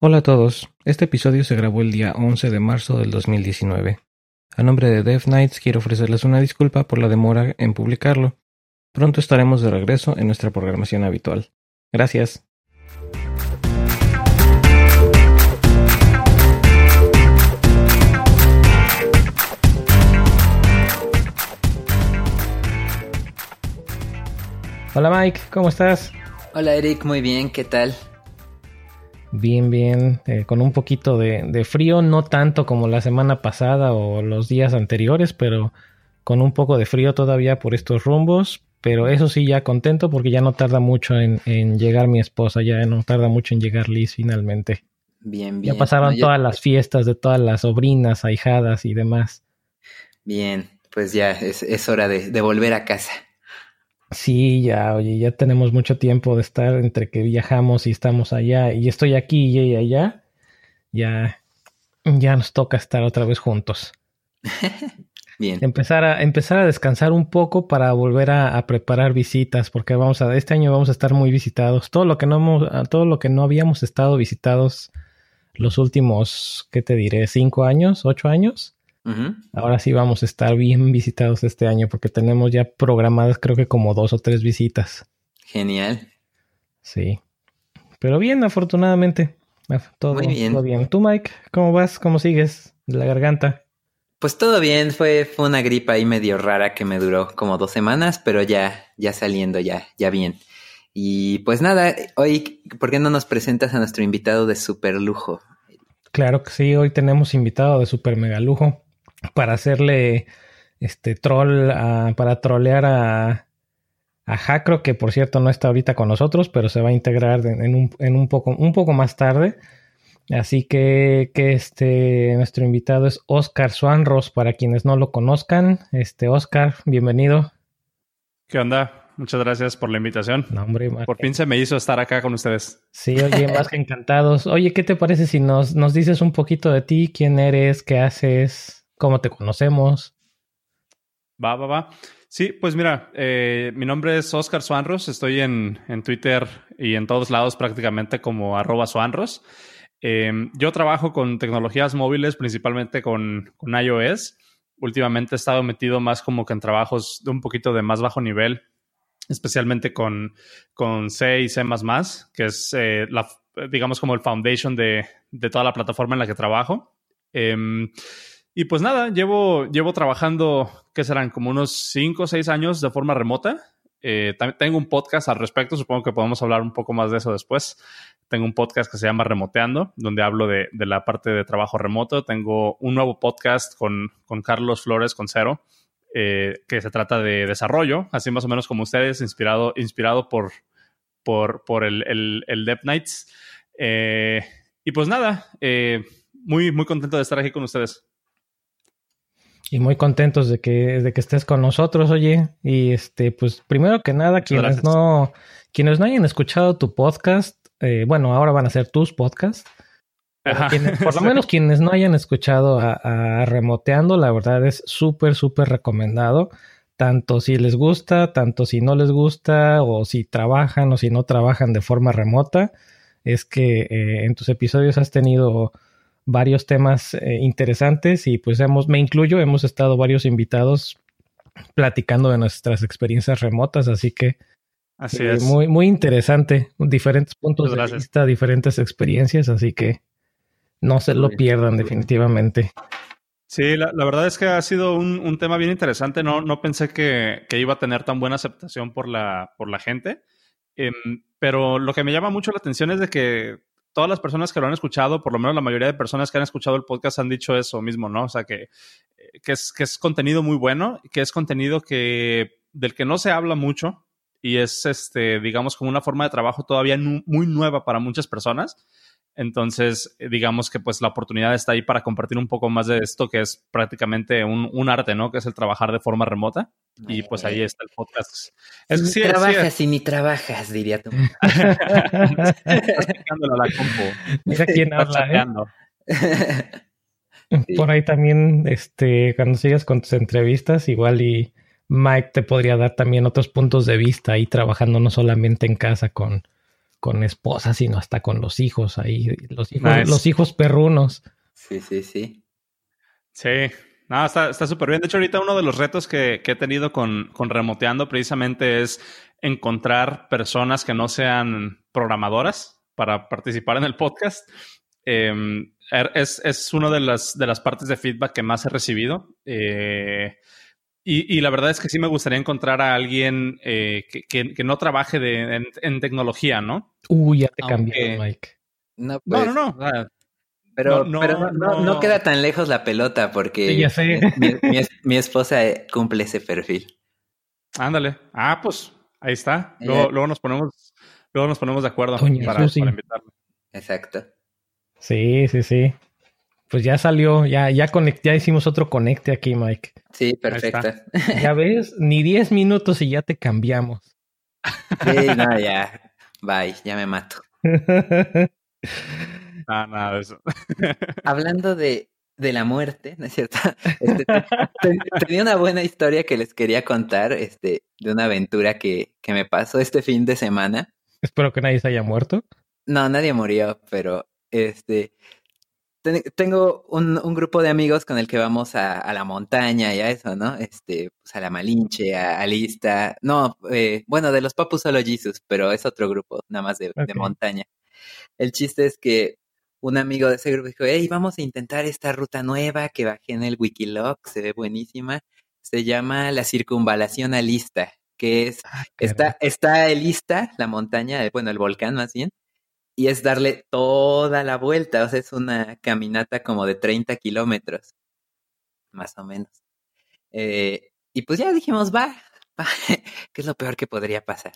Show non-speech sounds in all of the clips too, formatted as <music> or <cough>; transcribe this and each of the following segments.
Hola a todos, este episodio se grabó el día 11 de marzo del 2019. A nombre de Death Knights quiero ofrecerles una disculpa por la demora en publicarlo. Pronto estaremos de regreso en nuestra programación habitual. Gracias. Hola Mike, ¿cómo estás? Hola Eric, muy bien, ¿qué tal? Bien, bien, eh, con un poquito de, frío, no tanto como la semana pasada o los días anteriores, pero con un poco de frío todavía por estos rumbos. Pero eso sí, ya contento porque ya no tarda mucho en, llegar mi esposa, ya no tarda mucho en llegar Liz finalmente. Bien, bien. Ya pasaron todas las fiestas de todas las sobrinas, ahijadas y demás. Bien, pues ya es, hora de volver a casa. Sí, ya, oye, ya tenemos mucho tiempo de estar entre que viajamos y estamos allá y estoy aquí y ella allá. Ya, ya nos toca estar otra vez juntos. <laughs> Bien. Empezar a, empezar a descansar un poco para volver a, preparar visitas, porque vamos a, este año vamos a estar muy visitados. Todo lo que no hemos, todo lo que no habíamos estado visitados los últimos, ¿qué te diré? ¿Cinco años? ¿Ocho años? Ahora sí vamos a estar bien visitados este año porque tenemos ya programadas creo que como dos o tres visitas. Genial. Sí. Pero bien, afortunadamente. Todo, Muy bien. Todo bien. ¿Tú, Mike? ¿Cómo vas? ¿Cómo sigues? De la garganta. Pues todo bien, fue, fue una gripa ahí medio rara que me duró como dos semanas, pero ya, ya saliendo, ya, ya bien. Y pues nada, hoy, ¿por qué no nos presentas a nuestro invitado de super lujo? Claro que sí, hoy tenemos invitado de super mega lujo para hacerle este troll, para trolear a, a Jacro, que por cierto no está ahorita con nosotros, pero se va a integrar en, un, en un, poco, un poco más tarde. Así que, que este, nuestro invitado es Oscar Swanros, para quienes no lo conozcan. Este, Oscar, bienvenido. ¿Qué onda? Muchas gracias por la invitación. por fin se me hizo estar acá con ustedes. Sí, oye, más que encantados. Oye, ¿qué te parece si nos, nos dices un poquito de ti? ¿Quién eres? ¿Qué haces? ¿Cómo te conocemos? Va, va, va. Sí, pues mira, eh, mi nombre es Oscar Suanros, estoy en, Twitter y en todos lados prácticamente como arroba Suanros. Em, yo trabajo con tecnologías móviles, principalmente con, con, iOS. Últimamente he estado metido más como que en trabajos de un poquito de más bajo nivel, especialmente con, con C y C++, que es, eh, la, digamos, como el foundation de, de, toda la plataforma en la que trabajo. Y pues nada, llevo, llevo trabajando, ¿qué serán? Como unos 5 o 6 años de forma remota. Eh, tengo un podcast al respecto, supongo que podemos hablar un poco más de eso después. Tengo un podcast que se llama Remoteando, donde hablo de, la parte de trabajo remoto. Tengo un nuevo podcast con, Carlos Flores, con Cero, eh, que se trata de desarrollo, así más o menos como ustedes, inspirado, inspirado por, por, el, el, el Dev Nights. Eh, y pues nada, muy, muy contento de estar aquí con ustedes y muy contentos de que, de que estés con nosotros, oye. Y este, pues primero que nada, quienes no, quienes no hayan escuchado tu podcast, eh, bueno, ahora van a ser tus podcasts. por lo <laughs> menos quienes no hayan escuchado a, Remoteando, la verdad es súper, súper recomendado. Tanto si les gusta, tanto si no les gusta, o si trabajan o si no trabajan de forma remota. Es que eh, en tus episodios has tenido varios temas eh, interesantes y pues hemos, me incluyo, hemos estado varios invitados platicando de nuestras experiencias remotas, así que así eh, es. muy, muy interesante, diferentes puntos de vista, diferentes experiencias, así que no se lo pierdan definitivamente. Sí, la, verdad es que ha sido un, tema bien interesante. No, no pensé que, iba a tener tan buena aceptación por la, por la gente. Em, pero lo que me llama mucho la atención es de que todas las personas que lo han escuchado, por lo menos la mayoría de personas que han escuchado el podcast han dicho eso mismo, ¿no? O sea, que, eh, que, es, que es contenido muy bueno, que es contenido que, del que no se habla mucho y es, este, digamos, como una forma de trabajo todavía muy nueva para muchas personas. Entonces, eh, digamos que pues la oportunidad está ahí para compartir un poco más de esto, que es prácticamente un, arte, ¿no? Que es el trabajar de forma remota. Y pues ahí está el podcast. Es, ni trabajas y ni trabajas, diría tú. <laughs> la compu. Mira quién habla, ¿eh? <laughs> Por ahí también, este, cuando sigas con tus entrevistas, igual y Mike te podría dar también otros puntos de vista ahí trabajando no solamente en casa con, con esposas, sino hasta con los hijos ahí, los hijos, los hijos perrunos. Sí, sí, sí. Sí, no, está súper bien. De hecho, ahorita uno de los retos que, he tenido con, con, remoteando precisamente es encontrar personas que no sean programadoras para participar en el podcast. Em, er, es, es una de las, de las partes de feedback que más he recibido. Eh, y, la verdad es que sí me gustaría encontrar a alguien eh, que, no trabaje de, en, tecnología, ¿no? Uy, ya te cambié, Mike. No, no, no. pero, no, pero no, queda tan lejos la pelota porque Mi, esposa cumple ese perfil. Ándale. Ah, pues ahí está. Luego, nos ponemos, luego nos ponemos de acuerdo para, para Exacto. Sí, sí, sí. Pues ya salió, ya, ya, ya hicimos otro conecte aquí, Mike. Sí, perfecto. Ya ves, ni 10 minutos y ya te cambiamos. Sí, no, ya. Bye, ya me mato. <laughs> Ah, nada de eso. <laughs> Hablando de, de la muerte, ¿no es cierto? Este, tenía una buena historia que les quería contar, este, de una aventura que, que me pasó este fin de semana. Espero que nadie se haya muerto. No, nadie murió, pero este tengo un, un, grupo de amigos con el que vamos a, a, la montaña y a eso, ¿no? Este, pues a la Malinche, a, Lista. No, eh, bueno, de los Papus solo Jesus, pero es otro grupo, nada más de, de, montaña. El chiste es que un amigo de ese grupo dijo, hey, vamos a intentar esta ruta nueva que bajé en el Wikiloc, se ve buenísima. Se llama la circunvalación a Lista, que es, ah, está, está Lista, la montaña, bueno, el volcán más bien, y es darle toda la vuelta, o sea, es una caminata como de 30 kilómetros, más o menos. Eh, y pues ya dijimos, va, va, <laughs> que es lo peor que podría pasar.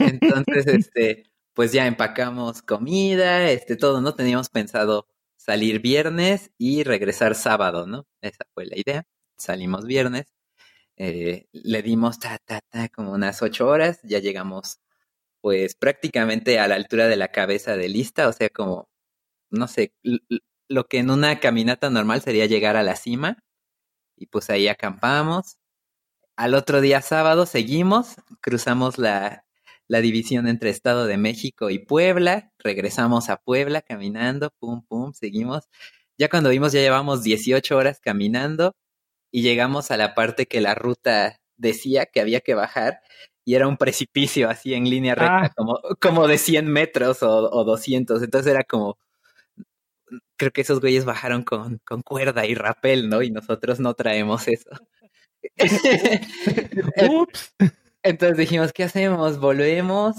Entonces, <laughs> este, pues ya empacamos comida, este, todo, ¿no? Teníamos pensado salir viernes y regresar sábado, ¿no? Esa fue la idea. Salimos viernes, eh, le dimos ta, ta, ta, como unas ocho horas, ya llegamos pues prácticamente a la altura de la cabeza de lista, o sea, como, no sé, lo que en una caminata normal sería llegar a la cima, y pues ahí acampamos. Al otro día sábado seguimos, cruzamos la, la división entre Estado de México y Puebla, regresamos a Puebla caminando, pum, pum, seguimos. Ya cuando vimos ya llevamos 18 horas caminando y llegamos a la parte que la ruta decía que había que bajar y era un precipicio así en línea recta, ah. como, como de 100 metros o, o, 200. Entonces era como, creo que esos güeyes bajaron con, con cuerda y rapel, ¿no? Y nosotros no traemos eso. <laughs> Ups. Entonces dijimos, ¿qué hacemos? ¿Volvemos?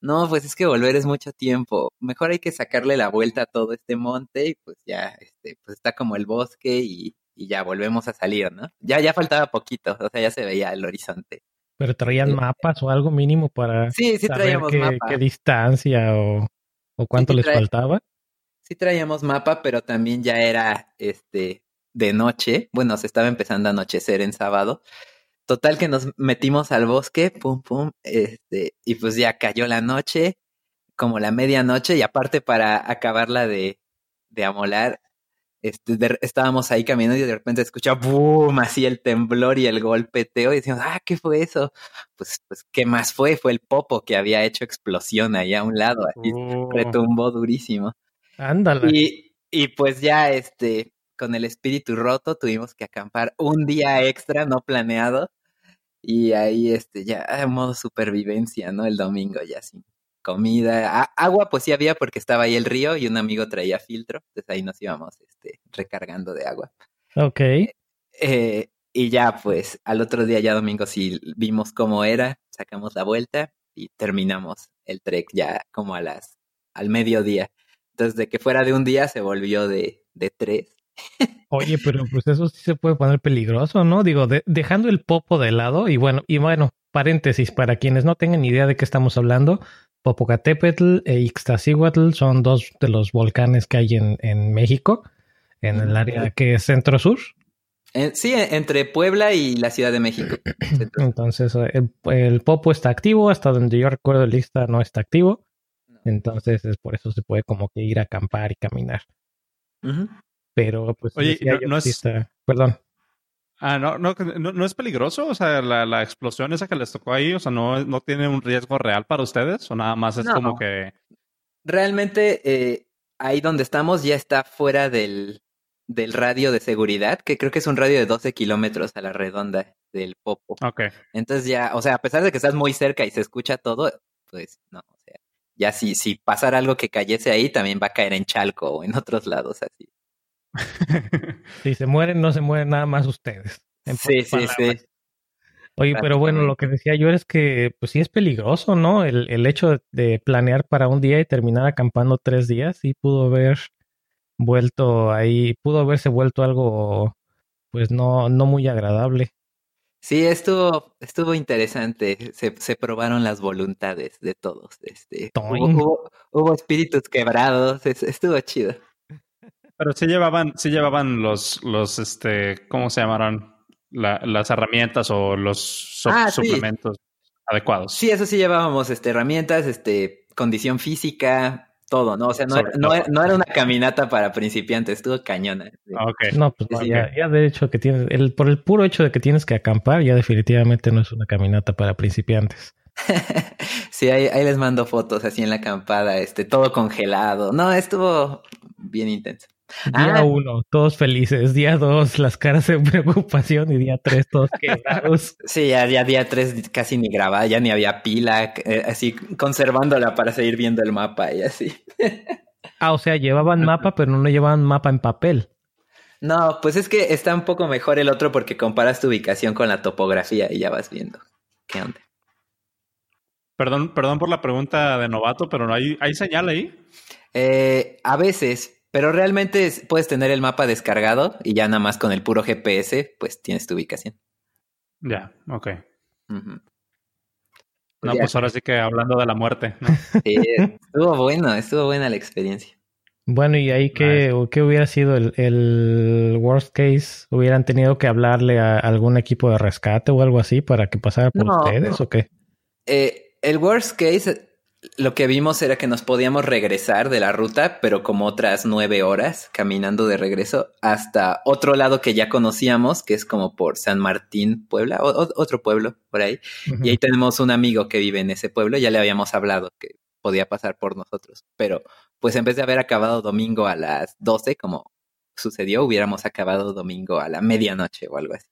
No, pues es que volver es mucho tiempo. Mejor hay que sacarle la vuelta a todo este monte y pues ya, este, pues está como el bosque y, y ya volvemos a salir, ¿no? Ya, ya faltaba poquito, o sea, ya se veía el horizonte. Pero traían mapas o algo mínimo para sí, sí saber qué, qué, distancia o, o cuánto les faltaba. Sí traíamos mapa, pero también ya era este de noche. Bueno, se estaba empezando a anochecer en sábado. Total que nos metimos al bosque, pum, pum, este, y pues ya cayó la noche, como la medianoche, y aparte para acabarla de, de amolar, este, estábamos ahí caminando y de repente escucha boom, así el temblor y el golpeteo y decimos, ah, ¿qué fue eso? Pues, pues, ¿qué más fue? Fue el popo que había hecho explosión ahí a un lado, así oh. retumbó durísimo. Ándale. Y, y pues ya, este, con el espíritu roto tuvimos que acampar un día extra, no planeado, y ahí, este, ya, en modo supervivencia, ¿no? El domingo ya sí comida, agua pues sí había porque estaba ahí el río y un amigo traía filtro, entonces ahí nos íbamos este, recargando de agua. Ok. Eh, y ya pues al otro día, ya domingo, sí vimos cómo era, sacamos la vuelta y terminamos el trek ya como a las, al mediodía. Entonces de que fuera de un día se volvió de, de tres. <laughs> Oye, pero pues eso sí se puede poner peligroso, ¿no? Digo, dejando el popo de lado y bueno, y bueno, paréntesis, para quienes no tengan idea de qué estamos hablando, Popocatépetl e Ixtaccíhuatl son dos de los volcanes que hay en, en México, en el área que es centro-sur. sí, entre Puebla y la Ciudad de México. <clears throat> Entonces, el, Popo está activo, hasta donde yo recuerdo el Ixta no está activo. Entonces, es por eso se puede como que ir a acampar y caminar. Pero, pues, Oye, no, es... Perdón. Ah, no, no, no, es peligroso, o sea, la, explosión esa que les tocó ahí, o sea, no, no tiene un riesgo real para ustedes, o nada más es como que. Realmente, eh, ahí donde estamos ya está fuera del, del radio de seguridad, que creo que es un radio de 12 kilómetros a la redonda del Popo. Ok. Entonces ya, o sea, a pesar de que estás muy cerca y se escucha todo, pues no, o sea, ya si, si pasara algo que cayese ahí, también va a caer en Chalco o en otros lados así. <laughs> si se mueren, no se mueren nada más ustedes. Sí, sí, sí. Oye, pero bueno, lo que decía yo es que, pues sí es peligroso, ¿no? El, el hecho de planear para un día y terminar acampando tres días, sí pudo haber vuelto ahí, pudo haberse vuelto algo, pues no, no muy agradable. Sí, estuvo, estuvo interesante. Se, se probaron las voluntades de todos. Este, hubo, hubo, espíritus quebrados. Estuvo chido. Pero sí llevaban, sí llevaban los, los, este, ¿cómo se llamaron? las herramientas o los ah, suplementos adecuados. Sí, eso sí llevábamos, este, herramientas, este, condición física, todo, ¿no? O sea, no, no, era una caminata para principiantes, estuvo cañona. No, pues ya, ya, de hecho que tienes, el, por el puro hecho de que tienes que acampar, ya definitivamente no es una caminata para principiantes. <laughs> sí, ahí, ahí les mando fotos así en la acampada, este, todo congelado. No, estuvo bien intenso. Día ah. uno, todos felices. Día dos, las caras de <laughs> preocupación. Y día tres, todos quedados. <laughs> Sí, ya, día tres casi ni grababa, ya ni había pila, eh, así conservándola para seguir viendo el mapa y así. <laughs> ah, o sea, llevaban mapa, pero no llevaban mapa en papel. No, pues es que está un poco mejor el otro porque comparas tu ubicación con la topografía y ya vas viendo. ¿Qué onda? Perdón, perdón por la pregunta de novato, pero ¿hay, ¿hay señal ahí? Eh, a veces, pero realmente puedes tener el mapa descargado y ya nada más con el puro GPS, pues tienes tu ubicación. Ya, ok. No, pues ahora sí que hablando de la muerte. <laughs> Sí, estuvo bueno, estuvo buena la experiencia. Bueno, y ahí que, ¿qué hubiera sido el, worst case? ¿Hubieran tenido que hablarle a algún equipo de rescate o algo así para que pasara por ustedes o qué? Eh, el worst case lo que vimos era que nos podíamos regresar de la ruta, pero como otras nueve horas caminando de regreso hasta otro lado que ya conocíamos, que es como por San Martín, Puebla, o, otro pueblo por ahí. Y ahí tenemos un amigo que vive en ese pueblo, ya le habíamos hablado que podía pasar por nosotros, pero pues en vez de haber acabado domingo a las doce, como sucedió, hubiéramos acabado domingo a la medianoche o algo así.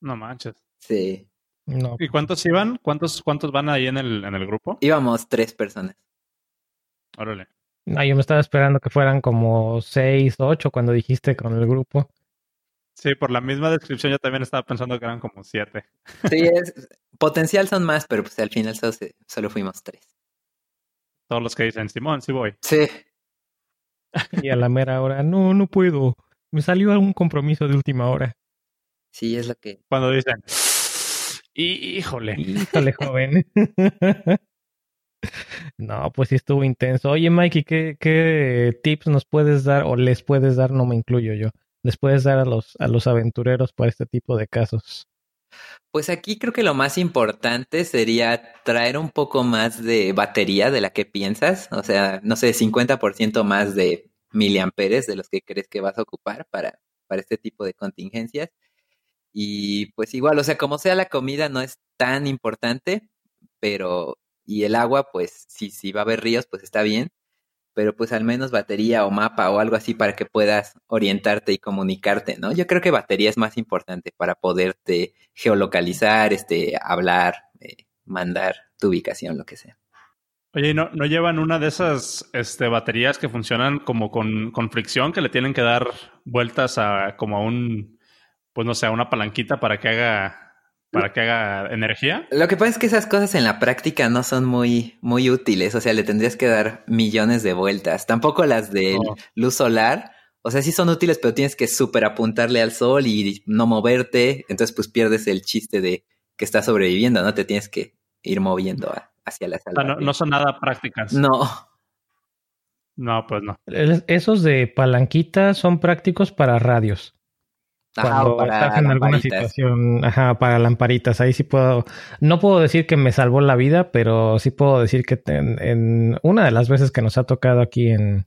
No manches. Sí. ¿Y cuántos iban? ¿Cuántos, cuántos van ahí en el, en el grupo? Íbamos tres personas. Órale. No, yo me estaba esperando que fueran como seis, ocho cuando dijiste con el grupo. Sí, por la misma descripción yo también estaba pensando que eran como siete. Sí, <laughs> es, potencial son más, pero pues al final solo, solo fuimos tres. Todos los que dicen, Simón, sí voy. Sí. Y a la mera hora, no, no puedo. Me salió algún compromiso de última hora. Sí, es lo que... Cuando dicen, Híjole. <laughs> Híjole, joven. <laughs> no, pues sí estuvo intenso. Oye, Mikey, ¿qué, ¿qué tips nos puedes dar o les puedes dar? No me incluyo yo. ¿Les puedes dar a los, a los aventureros para este tipo de casos? Pues aquí creo que lo más importante sería traer un poco más de batería de la que piensas, o sea, no sé, 50% más de miliamperes de los que crees que vas a ocupar para, para este tipo de contingencias. Y pues igual, o sea, como sea la comida no es tan importante, pero y el agua, pues si, si va a haber ríos, pues está bien, pero pues al menos batería o mapa o algo así para que puedas orientarte y comunicarte, ¿no? Yo creo que batería es más importante para poderte geolocalizar, este, hablar, eh, mandar tu ubicación, lo que sea. Oye, ¿no, ¿no llevan una de esas este, baterías que funcionan como con, con fricción, que le tienen que dar vueltas a como a un pues no sé, una palanquita para que haga para que haga energía. Lo que pasa es que esas cosas en la práctica no son muy, muy útiles. O sea, le tendrías que dar millones de vueltas. Tampoco las de luz solar. O sea, sí son útiles, pero tienes que súper apuntarle al sol y no moverte. Entonces, pues pierdes el chiste de que estás sobreviviendo, ¿no? Te tienes que ir moviendo hacia la sala. no, no, son nada prácticas. No. No, pues no. Esos de palanquita son prácticos para radios cuando para estás en alguna situación, ajá, para lamparitas, ahí sí puedo, no puedo decir que me salvó la vida, pero sí puedo decir que en, una de las veces que nos ha tocado aquí en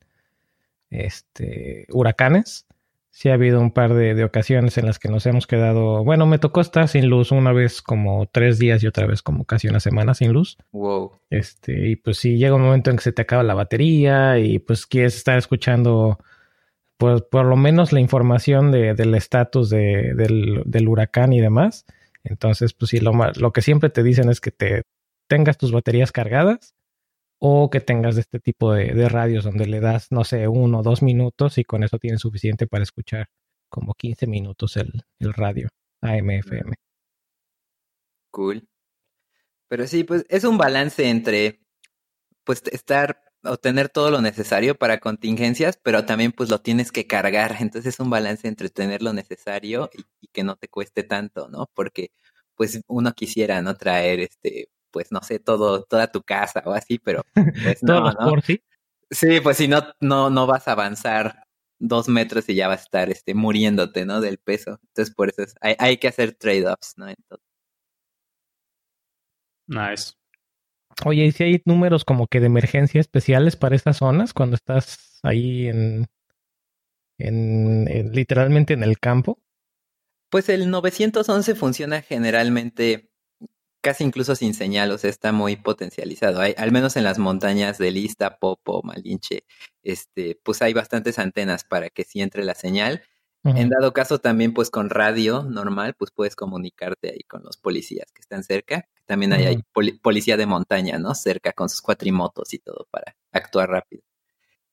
este huracanes, sí ha habido un par de, de, ocasiones en las que nos hemos quedado. Bueno, me tocó estar sin luz una vez como tres días y otra vez como casi una semana sin luz. Wow. Este, y pues sí, llega un momento en que se te acaba la batería y pues quieres estar escuchando. Pues por lo menos la información de, del estatus de, del, huracán y demás. Entonces, pues sí, lo, lo que siempre te dicen es que te tengas tus baterías cargadas o que tengas este tipo de, de, radios donde le das, no sé, uno o dos minutos y con eso tienes suficiente para escuchar como 15 minutos el, el radio AM/FM. Cool. Pero sí, pues es un balance entre pues estar o tener todo lo necesario para contingencias, pero también pues lo tienes que cargar. Entonces es un balance entre tener lo necesario y, y que no te cueste tanto, ¿no? Porque pues uno quisiera no traer este pues no sé, todo, toda tu casa o así, pero pues <laughs> no, ¿no? Por sí. Sí, pues si no, no, no vas a avanzar dos metros y ya vas a estar este, muriéndote, ¿no? Del peso. Entonces, por eso es, hay, hay que hacer trade-offs, ¿no? Entonces. Nice. Oye, ¿y si hay números como que de emergencia especiales para estas zonas cuando estás ahí en, en, en literalmente en el campo? Pues el 911 funciona generalmente casi incluso sin señal, o sea, está muy potencializado. Hay, al menos en las montañas de Lista, Popo, Malinche, este, pues hay bastantes antenas para que si entre la señal. Uh -huh. En dado caso también, pues con radio normal, pues puedes comunicarte ahí con los policías que están cerca. También hay, uh -huh. policía de montaña, ¿no? Cerca con sus cuatrimotos y todo para actuar rápido.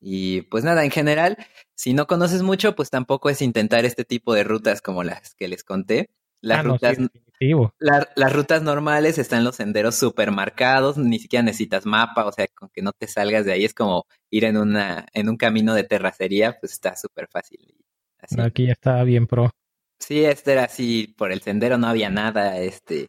Y pues nada, en general, si no conoces mucho, pues tampoco es intentar este tipo de rutas como las que les conté. Las ah, rutas, no, sí, la, las rutas normales están los senderos súper marcados, ni siquiera necesitas mapa, o sea, con que no te salgas de ahí es como ir en una, en un camino de terracería, pues está súper fácil. Así. Aquí ya estaba bien pro. Sí, este era así, por el sendero no había nada, este,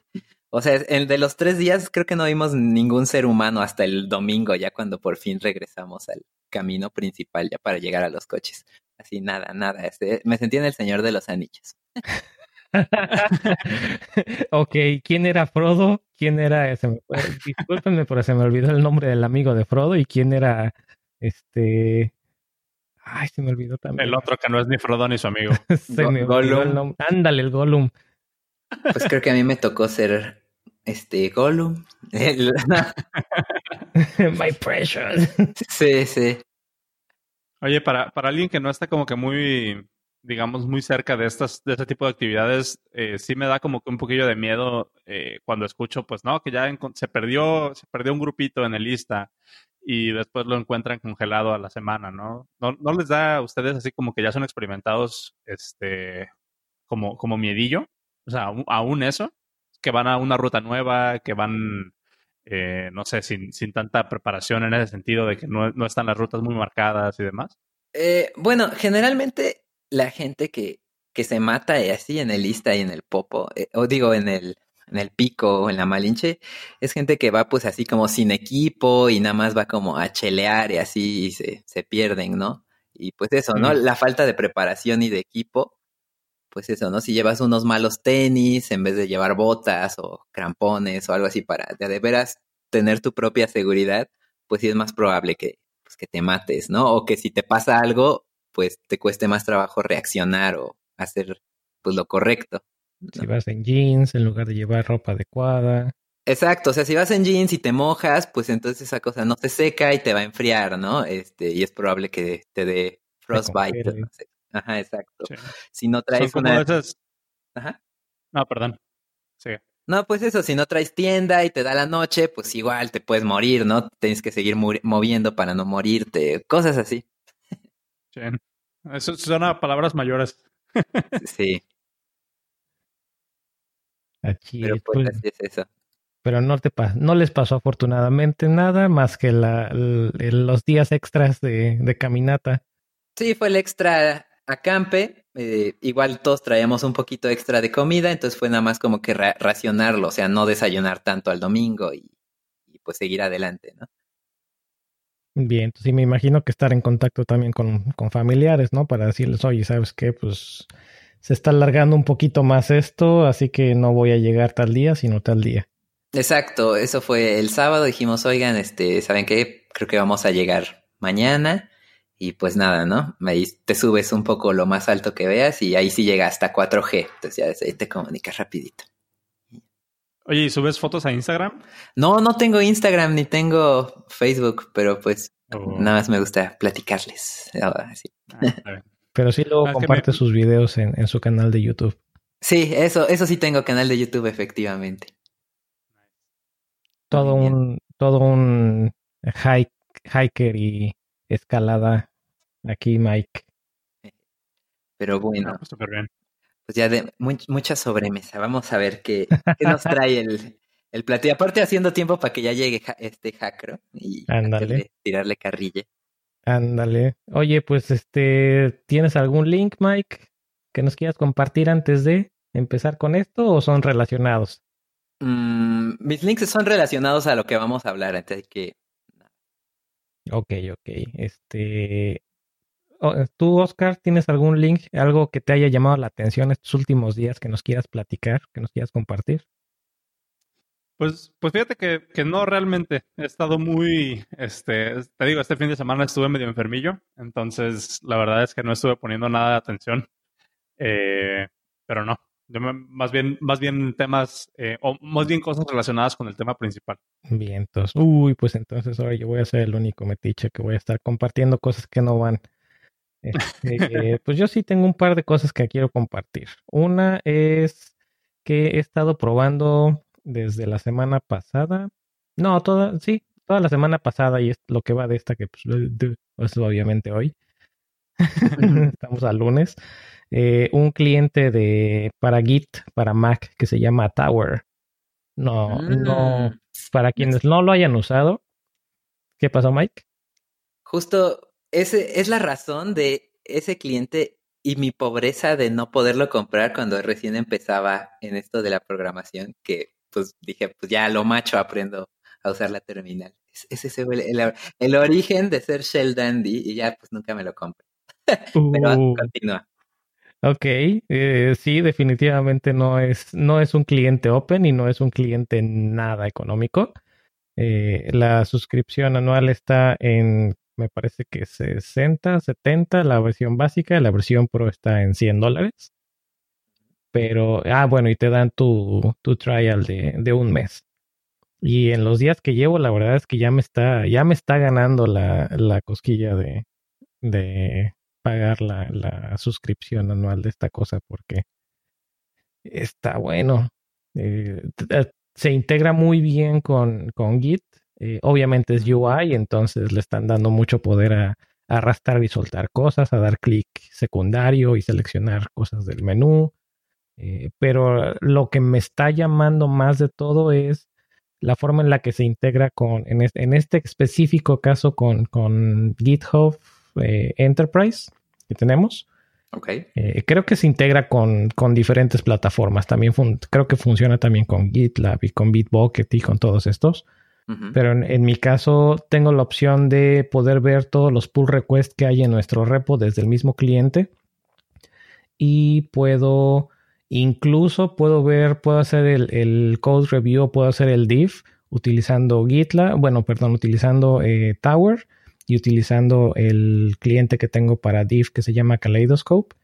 o sea, el de los tres días creo que no vimos ningún ser humano hasta el domingo, ya cuando por fin regresamos al camino principal, ya para llegar a los coches. Así, nada, nada, este, me sentí en el Señor de los Anillos. <laughs> ok, ¿quién era Frodo? ¿Quién era ese? Discúlpenme, pero se me olvidó el nombre del amigo de Frodo y quién era este. Ay, se me olvidó también. El otro que no es ni Frodo ni su amigo. <laughs> se Go me olvidó el nombre. Ándale, el Gollum. Pues creo que a mí me tocó ser este Gollum. <laughs> <laughs> My precious. Sí, sí. Oye, para, para alguien que no está como que muy digamos, muy cerca de estas, de este tipo de actividades, eh, sí me da como que un poquillo de miedo eh, cuando escucho, pues no, que ya se perdió, se perdió un grupito en el lista y después lo encuentran congelado a la semana, ¿no? ¿No, no les da a ustedes así como que ya son experimentados, este, como, como miedillo? O sea, aún eso, que van a una ruta nueva, que van, eh, no sé, sin, sin tanta preparación en ese sentido de que no, no están las rutas muy marcadas y demás. Eh, bueno, generalmente la gente que, que se mata así en el lista y en el popo, eh, o digo en el, en el pico o en la malinche, es gente que va pues así como sin equipo y nada más va como a chelear y así y se, se pierden, ¿no? Y pues eso, ¿no? La falta de preparación y de equipo, pues eso, ¿no? Si llevas unos malos tenis en vez de llevar botas o crampones o algo así para de, de veras tener tu propia seguridad, pues sí es más probable que, pues, que te mates, ¿no? O que si te pasa algo, pues te cueste más trabajo reaccionar o hacer pues lo correcto. ¿no? Si vas en jeans en lugar de llevar ropa adecuada. Exacto, o sea, si vas en jeans y te mojas, pues entonces esa cosa no se seca y te va a enfriar, ¿no? Este, y es probable que te dé frostbite. No sé. Ajá, exacto. Sí. Si no traes Son una... Esas... Ajá. No, perdón. Sí. No, pues eso, si no traes tienda y te da la noche, pues igual te puedes morir, ¿no? Tienes que seguir moviendo para no morirte, cosas así. Sí. Eso son palabras mayores. <laughs> sí. Aquí, pero pues, pues, así es eso. Pero no, te no les pasó afortunadamente nada más que la, el, los días extras de, de, caminata. Sí, fue el extra acampe. Eh, igual todos traíamos un poquito extra de comida, entonces fue nada más como que ra racionarlo, o sea, no desayunar tanto al domingo y, y pues seguir adelante, ¿no? Bien, entonces sí me imagino que estar en contacto también con, con, familiares, ¿no? Para decirles, oye, ¿sabes qué? Pues se está alargando un poquito más esto, así que no voy a llegar tal día, sino tal día. Exacto, eso fue el sábado, dijimos, oigan, este, ¿saben qué? Creo que vamos a llegar mañana y pues nada, ¿no? Ahí te subes un poco lo más alto que veas y ahí sí llega hasta 4G. Entonces ya ahí te comunicas rapidito. Oye, ¿y subes fotos a Instagram? No, no tengo Instagram ni tengo Facebook, pero pues oh. nada más me gusta platicarles. Ah, pero sí luego comparte sus videos en, en, su canal de YouTube. Sí, eso, eso sí tengo canal de YouTube, efectivamente. Todo un, todo un hike, hiker y escalada aquí, Mike. Pero bueno. pues, pues ya de mucha sobremesa. Vamos a ver qué, <laughs> nos trae el, el plato. Y aparte haciendo tiempo para que ya llegue este hacker y tirarle carrilla. Ándale. Oye, pues este, ¿tienes algún link, Mike, que nos quieras compartir antes de empezar con esto o son relacionados? Mm, mis links son relacionados a lo que vamos a hablar, antes que Ok, ok. Este, ¿Tú, Oscar, tienes algún link, algo que te haya llamado la atención estos últimos días que nos quieras platicar, que nos quieras compartir? Pues, pues fíjate que, que no realmente. He estado muy, este, te digo, este fin de semana estuve medio enfermillo, entonces la verdad es que no estuve poniendo nada de atención. Eh, pero no, más bien, más bien temas, eh, o más bien cosas relacionadas con el tema principal. Bien, entonces, uy, pues entonces ahora yo voy a ser el único metiche que voy a estar compartiendo cosas que no van. Este, pues yo sí tengo un par de cosas que quiero compartir. Una es que he estado probando desde la semana pasada. No, toda, sí, toda la semana pasada y es lo que va de esta que pues, pues obviamente hoy. <laughs> Estamos al lunes. Eh, un cliente de para Git, para Mac, que se llama Tower. No, no. Mm. Para quienes no lo hayan usado, ¿qué pasó, Mike? Justo ese es la razón de ese cliente y mi pobreza de no poderlo comprar cuando recién empezaba en esto de la programación, que pues dije, pues ya lo macho aprendo a usar la terminal. Ese es el, el, origen de ser Shell Dandy y ya pues nunca me lo compré. <laughs> Pero uh. continúa. Ok, eh, sí, definitivamente no es, no es un cliente open y no es un cliente nada económico. Eh, la suscripción anual está en, me parece que 60, 70, la versión básica, la versión pro está en 100 dólares. Pero, ah, bueno, y te dan tu, tu trial de, de un mes. Y en los días que llevo, la verdad es que ya me está, ya me está ganando la, la cosquilla de, de pagar la, la suscripción anual de esta cosa porque está bueno. Eh, eh, se integra muy bien con, con Git. Eh, obviamente es UI, entonces le están dando mucho poder a, arrastrar y soltar cosas, a dar clic secundario y seleccionar cosas del menú. pero lo que me está llamando más de todo es la forma en la que se integra con, en este, en este específico caso, con, con GitHub eh, Enterprise que tenemos. Okay. Eh, creo que se integra con, con diferentes plataformas. También creo que funciona también con GitLab y con Bitbucket y con todos estos. Pero en, mi caso tengo la opción de poder ver todos los pull requests que hay en nuestro repo desde el mismo cliente. Y puedo, incluso puedo ver, puedo hacer el, code review, puedo hacer el div utilizando GitLab, bueno, perdón, utilizando eh, Tower y utilizando el cliente que tengo para div que se llama Kaleidoscope.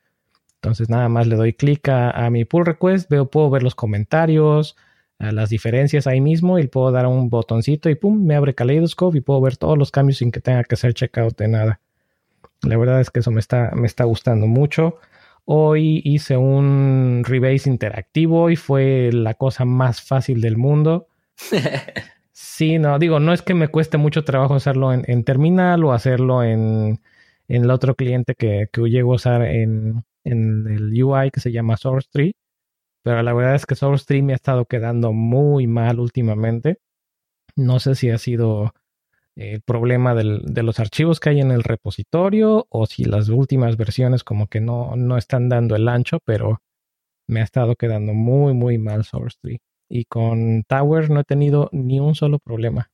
Entonces nada más le doy clic a, mi pull request, veo, puedo ver los comentarios, las diferencias ahí mismo y puedo dar un botoncito y pum, me abre Kaleidoscope y puedo ver todos los cambios sin que tenga que hacer checkout de nada. La verdad es que eso me está, me está gustando mucho. Hoy hice un rebase interactivo y fue la cosa más fácil del mundo. <laughs> Sí, no, digo, no es que me cueste mucho trabajo hacerlo en, terminal o hacerlo en, el otro cliente que, que llego a usar en, el UI que se llama SourceTree. Pero la verdad es que SourceTree me ha estado quedando muy mal últimamente. No sé si ha sido el problema de los archivos que hay en el repositorio o si las últimas versiones como que no, no están dando el ancho, pero me ha estado quedando muy, muy mal SourceTree y con Tower no he tenido ni un solo problema.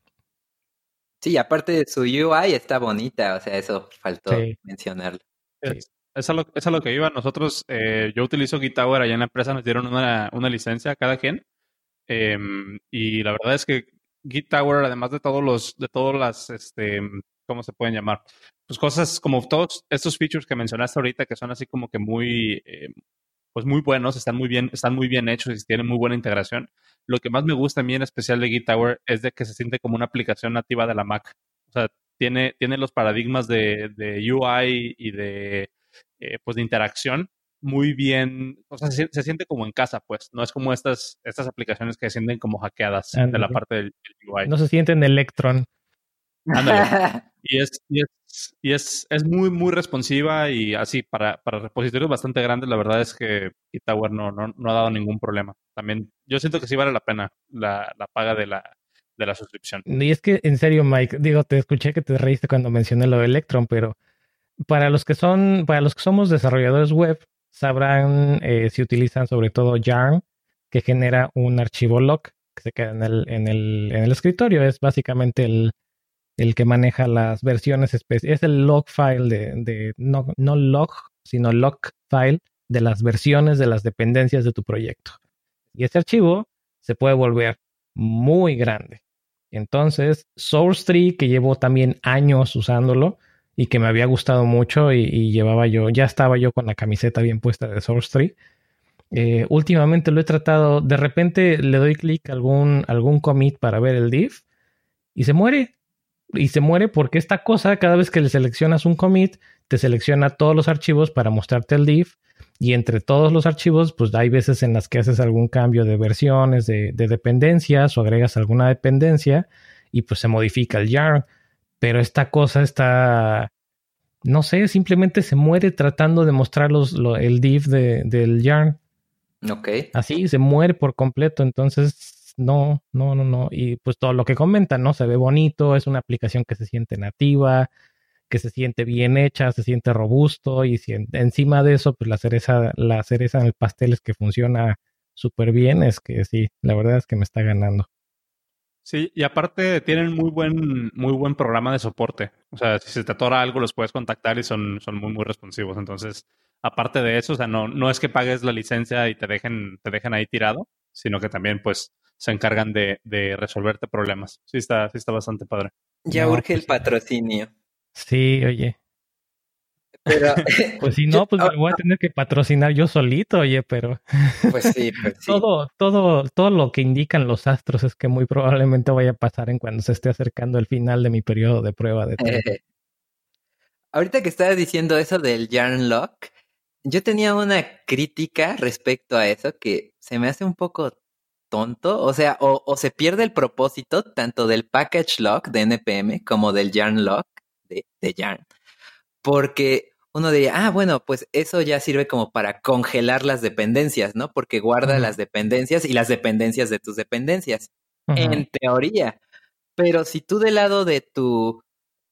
Sí, aparte de su UI está bonita, o sea, eso faltó mencionarlo. Es, es, a lo, que iba. Nosotros, eh, yo utilizo GitTower allá en la empresa, nos dieron una, una licencia a cada quien. Em, y la verdad es que GitTower, además de todos los, de todas las este, ¿cómo se pueden llamar? Pues cosas como todos estos features que mencionaste ahorita, que son así como que muy, eh, pues muy buenos, están muy bien, están muy bien hechos y tienen muy buena integración. Lo que más me gusta a mí en especial de Tower es de que se siente como una aplicación nativa de la Mac. O sea, tiene, tiene los paradigmas de, de UI y de, eh, pues de interacción muy bien, o sea, se, siente como en casa, pues, no es como estas, estas aplicaciones que se sienten como hackeadas de la parte del, UI. No se sienten Electron. Ándale. <laughs> y es, y, es, y es, es, muy, muy responsiva y así, para, para repositorios bastante grandes, la verdad es que Tower no, no, no, ha dado ningún problema. También, yo siento que sí vale la pena la, la paga de la, de la suscripción. Y es que, en serio, Mike, digo, te escuché que te reíste cuando mencioné lo de Electron, pero para los que son, para los que somos desarrolladores web, sabrán eh, si utilizan sobre todo Yarn, que genera un archivo log que se queda en el, en el, en el escritorio. Es básicamente el, el que maneja las versiones especiales. Es el log file de, de no, no log, sino log file de las versiones de las dependencias de tu proyecto. Y este archivo se puede volver muy grande. Entonces, SourceTree, que llevo también años usándolo y que me había gustado mucho y, llevaba yo, ya estaba yo con la camiseta bien puesta de SourceTree. Eh, últimamente lo he tratado, de repente le doy clic a algún, algún commit para ver el div y se muere. Y se muere porque esta cosa, cada vez que le seleccionas un commit, te selecciona todos los archivos para mostrarte el div y entre todos los archivos, pues hay veces en las que haces algún cambio de versiones, de, dependencias o agregas alguna dependencia y pues se modifica el yarn. Pero esta cosa está, no sé, simplemente se muere tratando de mostrar los, el div del yarn. Ok. Así, se muere por completo. Entonces, no, no, no, no. Y pues todo lo que comentan, ¿no? Se ve bonito, es una aplicación que se siente nativa, que se siente bien hecha, se siente robusto y si encima de eso, pues la cereza, la cereza en el pastel es que funciona súper bien, es que sí, la verdad es que me está ganando. Sí, y aparte tienen muy buen, muy buen programa de soporte. O sea, si se te atora algo, los puedes contactar y son, son muy, muy responsivos. Entonces, aparte de eso, o sea, no, no es que pagues la licencia y te dejen, te dejen ahí tirado, sino que también, pues, se encargan de, de resolverte problemas. Sí está, sí está bastante padre. Ya urge el pues patrocinio. Sí, oye. Pero, <laughs> pues si no, pues me voy a tener que patrocinar yo solito, oye, pero. Pues sí, <laughs> pues sí. todo, todo, todo lo que indican los astros es que muy probablemente vaya a pasar en cuando se esté acercando el final de mi periodo de prueba de <laughs> ahorita que estabas diciendo eso del Yarn Lock, yo tenía una crítica respecto a eso que se me hace un poco tonto. O sea, o, o se pierde el propósito tanto del package lock de NPM como del Yarn Lock de, Yarn. Porque uno diría, ah, bueno, pues eso ya sirve como para congelar las dependencias, ¿no? Porque guarda las dependencias y las dependencias de tus dependencias. En teoría. Pero si tú del lado de tu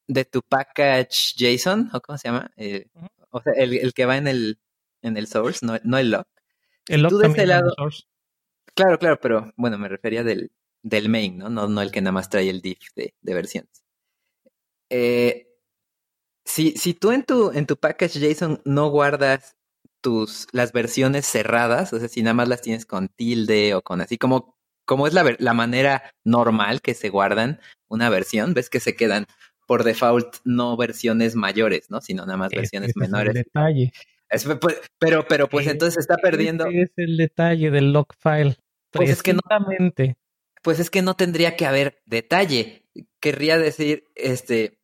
de tu package JSON, o cómo se llama, eh, o sea, el, que va en el en el source, no, no el lock. El lock también lado, source. Claro, claro, pero bueno, me refería del, del main, ¿no? ¿no? No el que nada más trae el div de, de versiones. Eh, si, si tú en tu, en tu package JSON no guardas tus, las versiones cerradas, o sea, si nada más las tienes con tilde o con así, como, como es la, la manera normal que se guardan una versión, ves que se quedan por default no versiones mayores, ¿no? Sino nada más versiones menores. Es el detalle. Pues, pero, pero pues entonces está perdiendo. es el detalle del log file. Pues es que no. Pues es que no tendría que haber detalle. Querría decir, este,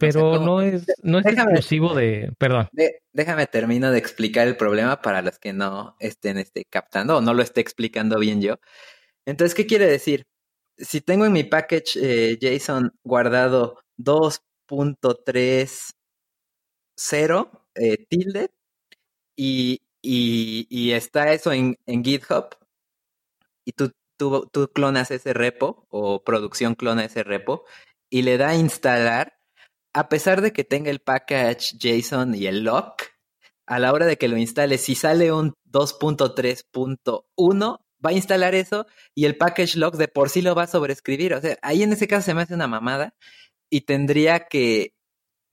pero no es, no es exclusivo de. Perdón. déjame termino de explicar el problema para los que no estén este, captando o no lo esté explicando bien yo. Entonces, ¿qué quiere decir? Si tengo en mi package eh, JSON guardado 2.30 eh, tilde y, y, y, está eso en, en GitHub y tú, tú, tú clonas ese repo o producción clona ese repo y le da a instalar a pesar de que tenga el package JSON y el lock, a la hora de que lo instale, si sale un 2.3.1, va a instalar eso y el package lock de por sí lo va a sobreescribir. O sea, ahí en ese caso se me hace una mamada y tendría que,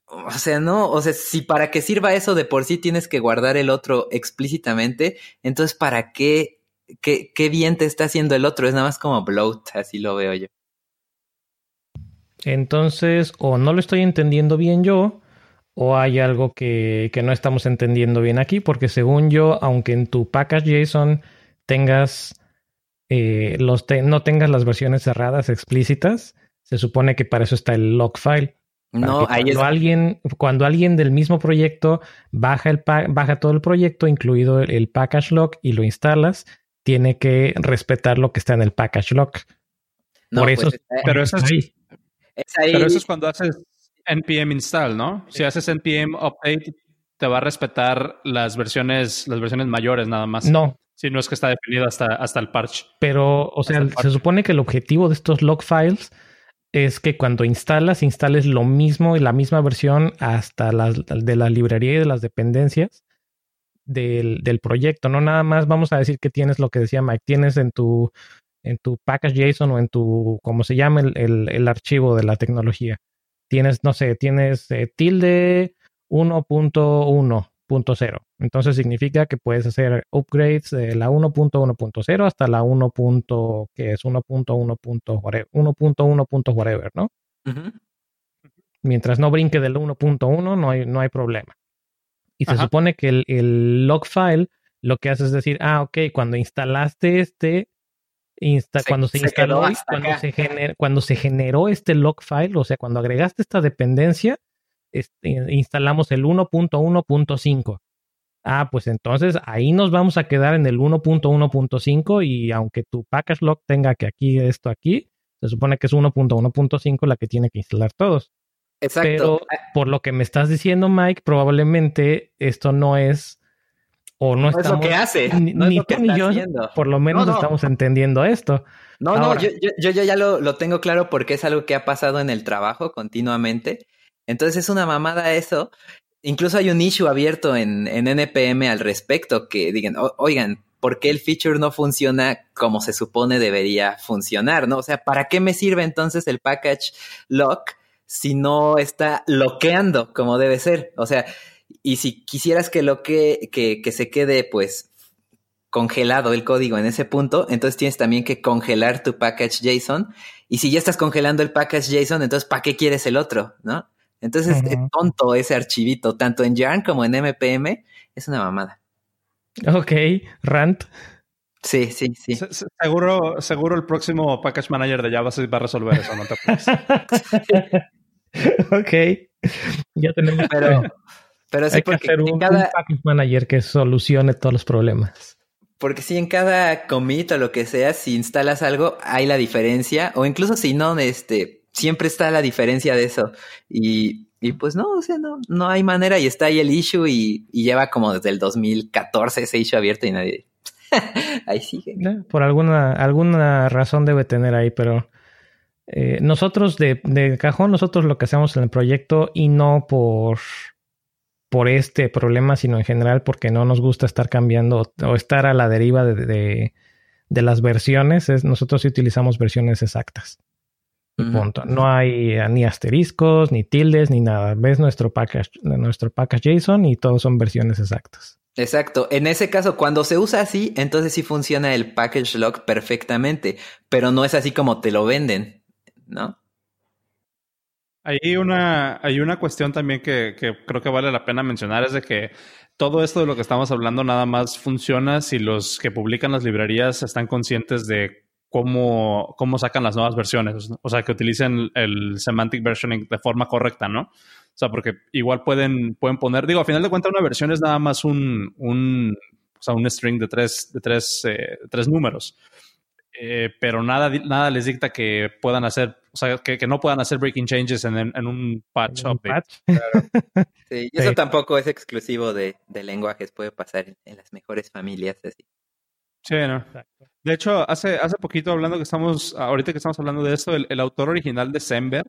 o sea, no, o sea, si para que sirva eso de por sí tienes que guardar el otro explícitamente, entonces ¿para qué, qué, qué bien te está haciendo el otro? Es nada más como bloat, así lo veo yo. Entonces, o no lo estoy entendiendo bien yo, o hay algo que, no estamos entendiendo bien aquí, porque según yo, aunque en tu package JSON tengas eh, los no tengas las versiones cerradas explícitas, se supone que para eso está el log file. No, ahí cuando alguien, cuando alguien del mismo proyecto baja el baja todo el proyecto, incluido el, package log, y lo instalas, tiene que respetar lo que está en el package log. Por pues, eso, pero eso es, pero eso es cuando haces npm install, ¿no? Si haces npm update, te va a respetar las versiones, las versiones mayores nada más. No. Si no es que está definido hasta, hasta el parche. Pero, o sea, se supone que el objetivo de estos log files es que cuando instalas, instales lo mismo y la misma versión hasta las de la librería y de las dependencias del, del, proyecto. No nada más vamos a decir que tienes lo que decía Mike, tienes en tu, en tu package JSON o en tu, como se llama el, el, archivo de la tecnología. Tienes, no sé, tienes eh, tilde 1.1.0. Entonces significa que puedes hacer upgrades de la 1.1.0 hasta la 1. que es 1.1. whatever, ¿no? Mientras no brinque del 1.1 no hay, no hay problema. Y se supone que el, el, log file lo que hace es decir, ah, ok, cuando instalaste este, cuando se, instaló, cuando se, cuando se generó este log file, o sea, cuando agregaste esta dependencia, este, instalamos el 1.1.5. Ah, pues entonces ahí nos vamos a quedar en el 1.1.5 y aunque tu package log tenga que aquí esto aquí, se supone que es 1.1.5 la que tiene que instalar todos. Exacto. Pero ah. por lo que me estás diciendo, Mike, probablemente esto no es o no, estamos, es lo que hace. Ni, ni yo, por lo menos estamos entendiendo esto. No, no, yo, yo, yo, ya lo, lo, tengo claro porque es algo que ha pasado en el trabajo continuamente. Entonces es una mamada eso. Incluso hay un issue abierto en, en NPM al respecto que digan, oigan, ¿por qué el feature no funciona como se supone debería funcionar? ¿No? O sea, ¿para qué me sirve entonces el package lock si no está loqueando como debe ser? O sea, y si quisieras que lo que, que, que se quede pues congelado el código en ese punto, entonces tienes también que congelar tu package JSON. Y si ya estás congelando el package JSON, entonces ¿para qué quieres el otro? ¿No? Entonces es tonto ese archivito, tanto en Yarn como en MPM, es una mamada. Ok, rant. Sí, sí, sí. seguro, seguro el próximo package manager de Java va a resolver eso, no te <laughs> ok. Ya tenemos. Pero, pero sí, porque hacer un, cada... package manager que solucione todos los problemas. Porque si en cada commit o lo que sea, si instalas algo, hay la diferencia, o incluso si no, este, siempre está la diferencia de eso. Y, y pues no, o sea, no, no hay manera. Y está ahí el issue y, y lleva como desde el 2014 ese issue abierto y nadie. <laughs> ahí sigue. Por alguna, alguna razón debe tener ahí, pero eh, nosotros de, de, cajón, nosotros lo que hacemos en el proyecto y no por, por este problema, sino en general porque no nos gusta estar cambiando o estar a la deriva de, de, de las versiones, es, nosotros sí utilizamos versiones exactas. Punto. No hay eh, ni asteriscos, ni tildes, ni nada. Ves nuestro package, nuestro package JSON y todos son versiones exactas. Exacto. En ese caso, cuando se usa así, entonces sí funciona el package log perfectamente, pero no es así como te lo venden, ¿no? Hay una, hay una cuestión también que, creo que vale la pena mencionar, es de que todo esto de lo que estamos hablando nada más funciona si los que publican las librerías están conscientes de cómo, cómo sacan las nuevas versiones. O sea, que utilicen el semantic versioning de forma correcta, ¿no? O sea, porque igual pueden, pueden poner, digo, a final de cuentas una versión es nada más un, un, o sea, un string de tres, de tres, eh, tres números. Eh, pero nada, nada les dicta que puedan hacer, o sea, que, que no puedan hacer breaking changes en, en, un patch update. <laughs> Sí, y eso tampoco es exclusivo de, de, lenguajes, puede pasar en, las mejores familias así. Sí, ¿no? De hecho, hace, hace poquito hablando que estamos, ahorita que estamos hablando de esto, el, autor original de Sember,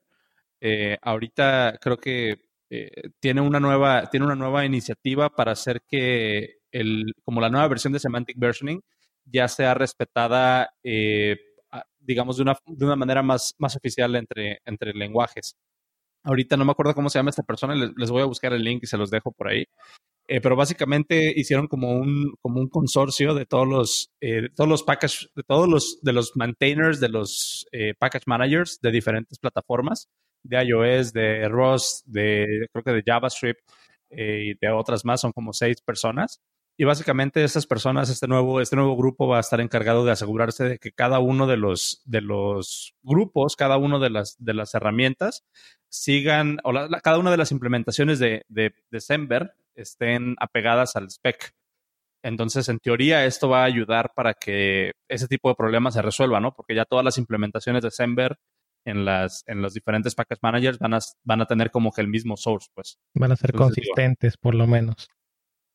eh, ahorita creo que eh, tiene una nueva, tiene una nueva iniciativa para hacer que el, como la nueva versión de Semantic Versioning ya sea respetada, eh, digamos, de una, de una manera más, más oficial entre, entre lenguajes. Ahorita no me acuerdo cómo se llama esta persona, les, les, voy a buscar el link y se los dejo por ahí. Eh, pero básicamente hicieron como un, como un consorcio de todos los, eh, todos los package, de todos los, de los maintainers, de los eh, package managers de diferentes plataformas, de iOS, de Rust, de, creo que de JavaScript y de otras más, son como seis personas. Y básicamente estas personas, este nuevo, este nuevo grupo va a estar encargado de asegurarse de que cada uno de los, de los grupos, cada una de las, de las herramientas sigan, o cada una de las implementaciones de, de, de Semver estén apegadas al spec. Entonces, en teoría, esto va a ayudar para que ese tipo de problemas se resuelva, ¿no? Porque ya todas las implementaciones de Semver en las en los diferentes package managers van a, van a tener como que el mismo source, pues. Van a ser consistentes, por lo menos.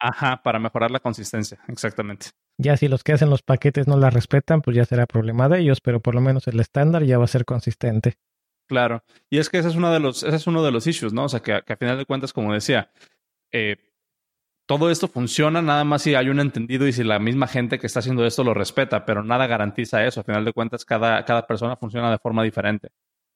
Ajá, para mejorar la consistencia, exactamente. Ya si los que hacen los paquetes no la respetan, pues ya será problema de ellos, pero por lo menos el estándar ya va a ser consistente. Claro, y es que ese es uno de los, ese es uno de los issues, ¿no? O sea, que, que a final de cuentas, como decía, eh, todo esto funciona nada más si hay un entendido y si la misma gente que está haciendo esto lo respeta, pero nada garantiza eso. A final de cuentas, cada, cada persona funciona de forma diferente.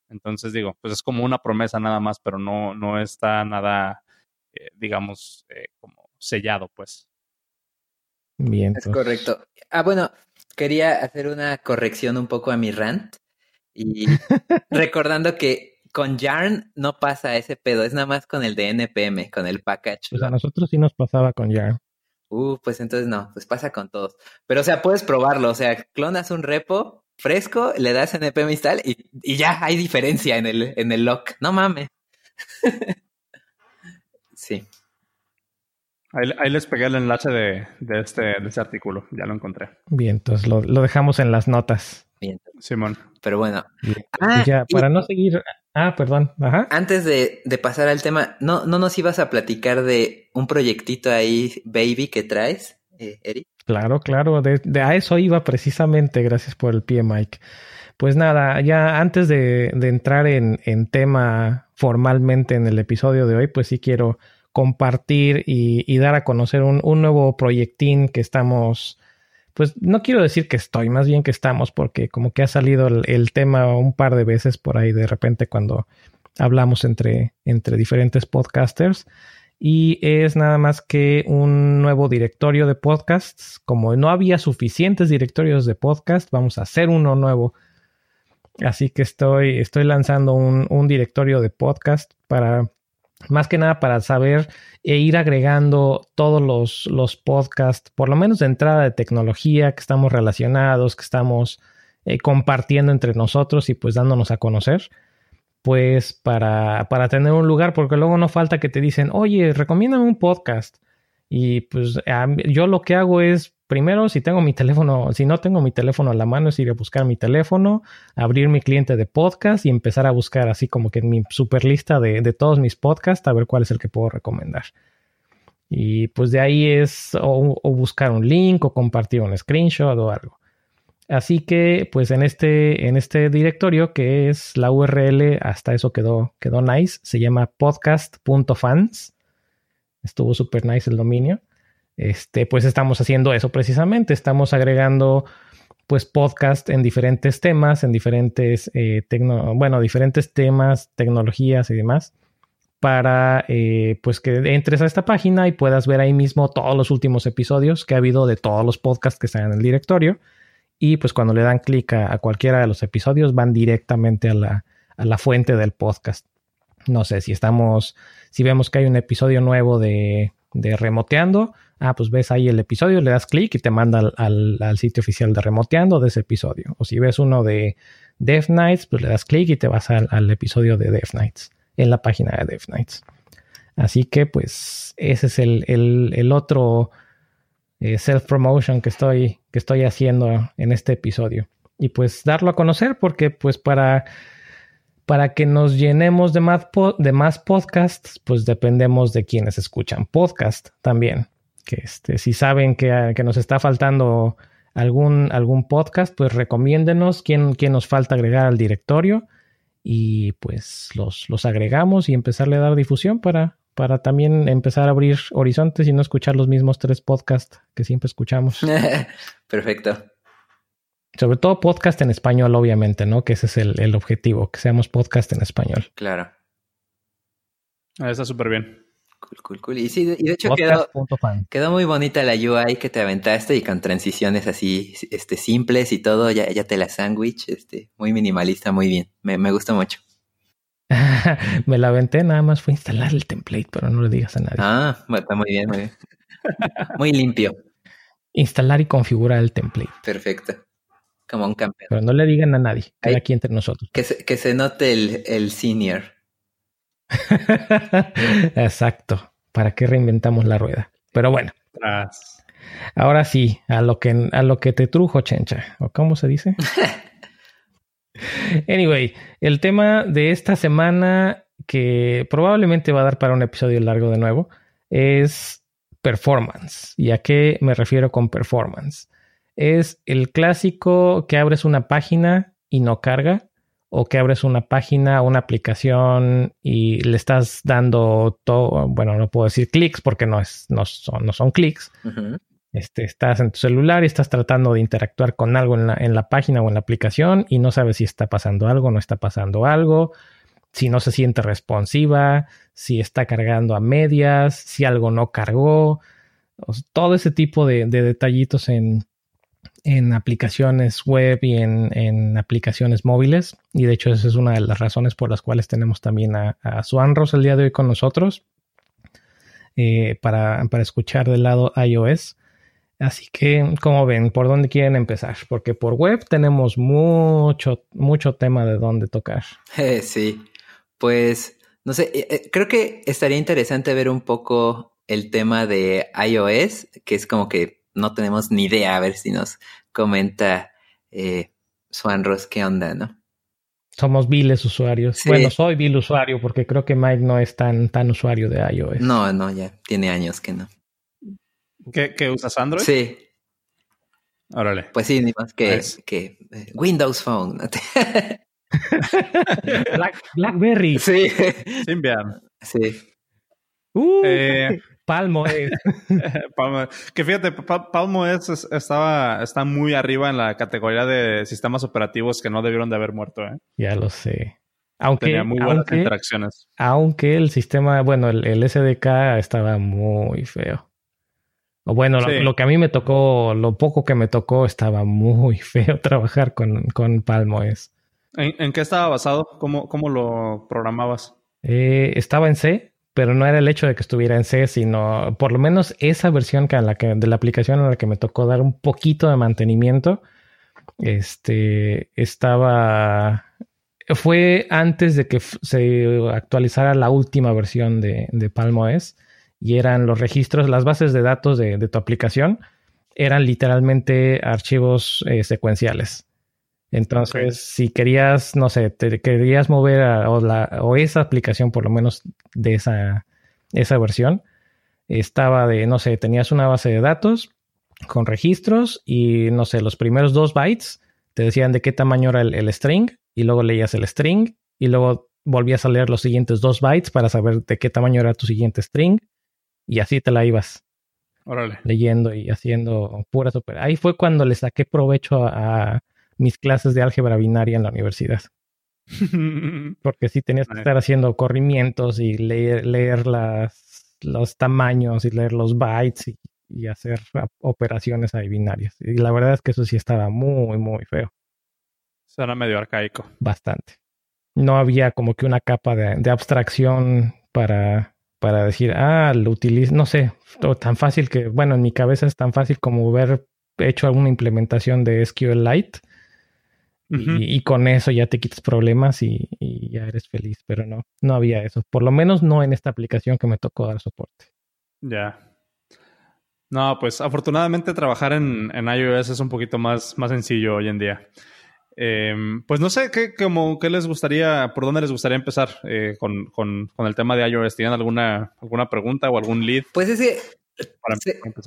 Entonces digo, pues es como una promesa nada más, pero no, no está nada, eh, digamos, eh, como sellado, pues. Bien. Es correcto. Ah, bueno, quería hacer una corrección un poco a mi rant y <laughs> recordando que con Yarn no pasa ese pedo, es nada más con el de NPM, con el package. Pues a nosotros sí nos pasaba con Yarn. Uh, pues entonces no, pues pasa con todos. Pero o sea, puedes probarlo, o sea, clonas un repo fresco, le das NPM install y, y ya hay diferencia en el, en el lock. No mames. <laughs> sí. Ahí, les pegué el enlace de, de, este, de este artículo, ya lo encontré. Bien, entonces lo, lo dejamos en las notas. Bien. Simón. Pero bueno. Ah, ya, para no seguir. Ah, perdón. Ajá. Antes de, de, pasar al tema, ¿no, ¿no nos ibas a platicar de un proyectito ahí, baby, que traes, eh, Eric? Claro, claro. De, de, a eso iba precisamente. Gracias por el pie, Mike. Pues nada, ya antes de, de entrar en, en tema formalmente en el episodio de hoy, pues sí quiero compartir y, dar a conocer un, nuevo proyectín que estamos, pues no quiero decir que estoy, más bien que estamos, porque como que ha salido el, tema un par de veces por ahí de repente cuando hablamos entre, entre diferentes podcasters. Y es nada más que un nuevo directorio de podcasts. Como no había suficientes directorios de podcast, vamos a hacer uno nuevo. Así que estoy, estoy lanzando un, un directorio de podcast para más que nada para saber e ir agregando todos los, los podcasts, por lo menos de entrada de tecnología, que estamos relacionados, que estamos eh, compartiendo entre nosotros y pues dándonos a conocer, pues para, para tener un lugar, porque luego no falta que te dicen, oye, recomiéndame un podcast. Y pues yo lo que hago es primero, si tengo mi teléfono, si no tengo mi teléfono a la mano, es ir a buscar mi teléfono, abrir mi cliente de podcast y empezar a buscar así como que mi super lista de, todos mis podcasts a ver cuál es el que puedo recomendar. Y pues de ahí es o, buscar un link o compartir un screenshot o algo. Así que pues en este, en este directorio que es la URL, hasta eso quedó, quedó nice, se llama podcast.fans. Estuvo super nice el dominio este, pues estamos haciendo eso precisamente. Estamos agregando pues podcast en diferentes temas, en diferentes, eh, bueno, diferentes temas, tecnologías y demás, para eh, pues que entres a esta página y puedas ver ahí mismo todos los últimos episodios que ha habido de todos los podcasts que están en el directorio. Y pues cuando le dan clic a, cualquiera de los episodios van directamente a la, a la fuente del podcast. No sé si estamos, si vemos que hay un episodio nuevo de, de remoteando, ah, pues ves ahí el episodio, le das clic y te manda al, sitio oficial de remoteando de ese episodio. O si ves uno de Death Nights, pues le das clic y te vas al, episodio de Death Nights en la página de Death Nights. Así que pues ese es el, otro eh, self-promotion que estoy, que estoy haciendo en este episodio. Y pues darlo a conocer porque pues para para que nos llenemos de más, de más podcasts, pues dependemos de quienes escuchan podcast también. Que este, si saben que, nos está faltando algún, algún podcast, pues recomiéndenos quién, quién, nos falta agregar al directorio y pues los, los agregamos y empezarle a dar difusión para, para también empezar a abrir horizontes y no escuchar los mismos tres podcasts que siempre escuchamos. <laughs> Perfecto. Sobre todo podcast en español, obviamente, ¿no? Que ese es el, objetivo, que seamos podcast en español. Claro. Ah, está súper bien. Cool, cool, cool. Y sí, y de hecho quedó, quedó, muy bonita la UI que te aventaste y con transiciones así este, simples y todo, ya, ya te la sándwich, este, muy minimalista, muy bien. Me, me gustó mucho. <laughs> me la aventé, nada más fue instalar el template, pero no le digas a nadie. Ah, está muy bien, muy bien. muy limpio. Instalar y configurar el template. Perfecto. Como un campeón. Pero no le digan a nadie, que aquí entre nosotros. Que se, que se note el, el senior. <laughs> Exacto. ¿Para qué reinventamos la rueda? Pero bueno. Ahora sí, a lo que a lo que te trujo, chencha. ¿O cómo se dice? <laughs> anyway, el tema de esta semana, que probablemente va a dar para un episodio largo de nuevo, es performance. ¿Y a qué me refiero con performance? Es el clásico que abres una página y no carga o que abres una página, una aplicación y le estás dando todo, bueno, no puedo decir clics porque no, es, no son, no son clics. este, estás en tu celular y estás tratando de interactuar con algo en la, en la página o en la aplicación y no sabes si está pasando algo, no está pasando algo, si no se siente responsiva, si está cargando a medias, si algo no cargó, todo ese tipo de detallitos en, en aplicaciones web y en, aplicaciones móviles. Y de hecho, esa es una de las razones por las cuales tenemos también a, a Swanros el día de hoy con nosotros eh, para, escuchar del lado iOS. Así que, como ven, ¿por dónde quieren empezar? Porque por web tenemos mucho, mucho tema de dónde tocar. <laughs> sí, pues, no sé, eh, eh, creo que estaría interesante ver un poco el tema de iOS, que es como que no tenemos ni idea, a ver si nos comenta eh, Swanros qué onda, ¿no? Somos viles usuarios. Bueno, soy vil usuario porque creo que Mike no es tan, tan usuario de iOS. No, no, ya tiene años que no. ¿Qué, usas Android? Sí. Órale. Pues sí, ni más que, que eh, Windows Phone. <laughs> Blackberry. Sí. Symbian. Sí. Uh, eh, <laughs> Palmo es. Que fíjate, Palmo es, estaba, está muy arriba en la categoría de sistemas operativos que no debieron de haber muerto. ¿eh? Ya lo sé. Aunque, Tenía muy buenas interacciones. Aunque el sistema, bueno, el, SDK estaba muy feo. O bueno, lo, que a mí me tocó, lo poco que me tocó, estaba muy <laughs> feo trabajar con, con Palmo es. ¿En, qué estaba basado? ¿Cómo, cómo lo programabas? Eh, estaba en C, pero no era el hecho de que estuviera en C, sino por lo menos esa versión que, la que, de la aplicación a la que me tocó dar un poquito de mantenimiento, este, estaba, fue antes de que se actualizara la última versión de, de OS y eran los registros, las bases de datos de, tu aplicación, eran literalmente archivos eh, secuenciales. Entonces, si querías, no sé, te querías mover a, o, la, o esa aplicación, por lo menos de esa, esa versión, estaba de, no sé, tenías una base de datos con registros y, no sé, los primeros dos bytes te decían de qué tamaño era el, string y luego leías el string y luego volvías a leer los siguientes dos bytes para saber de qué tamaño era tu siguiente string y así te la ibas leyendo y haciendo puras operaciones. Ahí fue cuando le saqué provecho a mis clases de álgebra binaria en la universidad. <laughs> Porque sí tenías que estar haciendo corrimientos y leer, leer las, los tamaños y leer los bytes y, hacer operaciones ahí binarias. Y la verdad es que eso sí estaba muy, muy feo. Suena medio arcaico. Bastante. No había como que una capa de, abstracción para, para decir, ah, lo utilizo, no sé, tan fácil que, bueno, en mi cabeza es tan fácil como haber hecho alguna implementación de SQLite y, con eso ya te quitas problemas y, ya eres feliz, pero no, no había eso. Por lo menos no en esta aplicación que me tocó dar soporte. Ya. No, pues afortunadamente trabajar en, en, iOS es un poquito más, más sencillo hoy en día. Em, pues no sé, ¿qué, como, ¿qué les gustaría, por dónde les gustaría empezar eh, con, con, con, el tema de iOS? ¿Tienen alguna, alguna pregunta o algún lead? Pues es que,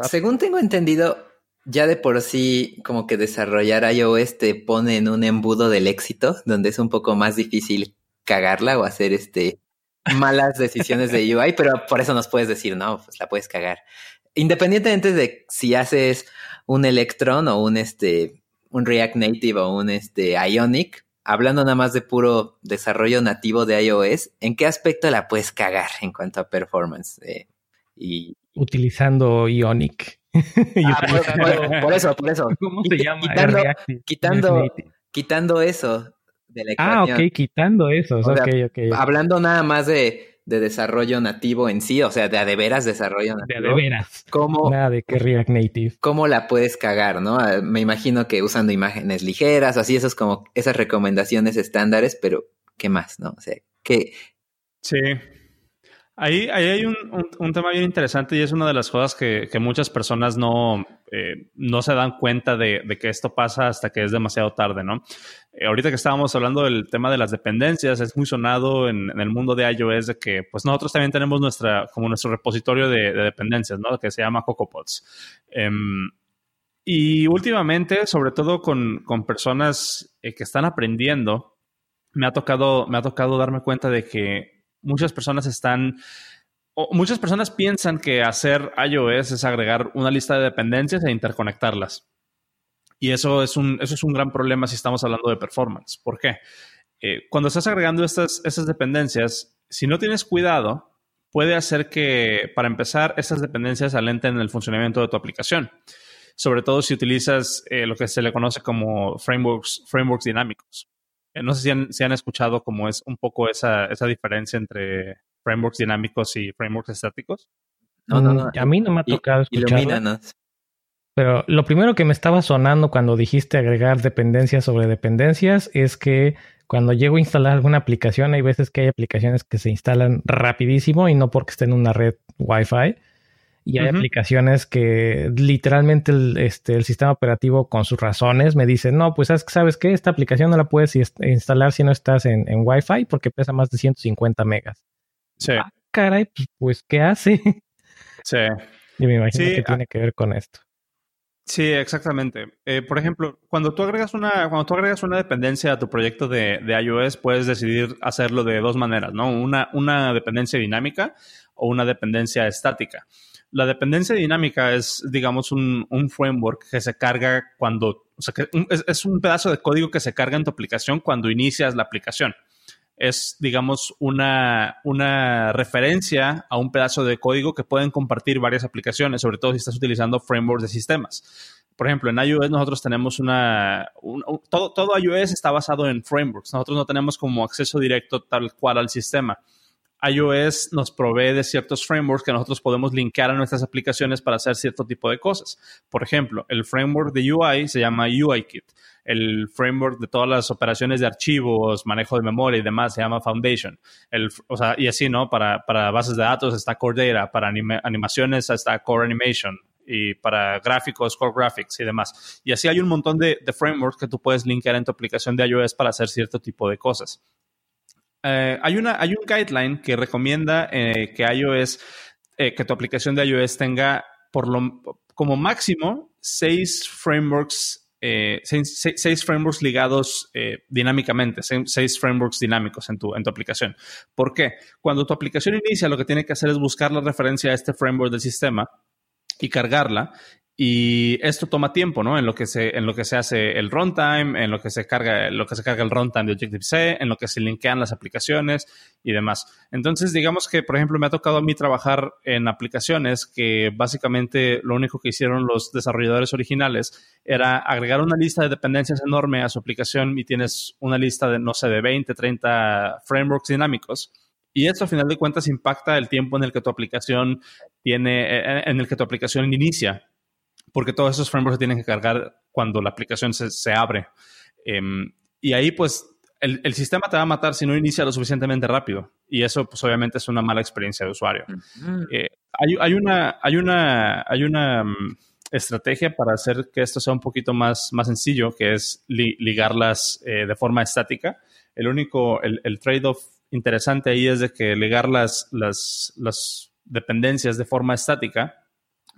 según tengo entendido, ya de por sí, como que desarrollar iOS te pone en un embudo del éxito, donde es un poco más difícil cagarla o hacer este malas decisiones de <laughs> UI, pero por eso nos puedes decir, no, pues la puedes cagar. Independientemente de si haces un Electron o un este un React Native o un este Ionic, hablando nada más de puro desarrollo nativo de iOS, ¿en qué aspecto la puedes cagar en cuanto a performance? Eh, y... Utilizando Ionic. <laughs> Ah, por, eso, por eso. <laughs> ¿Cómo se llama? Quitando, quitando, eso de la Ah, ok, quitando eso. Hablando nada más de, desarrollo nativo en sí, o sea, de a de veras desarrollo nativo. De a de veras. ¿Cómo, Nada de que React Native. ¿Cómo la puedes cagar, no? Ah, me imagino que usando imágenes ligeras o así, esos como esas recomendaciones estándares, pero ¿qué más, no? O sea, ¿qué, Sí. Ahí, ahí hay un, un, tema bien interesante y es una de las cosas que, que muchas personas no, eh, no se dan cuenta de, de, que esto pasa hasta que es demasiado tarde, ¿no? Eh, ahorita que estábamos hablando del tema de las dependencias, es muy sonado en, el mundo de iOS de que pues nosotros también tenemos nuestra, como nuestro repositorio de, de dependencias, ¿no? Que se llama CocoaPods. Um, y últimamente, sobre todo con, con personas eh, que están aprendiendo, me ha tocado, me ha tocado darme cuenta de que muchas personas están, muchas personas piensan que hacer iOS es agregar una lista de dependencias e interconectarlas. Y eso es un, eso es un gran problema si estamos hablando de performance. ¿Por qué? Eh, cuando estás agregando estas, estas dependencias, si no tienes cuidado, puede hacer que, para empezar, estas dependencias alenten el funcionamiento de tu aplicación. Sobre todo si utilizas eh, lo que se le conoce como frameworks, frameworks dinámicos. Eh, no sé si han, si han, escuchado cómo es un poco esa, esa diferencia entre frameworks dinámicos y frameworks estáticos. No, no, no. Mm, a mí no me ha tocado escucharlo. Pero lo primero que me estaba sonando cuando dijiste agregar dependencias sobre dependencias es que cuando llego a instalar alguna aplicación, hay veces que hay aplicaciones que se instalan rapidísimo y no porque estén en una red Wi-Fi y hay uh -huh. aplicaciones que literalmente el, este, el sistema operativo con sus razones me dice, no, pues sabes qué, esta aplicación no la puedes instalar si no estás en, en Wi-Fi porque pesa más de 150 megas. Sí. Ah, caray, pues, pues, ¿qué hace? Sí. Y me imagino sí, que tiene que ver con esto. Sí, exactamente. Eh, por ejemplo, cuando tú agregas una, cuando tú agregas una dependencia a tu proyecto de, de, iOS, puedes decidir hacerlo de dos maneras, ¿no? Una, una dependencia dinámica o una dependencia estática. La dependencia dinámica es, digamos, un, un framework que se carga cuando, o sea, que es, es, un pedazo de código que se carga en tu aplicación cuando inicias la aplicación. Es, digamos, una, una referencia a un pedazo de código que pueden compartir varias aplicaciones, sobre todo si estás utilizando frameworks de sistemas. Por ejemplo, en iOS nosotros tenemos una... Un, todo, todo iOS está basado en frameworks. Nosotros no tenemos como acceso directo tal cual al sistema iOS nos provee de ciertos frameworks que nosotros podemos linkar a nuestras aplicaciones para hacer cierto tipo de cosas. Por ejemplo, el framework de UI se llama UIKit. El framework de todas las operaciones de archivos, manejo de memoria y demás se llama Foundation. O sea, y así, ¿no? Para, para bases de datos está Core Data, para anima, animaciones está Core Animation, y para gráficos, core graphics y demás. Y así hay un montón de, frameworks que tú puedes linkar en tu aplicación de iOS para hacer cierto tipo de cosas. Eh, hay, una, hay un guideline que recomienda eh, que iOS, eh, que tu aplicación de iOS tenga por lo, como máximo seis frameworks, seis, seis, frameworks ligados dinámicamente, seis, seis, frameworks dinámicos en tu, en tu aplicación. ¿Por qué? Cuando tu aplicación inicia, lo que tiene que hacer es buscar la referencia a este framework del sistema y cargarla y esto toma tiempo, ¿no? En lo que se, en lo que se hace el runtime, en lo que se carga, lo que se carga el runtime de Objective-C, en lo que se linkean las aplicaciones y demás. Entonces, digamos que, por ejemplo, me ha tocado a mí trabajar en aplicaciones que básicamente lo único que hicieron los desarrolladores originales era agregar una lista de dependencias enorme a su aplicación y tienes una lista de, no sé, de 20, 30 frameworks dinámicos. Y esto, a final de cuentas, impacta el tiempo en el que tu aplicación tiene, en el que tu aplicación inicia porque todos esos frameworks se tienen que cargar cuando la aplicación se, se abre. Eh, y ahí, pues, el, el, sistema te va a matar si no inicia lo suficientemente rápido. Y eso, pues, obviamente es una mala experiencia de usuario. Eh, hay, hay, una, hay una, hay una um, estrategia para hacer que esto sea un poquito más, más sencillo, que es li, ligarlas eh, de forma estática. El único, el, el trade-off interesante ahí es de que ligar las, las, las dependencias de forma estática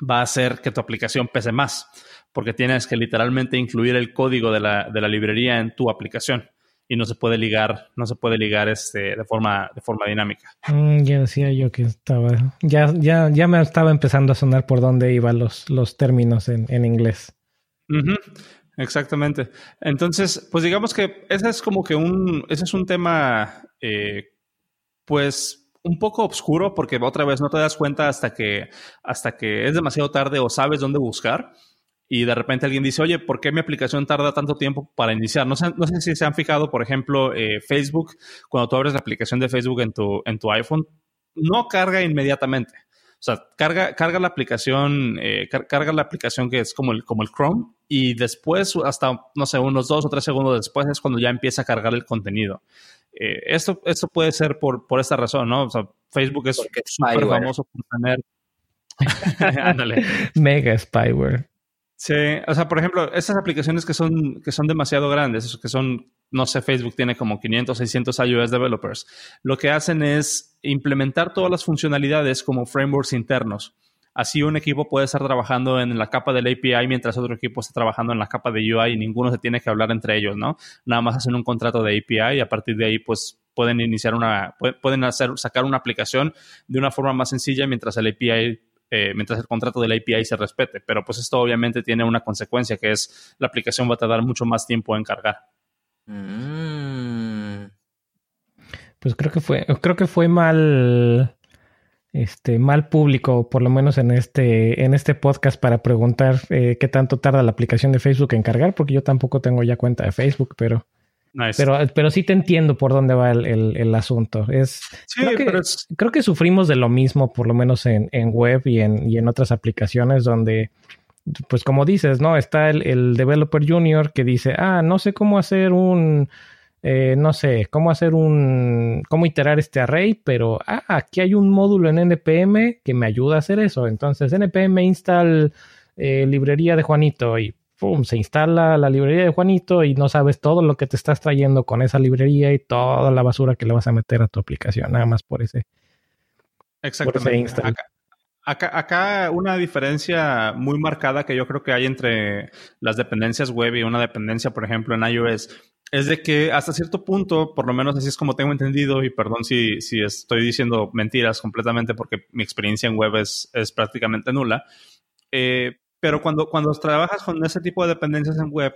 va a hacer que tu aplicación pese más, porque tienes que literalmente incluir el código de la, de la librería en tu aplicación y no se puede ligar, no se puede ligar este de forma, de forma dinámica. Mm, ya decía yo que estaba, ya, ya, ya me estaba empezando a sonar por dónde iban los, los términos en, en inglés. Uh -huh. exactamente. Entonces, pues digamos que ese es como que un, ese es un tema, eh, pues un poco oscuro porque otra vez no te das cuenta hasta que, hasta que es demasiado tarde o sabes dónde buscar y de repente alguien dice, oye, ¿por qué mi aplicación tarda tanto tiempo para iniciar? No sé, no sé si se han fijado, por ejemplo, eh, Facebook, cuando tú abres la aplicación de Facebook en tu, en tu iPhone, no carga inmediatamente. O sea, carga, carga la aplicación, eh, carga la aplicación que es como el, como el Chrome y después, hasta, no sé, unos dos o tres segundos después es cuando ya empieza a cargar el contenido. Eh, esto, esto puede ser por, por esta razón, ¿no? O sea, Facebook es súper famoso por tener... <laughs> Ándale. Mega spyware. Sí, o sea, por ejemplo, estas aplicaciones que son, que son demasiado grandes, que son, no sé, Facebook tiene como 500, 600 iOS developers, lo que hacen es implementar todas las funcionalidades como frameworks internos. Así un equipo puede estar trabajando en la capa del API mientras otro equipo está trabajando en la capa de UI y ninguno se tiene que hablar entre ellos, ¿no? Nada más hacen un contrato de API y a partir de ahí, pues pueden iniciar una, pueden hacer, sacar una aplicación de una forma más sencilla mientras el API eh, mientras el contrato del API se respete. Pero pues esto obviamente tiene una consecuencia que es la aplicación va a tardar mucho más tiempo en cargar. Mm. Pues creo que fue, creo que fue mal, este, mal público, por lo menos en este, en este podcast, para preguntar eh, qué tanto tarda la aplicación de Facebook en cargar, porque yo tampoco tengo ya cuenta de Facebook, pero pero, pero sí te entiendo por dónde va el, asunto. Es, creo, que, creo que sufrimos de lo mismo, por lo menos en, web y en, y en otras aplicaciones donde, pues como dices, ¿no? Está el, developer junior que dice, ah, no sé cómo hacer un, eh, no sé, cómo hacer un, cómo iterar este array, pero, ah, aquí hay un módulo en NPM que me ayuda a hacer eso. Entonces, NPM install eh, librería de Juanito y se instala la librería de Juanito y no sabes todo lo que te estás trayendo con esa librería y toda la basura que le vas a meter a tu aplicación, nada más por ese. Exactamente. acá, acá, una diferencia muy marcada que yo creo que hay entre las dependencias web y una dependencia, por ejemplo, en iOS, es de que hasta cierto punto, por lo menos así es como tengo entendido, y perdón si, si estoy diciendo mentiras completamente porque mi experiencia en web es, prácticamente nula, eh, pero cuando, cuando trabajas con ese tipo de dependencias en web,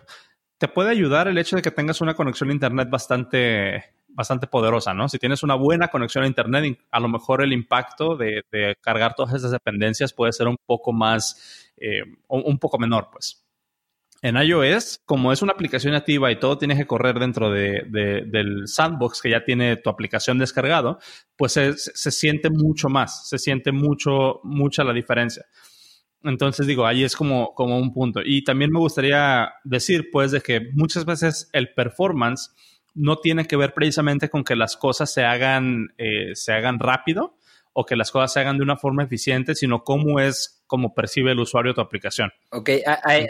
te puede ayudar el hecho de que tengas una conexión a Internet bastante, bastante poderosa, ¿no? Si tienes una buena conexión a Internet, a lo mejor el impacto de, cargar todas esas dependencias puede ser un poco más, eh, un, poco menor, pues. En iOS, como es una aplicación nativa y todo tiene que correr dentro del sandbox que ya tiene tu aplicación descargado, pues se siente mucho más, se siente mucho, mucha la diferencia. Entonces digo, ahí es como, como un punto. Y también me gustaría decir, pues, de que muchas veces el performance no tiene que ver precisamente con que las cosas se hagan, eh, se hagan rápido o que las cosas se hagan de una forma eficiente, sino cómo es, cómo percibe el usuario tu aplicación. Ok, ahí,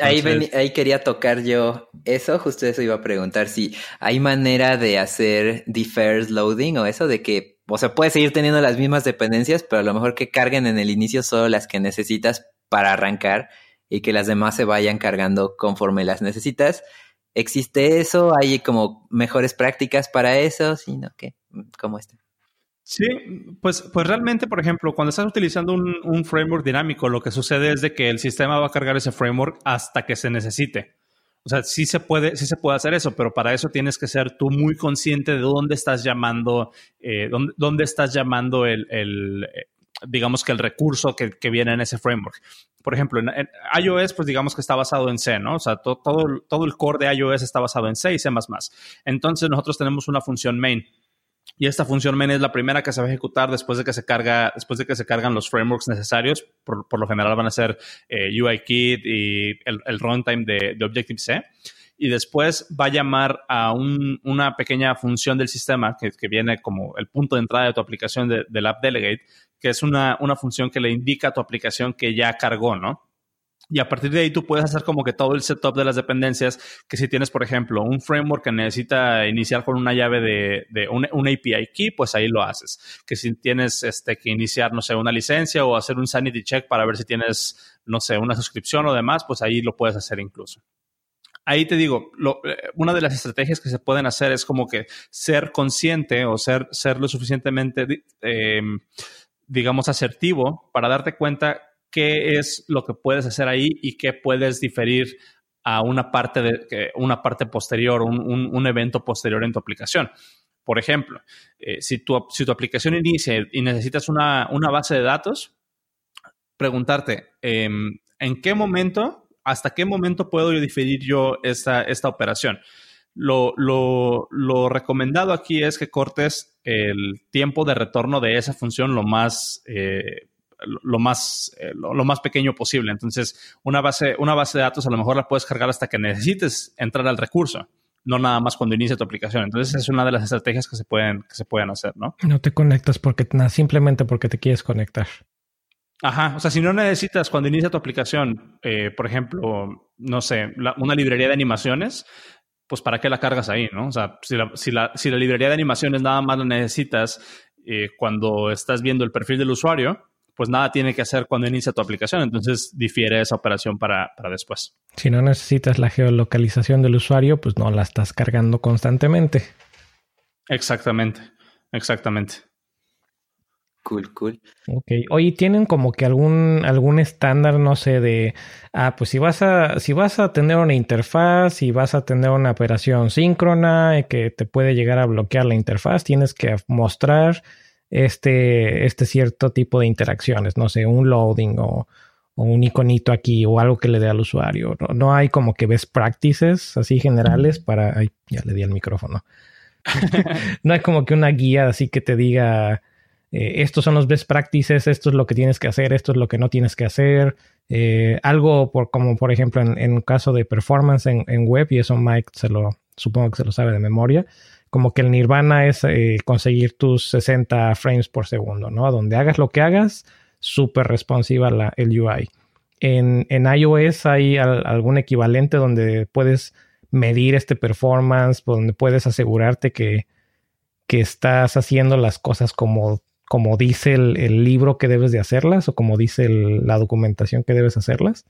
ahí, quería tocar yo eso, justo eso iba a preguntar, si hay manera de hacer deferred loading o eso de que, o sea, puedes seguir teniendo las mismas dependencias, pero a lo mejor que carguen en el inicio solo las que necesitas para arrancar y que las demás se vayan cargando conforme las necesitas. ¿Existe eso? ¿Hay como mejores prácticas para eso? ¿Sí, no? ¿Qué? ¿Cómo está? Sí, pues, pues realmente, por ejemplo, cuando estás utilizando un, framework dinámico, lo que sucede es de que el sistema va a cargar ese framework hasta que se necesite. O sea, sí se puede, sí se puede hacer eso, pero para eso tienes que ser tú muy consciente de dónde estás llamando, eh, dónde, estás llamando el, el, digamos que el recurso que, viene en ese framework. Por ejemplo, en, iOS, pues digamos que está basado en C, ¿no? O sea, todo, todo, el core de iOS está basado en C y C++. Entonces, nosotros tenemos una función main. Y esta función main es la primera que se va a ejecutar después de que se carga, después de que se cargan los frameworks necesarios. Por, lo general van a ser eh, UIKit y el, runtime de, Objective-C y después va a llamar a una pequeña función del sistema que, viene como el punto de entrada de tu aplicación de, del app delegate, que es una, función que le indica a tu aplicación que ya cargó, ¿no? Y a partir de ahí tú puedes hacer como que todo el setup de las dependencias, que si tienes, por ejemplo, un framework que necesita iniciar con una llave de, un, API key, pues ahí lo haces. Que si tienes este, que iniciar, no sé, una licencia o hacer un sanity check para ver si tienes, no sé, una suscripción o demás, pues ahí lo puedes hacer incluso. Ahí te digo, eh, una de las estrategias que se pueden hacer es como que ser consciente o ser, ser lo suficientemente... Eh, digamos, asertivo para darte cuenta qué es lo que puedes hacer ahí y qué puedes diferir a una parte, de, una parte posterior, un, evento posterior en tu aplicación. Por ejemplo, eh, si, tu, si tu aplicación inicia y necesitas una, base de datos, preguntarte, em, ¿en qué momento, hasta qué momento puedo yo diferir yo esta, esta operación? Lo, recomendado aquí es que cortes el tiempo de retorno de esa función lo más, eh, lo, más, eh, lo, más pequeño posible. Entonces, una base, una base de datos a lo mejor la puedes cargar hasta que necesites entrar al recurso, no nada más cuando inicia tu aplicación. Entonces, es una de las estrategias que se pueden, que se pueden hacer, ¿no? No te conectas porque simplemente porque te quieres conectar. Ajá, o sea, si no necesitas cuando inicia tu aplicación, eh, por ejemplo, no sé, una librería de animaciones, pues ¿para qué la cargas ahí, no? O sea, si la, si la, si la librería de animaciones nada más la necesitas eh, cuando estás viendo el perfil del usuario, pues nada tiene que hacer cuando inicia tu aplicación. Entonces difiere esa operación para, para después. Si no necesitas la geolocalización del usuario, pues no la estás cargando constantemente. Exactamente, exactamente. Cool, cool. Ok. Oye, ¿tienen como que algún, algún estándar, no sé, de, ah, pues si vas a, si vas a tener una interfaz, si vas a tener una operación síncrona que te puede llegar a bloquear la interfaz, tienes que mostrar este, este cierto tipo de interacciones, no sé, un loading o, un iconito aquí o algo que le dé al usuario. No, no hay como que best practices así generales para, ay, ya le di el micrófono. <laughs> no hay como que una guía así que te diga, eh, estos son los best practices, esto es lo que tienes que hacer, esto es lo que no tienes que hacer. Eh, algo por, como por ejemplo en, un caso de performance en, web, y eso Mike se lo, supongo que se lo sabe de memoria, como que el nirvana es eh, conseguir tus 60 frames por segundo, ¿no? Donde hagas lo que hagas, súper responsiva la, el UI. En, en iOS hay algún equivalente donde puedes medir este performance, donde puedes asegurarte que, que estás haciendo las cosas como como dice el, libro que debes de hacerlas o como dice la documentación que debes hacerlas?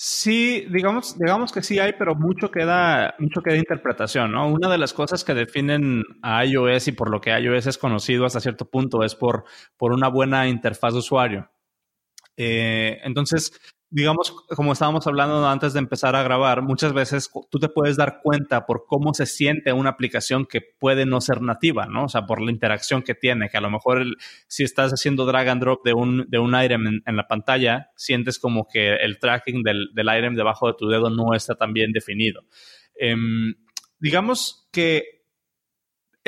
Sí, digamos, digamos que sí hay, pero mucho queda, mucho queda interpretación, ¿no? Una de las cosas que definen a iOS y por lo que iOS es conocido hasta cierto punto es por, por una buena interfaz de usuario. Eh, entonces, digamos, como estábamos hablando antes de empezar a grabar, muchas veces tú te puedes dar cuenta por cómo se siente una aplicación que puede no ser nativa, ¿no? O sea, por la interacción que tiene, que a lo mejor si estás haciendo drag and drop de un, de un en, la pantalla, sientes como que el tracking del, del, debajo de tu dedo no está tan bien definido. Em, digamos que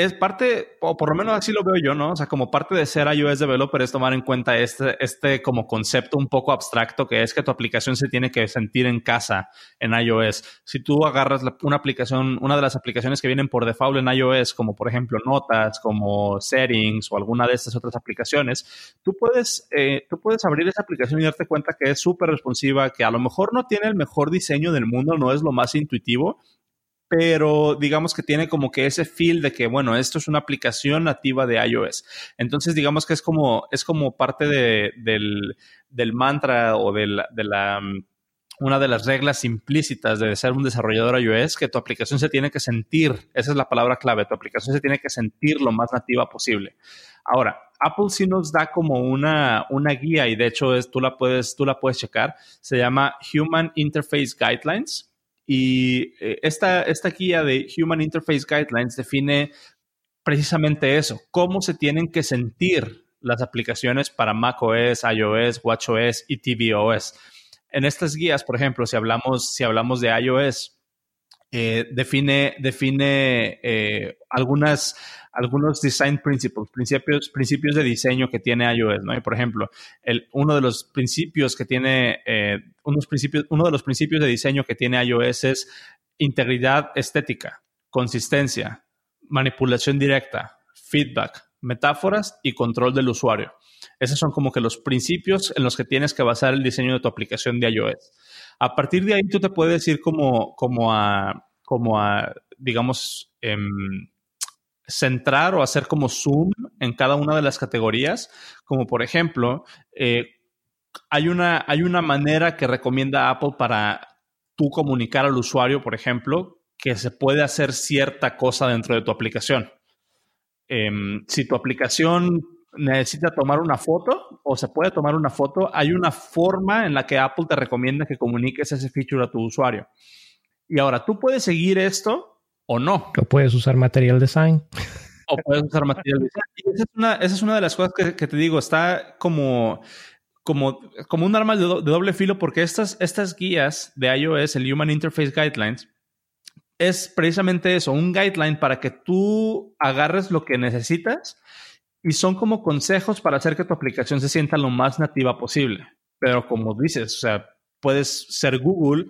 es parte, o por lo menos así lo veo yo, ¿no? O sea, como parte de ser iOS developer es tomar en cuenta este, este como concepto un poco abstracto que es que tu aplicación se tiene que sentir en casa en iOS. Si tú agarras una aplicación, una de las aplicaciones que vienen por default en iOS, como por ejemplo Notas, como Settings o alguna de estas otras aplicaciones, tú puedes, eh, tú puedes abrir esa aplicación y darte cuenta que es súper responsiva, que a lo mejor no tiene el mejor diseño del mundo, no es lo más intuitivo, pero digamos que tiene como que ese feel de que, bueno, esto es una aplicación nativa de iOS. Entonces, digamos que es como, es como parte de, del, del, mantra o de la, mm, una de las reglas implícitas de ser un desarrollador iOS, que tu aplicación se tiene que sentir, esa es la palabra clave, tu aplicación se tiene que sentir lo más nativa posible. Ahora, Apple sí nos da como una, una guía y de hecho es, tú, la puedes, tú la puedes checar, se llama Human Interface Guidelines y eh, esta, esta guía de Human Interface Guidelines define precisamente eso, cómo se tienen que sentir las aplicaciones para macOS, iOS, watchOS y tvOS. En estas guías, por ejemplo, si hablamos, si hablamos de iOS, eh, define, define eh, algunas, algunos design principles, principios, principios de diseño que tiene iOS, ¿no? Y por ejemplo, el, uno de los principios que tiene, eh, unos principios, uno de los principios de diseño que tiene iOS es integridad estética, consistencia, manipulación directa, feedback, metáforas y control del usuario. Esos son como que los principios en los que tienes que basar el diseño de tu aplicación de iOS. A partir de ahí tú te puedes ir como, como a, como a, digamos, em, centrar o hacer como zoom en cada una de las categorías, como por ejemplo, eh, hay, una, hay una manera que recomienda Apple para tú comunicar al usuario, por ejemplo, que se puede hacer cierta cosa dentro de tu aplicación. Em, si tu aplicación necesita tomar una foto o se puede tomar una foto, hay una forma en la que Apple te recomienda que comuniques ese feature a tu usuario. Y ahora, tú puedes seguir esto o no. O puedes usar material design. O puedes usar material design. Y esa, es una, esa es una de las cosas que, te digo, está como, como, como un arma de, doble filo porque estas, estas guías de iOS, el Human Interface Guidelines, es precisamente eso, un guideline para que tú agarres lo que necesitas y son como consejos para hacer que tu aplicación se sienta lo más nativa posible. Pero como dices, o sea, puedes ser Google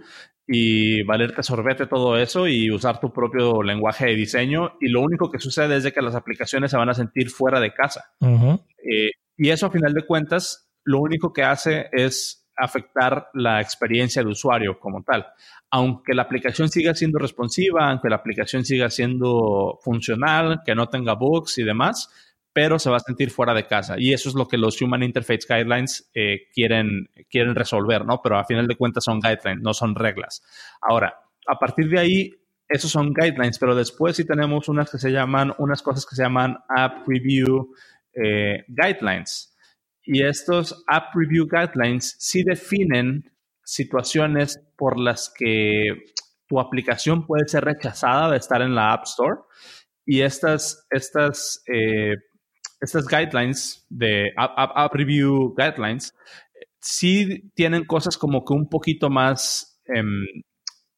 y valerte sorbete todo eso y usar tu propio lenguaje de diseño y lo único que sucede es de que las aplicaciones se van a sentir fuera de casa. Eh, y eso a final de cuentas lo único que hace es afectar la experiencia del usuario como tal aunque la aplicación siga siendo responsiva, aunque la aplicación siga siendo funcional, que no tenga bugs y demás, pero se va a sentir fuera de casa. Y eso es lo que los Human Interface Guidelines eh, quieren, quieren resolver, ¿no? Pero a final de cuentas son guidelines, no son reglas. Ahora, a partir de ahí, esos son guidelines, pero después sí tenemos unas que se llaman, unas cosas que se llaman App Review eh, Guidelines. Y estos App Review Guidelines sí definen situaciones por las que tu aplicación puede ser rechazada de estar en la App Store. Y estas, estas, eh, estas guidelines de App, Review Guidelines sí tienen cosas como que un poquito más, em,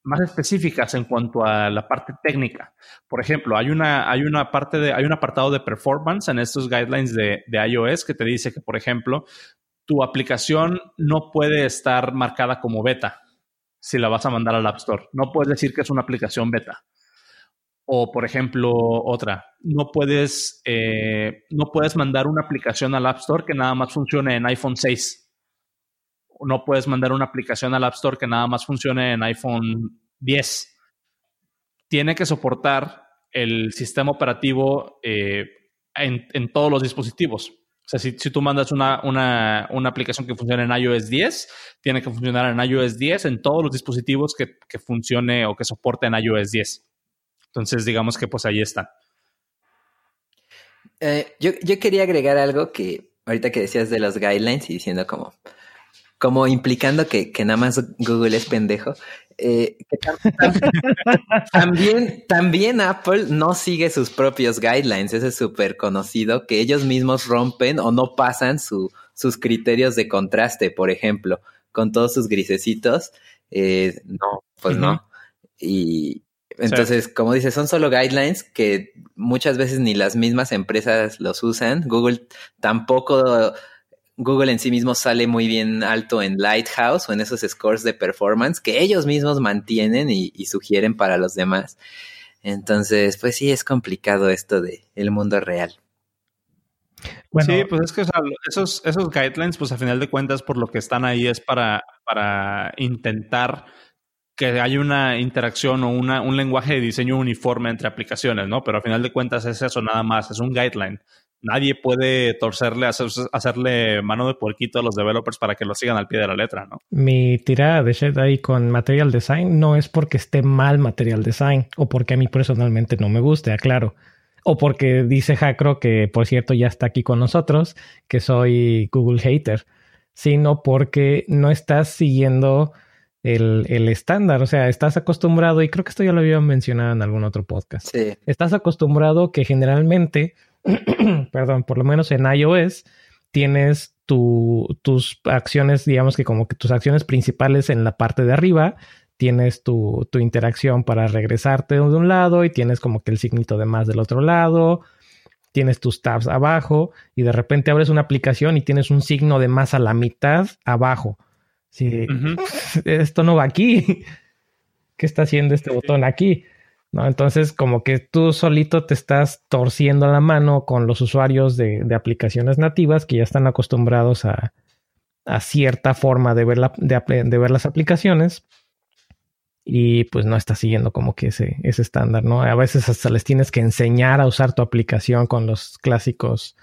más específicas en cuanto a la parte técnica. Por ejemplo, hay una, hay una parte de, hay un apartado de performance en estos guidelines de, de iOS que te dice que, por ejemplo, tu aplicación no puede estar marcada como beta si la vas a mandar al App Store. No puedes decir que es una aplicación beta. O, por ejemplo, otra, no puedes, eh, no puedes mandar una aplicación al App Store que nada más funcione en iPhone 6. No puedes mandar una aplicación al App Store que nada más funcione en iPhone 10. Tiene que soportar el sistema operativo eh, en todos los dispositivos. O sea, si, tú mandas una, una, una, aplicación que funcione en iOS 10, tiene que funcionar en iOS 10 en todos los dispositivos que, que funcione o que soporte en iOS 10. Entonces, digamos que pues ahí está. Eh, yo, yo quería agregar algo que ahorita que decías de los guidelines y diciendo como, como implicando que, que nada más Google es pendejo. Eh, <laughs> también, también Apple no sigue sus propios guidelines, eso es súper conocido, que ellos mismos rompen o no pasan sus criterios de contraste, por ejemplo, con todos sus grisecitos. Eh, no, pues no. Y entonces, como dices, son solo guidelines que muchas veces ni las mismas empresas los usan. Google tampoco Google en sí mismo sale muy bien alto en Lighthouse o en esos scores de performance que ellos mismos mantienen y, sugieren para los demás. Entonces, pues sí, es complicado esto de el mundo real. sí, pues es que esos, esos guidelines, pues a final de cuentas, por lo que están ahí es para, para intentar que haya una interacción o una, un lenguaje de diseño uniforme entre aplicaciones, ¿no? Pero a final de cuentas es eso nada más, es un guideline nadie puede torcerle, hacerle mano de puerquito a los developers para que lo sigan al pie de la letra, ¿no? Mi tirada de Shed ahí con Material Design no es porque esté mal Material Design o porque a mí personalmente no me guste, aclaro. O porque dice Jacro, que por cierto ya está aquí con nosotros, que soy Google hater, sino porque no estás siguiendo el, el, estándar. O sea, estás acostumbrado, y creo que esto ya lo había mencionado en algún otro podcast. Sí. Estás acostumbrado que generalmente <clears throat> perdón, por lo menos en iOS, tienes tus acciones, digamos que como que tus acciones principales en la parte de arriba, tienes tu, tu interacción para regresarte de un lado y tienes como que el signito de más del otro lado, tienes tus tabs abajo y de repente abres una aplicación y tienes un signo de más a la mitad abajo. Sí, <laughs> esto no va aquí. <laughs> ¿Qué está haciendo este botón aquí? ¿no? Entonces, como que tú solito te estás torciendo la mano con los usuarios de, aplicaciones nativas que ya están acostumbrados a, cierta forma de ver, de, ver las aplicaciones y pues no estás siguiendo como que ese, ese estándar, ¿no? A veces hasta les tienes que enseñar a usar tu aplicación con los clásicos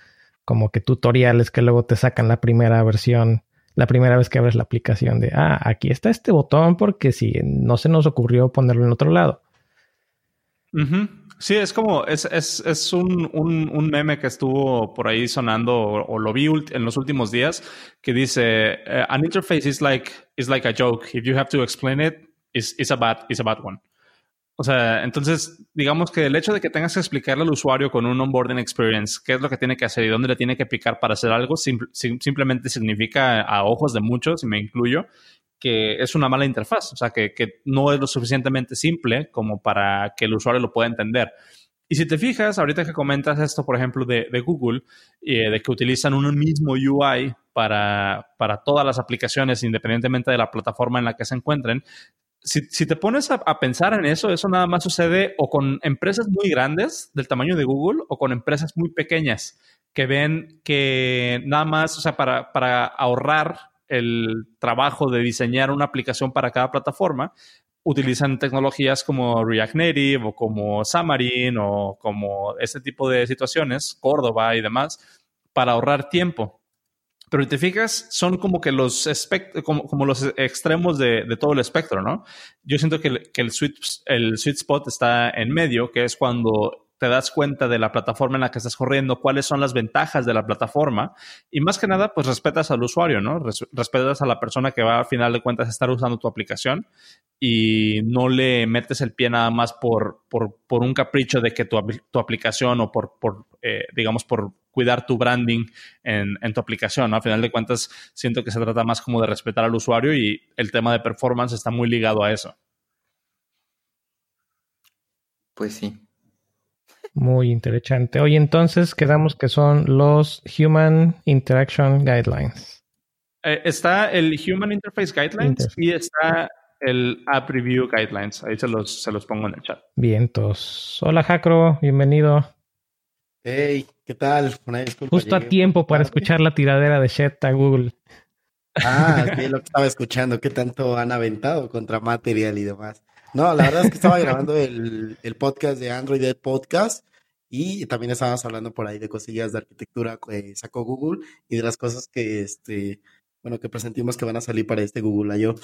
como que tutoriales que luego te sacan la primera versión, la primera vez que abres la aplicación de, ah, aquí está este botón porque si no se nos ocurrió ponerlo en otro lado. Sí, es como, es, es, es un, un, meme que estuvo por ahí sonando o, lo vi en los últimos días que dice, eh, an interface is like, is like a joke. If you have to explain it, it's, it's, a, bad, it's a bad one. O sea, entonces, digamos que el hecho de que tengas que explicarle al usuario con un onboarding experience qué es lo que tiene que hacer y dónde le tiene que picar para hacer algo, simplemente significa a ojos de muchos, y me incluyo, que es una mala interfaz, o sea, que, no es lo suficientemente simple como para que el usuario lo pueda entender. Y si te fijas, ahorita que comentas esto, por ejemplo, de, de Google, eh, de que utilizan un mismo UI para, para, todas las aplicaciones, independientemente de la plataforma en la que se encuentren, si, te pones a, pensar en eso, eso nada más sucede o con empresas muy grandes del tamaño de Google o con empresas muy pequeñas que ven que nada más, o sea, para, para ahorrar el trabajo de diseñar una aplicación para cada plataforma, utilizan tecnologías como React Native o como Xamarin o como este tipo de situaciones, Córdoba y demás, para ahorrar tiempo. Pero si te fijas, son como que los, como, como los extremos de, de, todo el espectro, ¿no? Yo siento que, el, que el, sweet, el sweet spot está en medio, que es cuando te das cuenta de la plataforma en la que estás corriendo, cuáles son las ventajas de la plataforma y más que nada, pues respetas al usuario, ¿no? respetas a la persona que va a final de cuentas a estar usando tu aplicación y no le metes el pie nada más por, por, por un capricho de que tu, tu aplicación o por, por eh, digamos, por cuidar tu branding en, en, tu aplicación, ¿no? A final de cuentas, siento que se trata más como de respetar al usuario y el tema de performance está muy ligado a eso. Pues sí, muy interesante. Hoy entonces quedamos que son los Human Interaction Guidelines. Eh, está el Human Interface Guidelines y está el App Review Guidelines. Ahí se los, se los pongo en el chat. Vientos. Hola, Jacro. Bienvenido. Hey, ¿qué tal? Justo a tiempo para escuchar la tiradera de Shet a Google. Ah, <laughs> sí, lo que estaba escuchando. ¿Qué tanto han aventado contra Material y demás? No, la verdad es que estaba grabando el, el podcast de Android Dead Podcast y también estábamos hablando por ahí de cosillas de arquitectura que sacó Google y de las cosas que, este, bueno, que presentimos que van a salir para este Google I.O.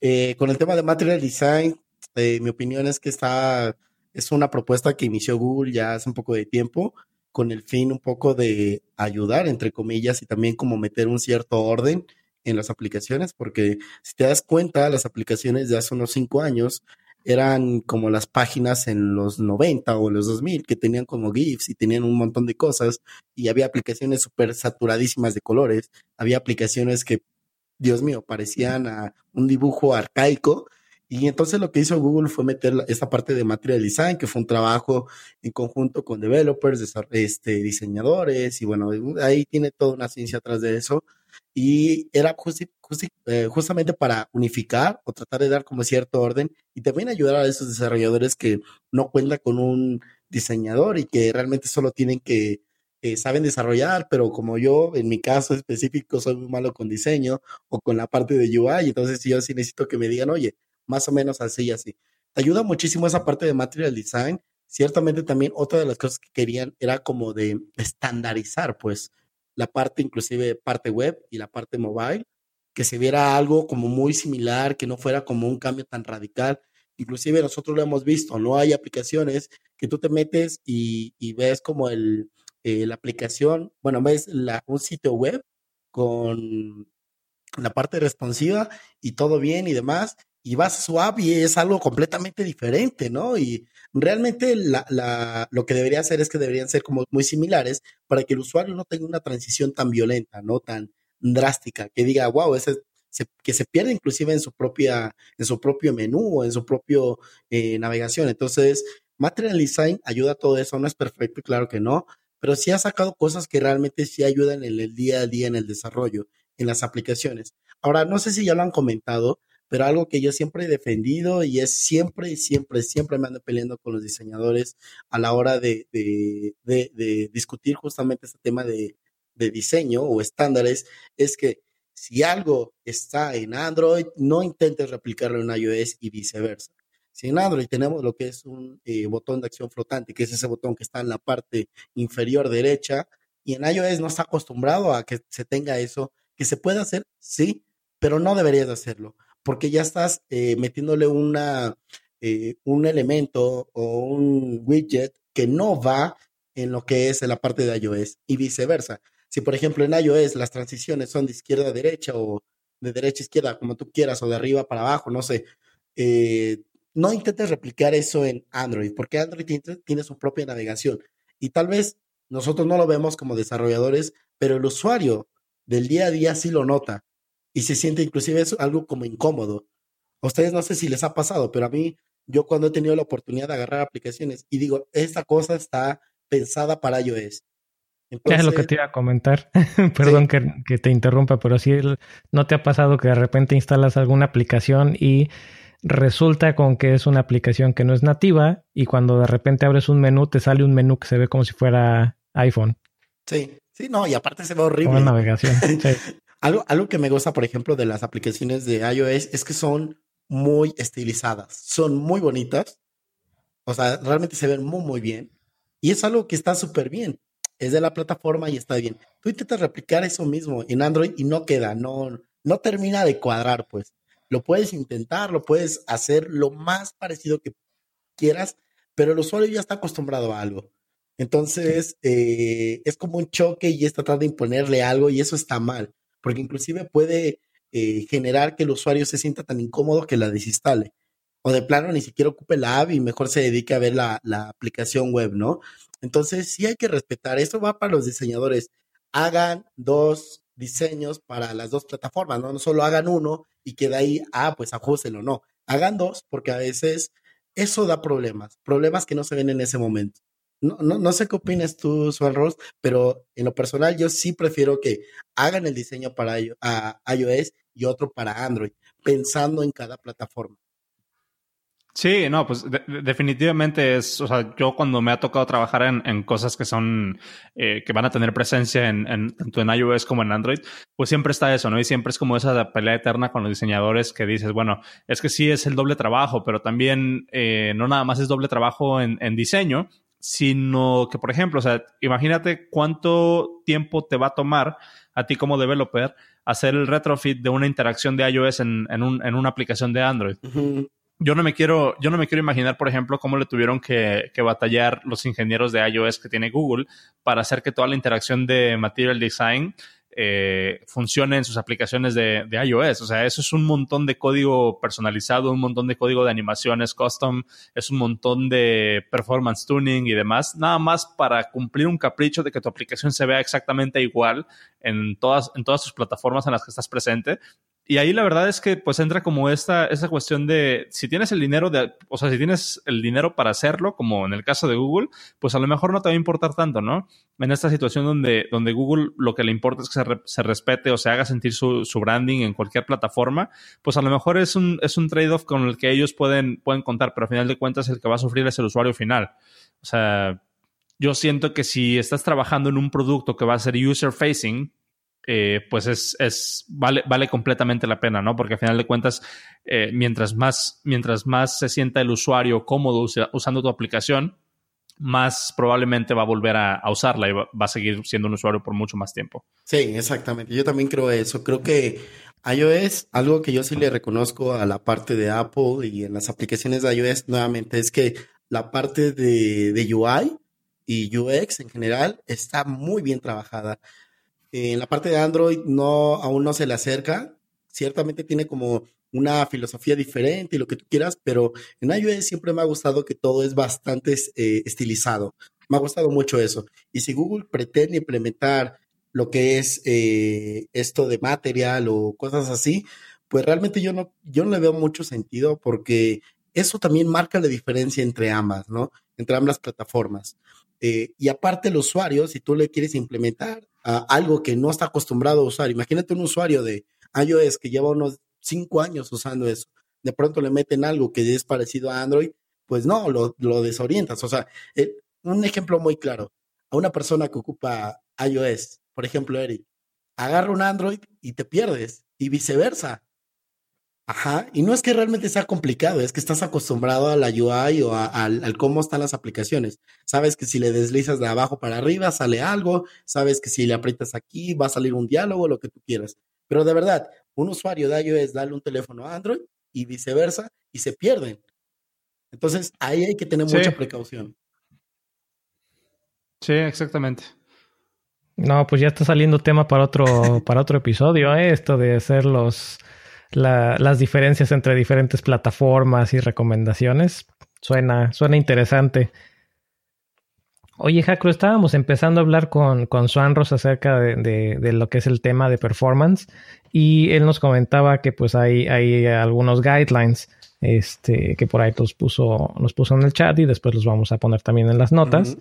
Eh, con el tema de Material Design, eh, mi opinión es que está, es una propuesta que inició Google ya hace un poco de tiempo con el fin un poco de ayudar, entre comillas, y también como meter un cierto orden en las aplicaciones, porque si te das cuenta, las aplicaciones de hace unos cinco años eran como las páginas en los 90 o los 2000 que tenían como GIFs y tenían un montón de cosas y había aplicaciones súper saturadísimas de colores, había aplicaciones que, Dios mío, parecían a un dibujo arcaico. Y entonces lo que hizo Google fue meter esta parte de material design, que fue un trabajo en conjunto con developers, este, diseñadores, y bueno, ahí tiene toda una ciencia atrás de eso. Y era eh, justamente para unificar o tratar de dar como cierto orden y también ayudar a esos desarrolladores que no cuentan con un diseñador y que realmente solo tienen que, eh, saben desarrollar, pero como yo, en mi caso específico, soy muy malo con diseño o con la parte de UI, entonces yo sí necesito que me digan, oye, más o menos así y así. Te ayuda muchísimo esa parte de material design. Ciertamente también otra de las cosas que querían era como de estandarizar, pues, la parte inclusive parte web y la parte mobile, que se viera algo como muy similar, que no fuera como un cambio tan radical. Inclusive nosotros lo hemos visto, no hay aplicaciones que tú te metes y, ves como el, eh, la aplicación, bueno, ves la, un sitio web con la parte responsiva y todo bien y demás, y vas a su app y es algo completamente diferente, ¿no? Y realmente la, la, lo que debería hacer es que deberían ser como muy similares para que el usuario no tenga una transición tan violenta, no tan drástica, que diga, wow, ese, que se pierde inclusive en su propia, en su propio menú o en su propio eh, navegación. Entonces, Material Design ayuda a todo eso, no es perfecto, claro que no, pero sí ha sacado cosas que realmente sí ayudan en el día a día en el desarrollo, en las aplicaciones. Ahora, no sé si ya lo han comentado, pero algo que yo siempre he defendido y es siempre, siempre, siempre me ando peleando con los diseñadores a la hora de, de, discutir justamente este tema de, de diseño o estándares, es que si algo está en Android, no intentes replicarlo en iOS y viceversa. Si en Android tenemos lo que es un eh, botón de acción flotante, que es ese botón que está en la parte inferior derecha, y en iOS no está acostumbrado a que se tenga eso, que se puede hacer, sí, pero no deberías hacerlo porque ya estás eh, metiéndole una, eh, un elemento o un widget que no va en lo que es la parte de iOS y viceversa. Si, por ejemplo, en iOS las transiciones son de izquierda a derecha o de derecha a izquierda, como tú quieras, o de arriba para abajo, no sé, eh, no intentes replicar eso en Android, porque Android tiene su propia navegación. Y tal vez nosotros no lo vemos como desarrolladores, pero el usuario del día a día sí lo nota y se siente inclusive algo como incómodo. A ustedes no sé si les ha pasado, pero a mí, yo cuando he tenido la oportunidad de agarrar aplicaciones y digo, esta cosa está pensada para iOS. es lo que te iba a comentar. <laughs> Perdón que, que, te interrumpa, pero si no te ha pasado que de repente instalas alguna aplicación y resulta con que es una aplicación que no es nativa y cuando de repente abres un menú te sale un menú que se ve como si fuera iPhone. Sí, sí, no, y aparte se ve horrible. Una navegación. <laughs> algo, algo que me gusta, por ejemplo, de las aplicaciones de iOS es que son muy estilizadas, son muy bonitas, o sea, realmente se ven muy, muy bien. Y es algo que está súper bien. Es de la plataforma y está bien. Tú intentas replicar eso mismo en Android y no queda, no, no termina de cuadrar, pues. Lo puedes intentar, lo puedes hacer lo más parecido que quieras, pero el usuario ya está acostumbrado a algo. Entonces, eh, es como un choque y es tratar de imponerle algo y eso está mal, porque inclusive puede eh, generar que el usuario se sienta tan incómodo que la desinstale. O de plano ni siquiera ocupe la app y mejor se dedique a ver la, aplicación web, ¿no? Entonces, sí hay que respetar. Eso va para los diseñadores. Hagan dos diseños para las dos plataformas, ¿no? No solo hagan uno y que de ahí, ah, pues ajustenlo, no. Hagan dos porque a veces eso da problemas, problemas que no se ven en ese momento. No, no, no sé qué opinas tú, Swan Rose, pero en lo personal yo sí prefiero que hagan el diseño para iOS y otro para Android, pensando en cada plataforma. Sí, no, pues definitivamente es, o sea, yo cuando me ha tocado trabajar en, cosas que son, eh, que van a tener presencia en, tanto en iOS como en Android, pues siempre está eso, ¿no? Y siempre es como esa pelea eterna con los diseñadores que dices, bueno, es que sí es el doble trabajo, pero también eh, no nada más es doble trabajo en diseño, sino que, por ejemplo, o sea, imagínate cuánto tiempo te va a tomar a ti como developer hacer el retrofit de una interacción de iOS en, en, un, en una aplicación de Android. Yo no me quiero, yo no me quiero imaginar, por ejemplo, cómo le tuvieron que, batallar los ingenieros de iOS que tiene Google para hacer que toda la interacción de Material Design eh, funcione en sus aplicaciones de, de, iOS. O sea, eso es un montón de código personalizado, un montón de código de animaciones custom, es un montón de performance tuning y demás, nada más para cumplir un capricho de que tu aplicación se vea exactamente igual en todas, en todas tus plataformas en las que estás presente y ahí la verdad es que pues entra como esta, esa cuestión de si tienes el dinero de, o sea, si tienes el dinero para hacerlo, como en el caso de Google, pues a lo mejor no te va a importar tanto, ¿no? En esta situación donde, donde Google lo que le importa es que se, se respete o se haga sentir su, su, branding en cualquier plataforma, pues a lo mejor es un, es un trade-off con el que ellos pueden, pueden contar, pero a final de cuentas el que va a sufrir es el usuario final. O sea, yo siento que si estás trabajando en un producto que va a ser user facing, eh, pues es, es, vale, vale completamente la pena, ¿no? Porque al final de cuentas, eh, mientras, más, mientras más se sienta el usuario cómodo usando tu aplicación, más probablemente va a volver a, usarla y va, a seguir siendo un usuario por mucho más tiempo. Sí, exactamente. Yo también creo eso. Creo que iOS, algo que yo sí le reconozco a la parte de Apple y en las aplicaciones de iOS nuevamente es que la parte de, de UI y UX en general está muy bien trabajada en la parte de Android no, aún no se le acerca. Ciertamente tiene como una filosofía diferente y lo que tú quieras, pero en iOS siempre me ha gustado que todo es bastante eh, estilizado. Me ha gustado mucho eso. Y si Google pretende implementar lo que es eh, esto de material o cosas así, pues realmente yo no, yo no le veo mucho sentido porque eso también marca la diferencia entre ambas, ¿no? Entre ambas plataformas. Eh, y aparte el usuario, si tú le quieres implementar algo que no está acostumbrado a usar, imagínate un usuario de iOS que lleva unos cinco años usando eso, de pronto le meten algo que es parecido a Android, pues no, lo, desorientas. O sea, eh, un ejemplo muy claro, a una persona que ocupa iOS, por ejemplo, Eric, agarra un Android y te pierdes, y viceversa. Ajá, y no es que realmente sea complicado, es que estás acostumbrado a la UI o al cómo están las aplicaciones. Sabes que si le deslizas de abajo para arriba sale algo, sabes que si le aprietas aquí va a salir un diálogo, lo que tú quieras. Pero de verdad, un usuario de iOS dale un teléfono a Android y viceversa y se pierden. Entonces ahí hay que tener mucha precaución. Sí, exactamente. No, pues ya está saliendo tema para otro, para otro episodio, ¿eh? esto de hacer los, las diferencias entre diferentes plataformas y recomendaciones. Suena, suena interesante. Oye, Jacro, estábamos empezando a hablar con, con Swanros acerca de, de, lo que es el tema de performance y él nos comentaba que pues hay, hay algunos guidelines este, que por ahí nos puso, nos puso en el chat y después los vamos a poner también en las notas.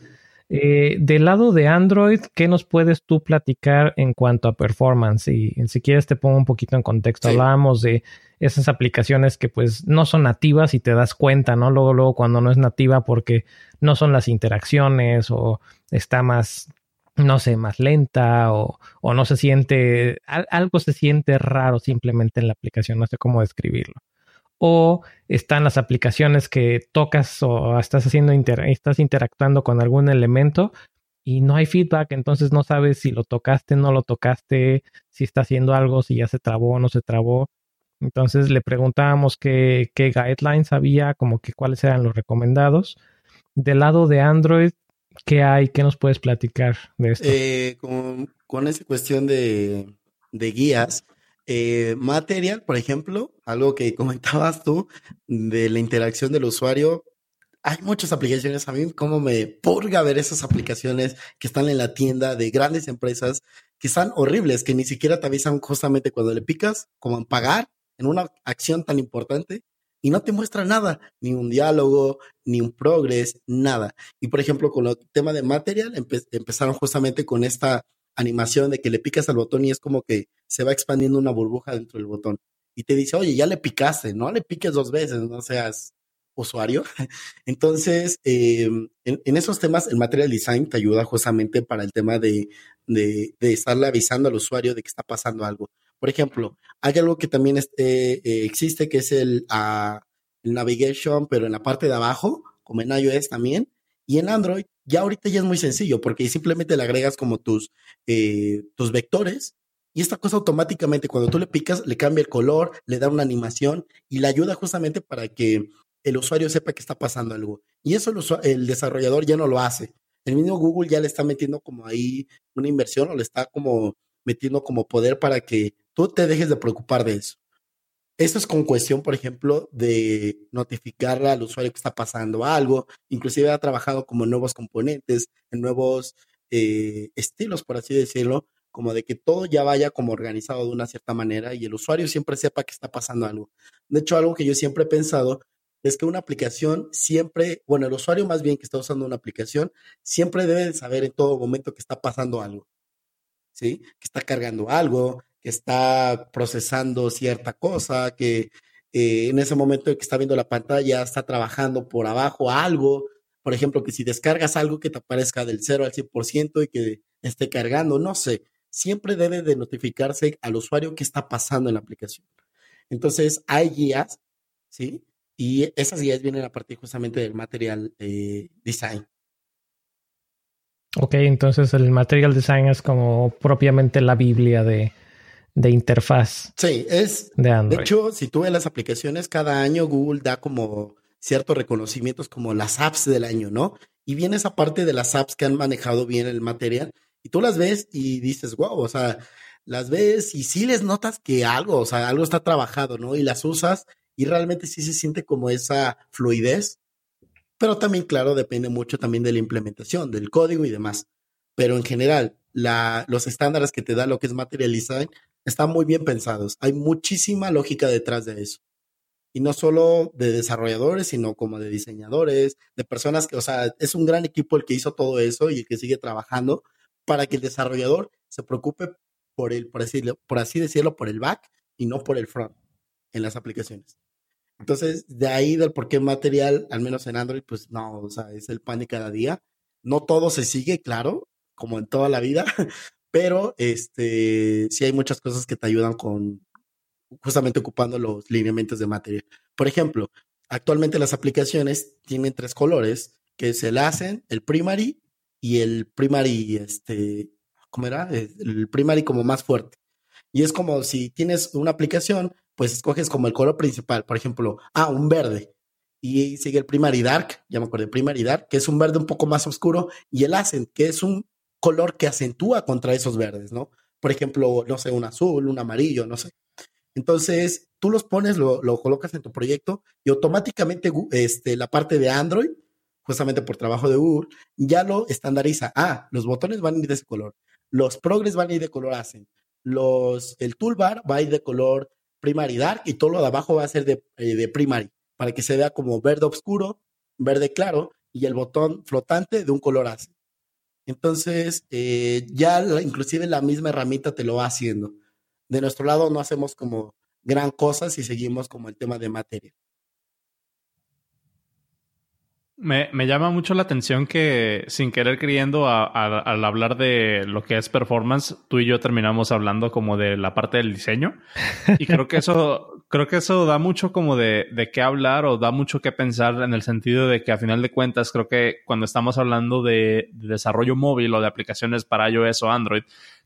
Eh, del lado de Android, ¿qué nos puedes tú platicar en cuanto a performance? Y, si quieres te pongo un poquito en contexto. Hablábamos de esas aplicaciones que pues no son nativas y te das cuenta, ¿no? Luego, luego cuando no es nativa porque no son las interacciones o está más, no sé, más lenta o, o no se siente, algo se siente raro simplemente en la aplicación, no sé cómo describirlo o están las aplicaciones que tocas o estás haciendo estás interactuando con algún elemento y no hay feedback, entonces no sabes si lo tocaste, no lo tocaste, si está haciendo algo, si ya se trabó o no se trabó. Entonces le preguntábamos qué, qué guidelines había, como que cuáles eran los recomendados. Del lado de Android, ¿qué hay? ¿Qué nos puedes platicar de esto? Eh, con, con esa cuestión de, de guías, eh, material, por ejemplo, algo que comentabas tú de la interacción del usuario. Hay muchas aplicaciones. A mí, como me purga ver esas aplicaciones que están en la tienda de grandes empresas que están horribles, que ni siquiera te avisan justamente cuando le picas, como en pagar en una acción tan importante y no te muestra nada, ni un diálogo, ni un progress, nada. Y por ejemplo, con el tema de material, empezaron justamente con esta animación de que le picas al botón y es como que se va expandiendo una burbuja dentro del botón. Y te dice, oye, ya le picaste, no le piques dos veces, no seas usuario. <laughs> Entonces, em, en, esos temas, el material design te ayuda justamente para el tema de, de, estarle avisando al usuario de que está pasando algo. Por ejemplo, hay algo que también este, existe que es el, uh, el navigation, pero en la parte de abajo, como en iOS también, y en Android ya ahorita ya es muy sencillo porque simplemente le agregas como tus, eh, tus vectores y esta cosa automáticamente cuando tú le picas le cambia el color, le da una animación y le ayuda justamente para que el usuario sepa que está pasando algo. Y eso el, desarrollador ya no lo hace. El mismo Google ya le está metiendo como ahí una inversión o le está como metiendo como poder para que tú te dejes de preocupar de eso. Eso es con cuestión, por ejemplo, de notificar al usuario que está pasando algo. Inclusive ha trabajado como nuevos componentes, en nuevos eh, estilos, por así decirlo, como de que todo ya vaya como organizado de una cierta manera y el usuario siempre sepa que está pasando algo. De hecho, algo que yo siempre he pensado es que una aplicación siempre, bueno, el usuario más bien que está usando una aplicación, siempre debe saber en todo momento que está pasando algo. ¿Sí? Que está cargando algo, está procesando cierta cosa, que eh, en ese momento que está viendo la pantalla está trabajando por abajo algo. Por ejemplo, que si descargas algo que te aparezca del 0 al 100% y que esté cargando, no sé, siempre debe de notificarse al usuario qué está pasando en la aplicación. Entonces, hay guías, ¿sí? Y esas guías vienen a partir justamente del material eh, design. Ok, entonces el material design es como propiamente la Biblia de, de interfaz. Sí, es. De Android. De hecho, si tú ves las aplicaciones, cada año Google da como ciertos reconocimientos como las apps del año, ¿no? Y viene esa parte de las apps que han manejado bien el material y tú las ves y dices, wow, o sea, las ves y sí les notas que algo, o sea, algo está trabajado, ¿no? Y las usas y realmente sí se siente como esa fluidez. Pero también, claro, depende mucho también de la implementación, del código y demás. Pero en general, la, los estándares que te da lo que es Material Design están muy bien pensados. Hay muchísima lógica detrás de eso. Y no solo de desarrolladores, sino como de diseñadores, de personas que, o sea, es un gran equipo el que hizo todo eso y el que sigue trabajando para que el desarrollador se preocupe por el, por así, por así decirlo, por el back y no por el front en las aplicaciones. Entonces, de ahí del por qué material, al menos en Android, pues no, o sea, es el pan de cada día. No todo se sigue, claro, como en toda la vida, <laughs> pero este, sí hay muchas cosas que te ayudan con justamente ocupando los lineamientos de materia. Por ejemplo, actualmente las aplicaciones tienen tres colores, que es el hacen, el primary y el primary, este, ¿cómo era? El primary como más fuerte. Y es como si tienes una aplicación, pues escoges como el color principal, por ejemplo, ah, un verde. y sigue el Primary Dark, ya me acuerdo, Primary Dark, que es un verde un poco más oscuro, y el Accent, que es un color que acentúa contra esos verdes, ¿no? Por ejemplo, no sé, un azul, un amarillo, no sé. Entonces, tú los pones, lo, lo colocas en tu proyecto y automáticamente este, la parte de Android, justamente por trabajo de Google, ya lo estandariza. Ah, los botones van a ir de ese color, los progres van a ir de color Accent, los, el toolbar va a ir de color Primary Dark y todo lo de abajo va a ser de, eh, de Primary para que se vea como verde oscuro, verde claro y el botón flotante de un color azul. Entonces, eh, ya inclusive la misma herramienta te lo va haciendo. De nuestro lado no hacemos como gran cosa si seguimos como el tema de materia. Me, llama mucho la atención que sin querer queriendo al hablar de lo que es performance, tú y yo terminamos hablando como de la parte del diseño. Y creo que eso, <laughs> creo que eso da mucho como de, de qué hablar o da mucho que pensar en el sentido de que a final de cuentas creo que cuando estamos hablando de, desarrollo móvil o de aplicaciones para iOS o Android,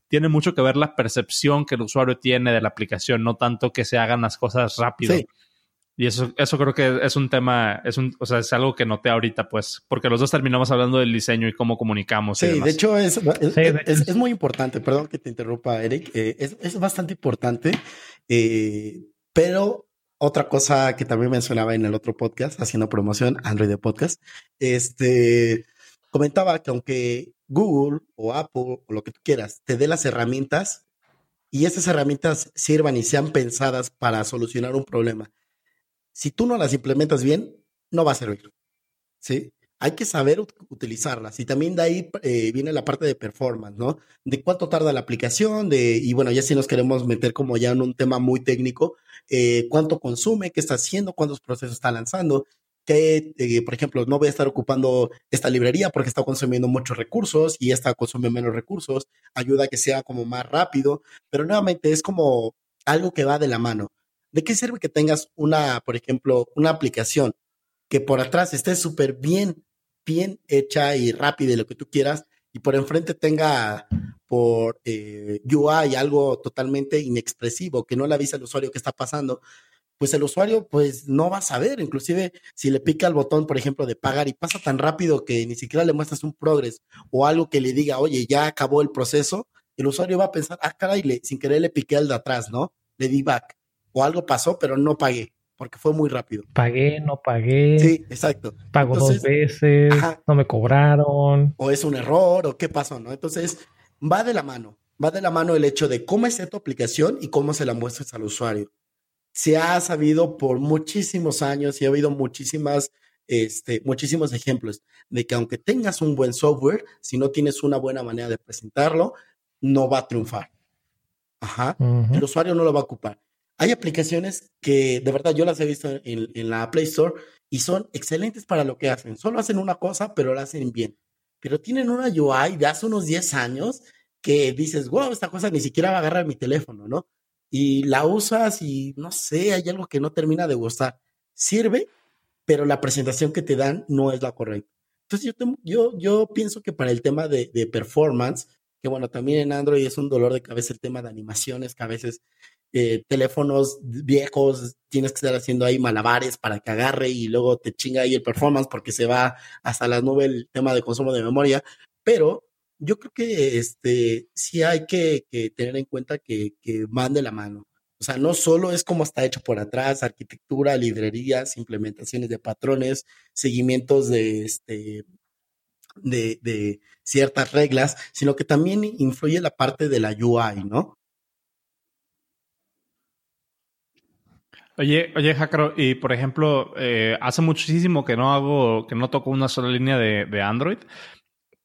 tiene mucho que ver la percepción que el usuario tiene de la aplicación, no tanto que se hagan las cosas rápido. Y eso, eso creo que es un tema, es un, o sea, es algo que noté ahorita, pues, porque los dos terminamos hablando del diseño y cómo comunicamos. Sí, de hecho es, es, muy importante, perdón que te interrumpa, Eric, eh, es, bastante importante, eh, pero otra cosa que también mencionaba en el otro podcast, haciendo promoción, Android de Podcast, este, comentaba que aunque Google o Apple o lo que tú quieras te dé las herramientas y esas herramientas sirvan y sean pensadas para solucionar un problema, si tú no las implementas bien, no va a servir. ¿Sí? Hay que saber utilizarlas. Y también de ahí eh, viene la parte de performance, ¿no? De cuánto tarda la aplicación, de, y bueno, ya si nos queremos meter como ya en un tema muy técnico, eh, cuánto consume, qué está haciendo, cuántos procesos está lanzando, que, eh, por ejemplo, no voy a estar ocupando esta librería porque está consumiendo muchos recursos y esta consume menos recursos, ayuda a que sea como más rápido, pero nuevamente es como algo que va de la mano. ¿De qué sirve que tengas una, por ejemplo, una aplicación que por atrás esté súper bien, bien hecha y rápida y lo que tú quieras, y por enfrente tenga por eh, UI algo totalmente inexpresivo, que no le avisa al usuario qué está pasando, pues el usuario pues no va a saber, inclusive si le pica el botón, por ejemplo, de pagar y pasa tan rápido que ni siquiera le muestras un progress o algo que le diga, oye, ya acabó el proceso, el usuario va a pensar, ah, caray, le, sin querer le piqué al de atrás, ¿no? Le di back o algo pasó, pero no pagué porque fue muy rápido. Pagué, no pagué. Sí, exacto. Pago dos veces, no me cobraron. O es un error, o qué pasó, ¿no? Entonces, va de la mano. Va de la mano el hecho de cómo es tu aplicación y cómo se la muestras al usuario. Se ha sabido por muchísimos años y ha habido muchísimas, este, muchísimos ejemplos de que aunque tengas un buen software, si no tienes una buena manera de presentarlo, no va a triunfar. Ajá. El usuario no lo va a ocupar. Hay aplicaciones que de verdad yo las he visto en, la Play Store y son excelentes para lo que hacen. Solo hacen una cosa, pero la hacen bien. Pero tienen una UI de hace unos 10 años que dices, wow, esta cosa ni siquiera va a agarrar mi teléfono, ¿no? Y la usas y no sé, hay algo que no termina de gustar. Sirve, pero la presentación que te dan no es la correcta. Entonces yo, yo, yo pienso que para el tema de, de performance, que bueno, también en Android es un dolor de cabeza el tema de animaciones, que a veces eh, teléfonos viejos, tienes que estar haciendo ahí malabares para que agarre y luego te chinga ahí el performance porque se va hasta las nubes el tema de consumo de memoria, pero yo creo que este sí hay que, tener en cuenta que, que van de la mano. O sea, no solo es como está hecho por atrás, arquitectura, librerías, implementaciones de patrones, seguimientos de este de, de ciertas reglas, sino que también influye la parte de la UI, ¿no? Oye, oye, Jacro, y por ejemplo, eh, hace muchísimo que no hago, que no toco una sola línea de, Android,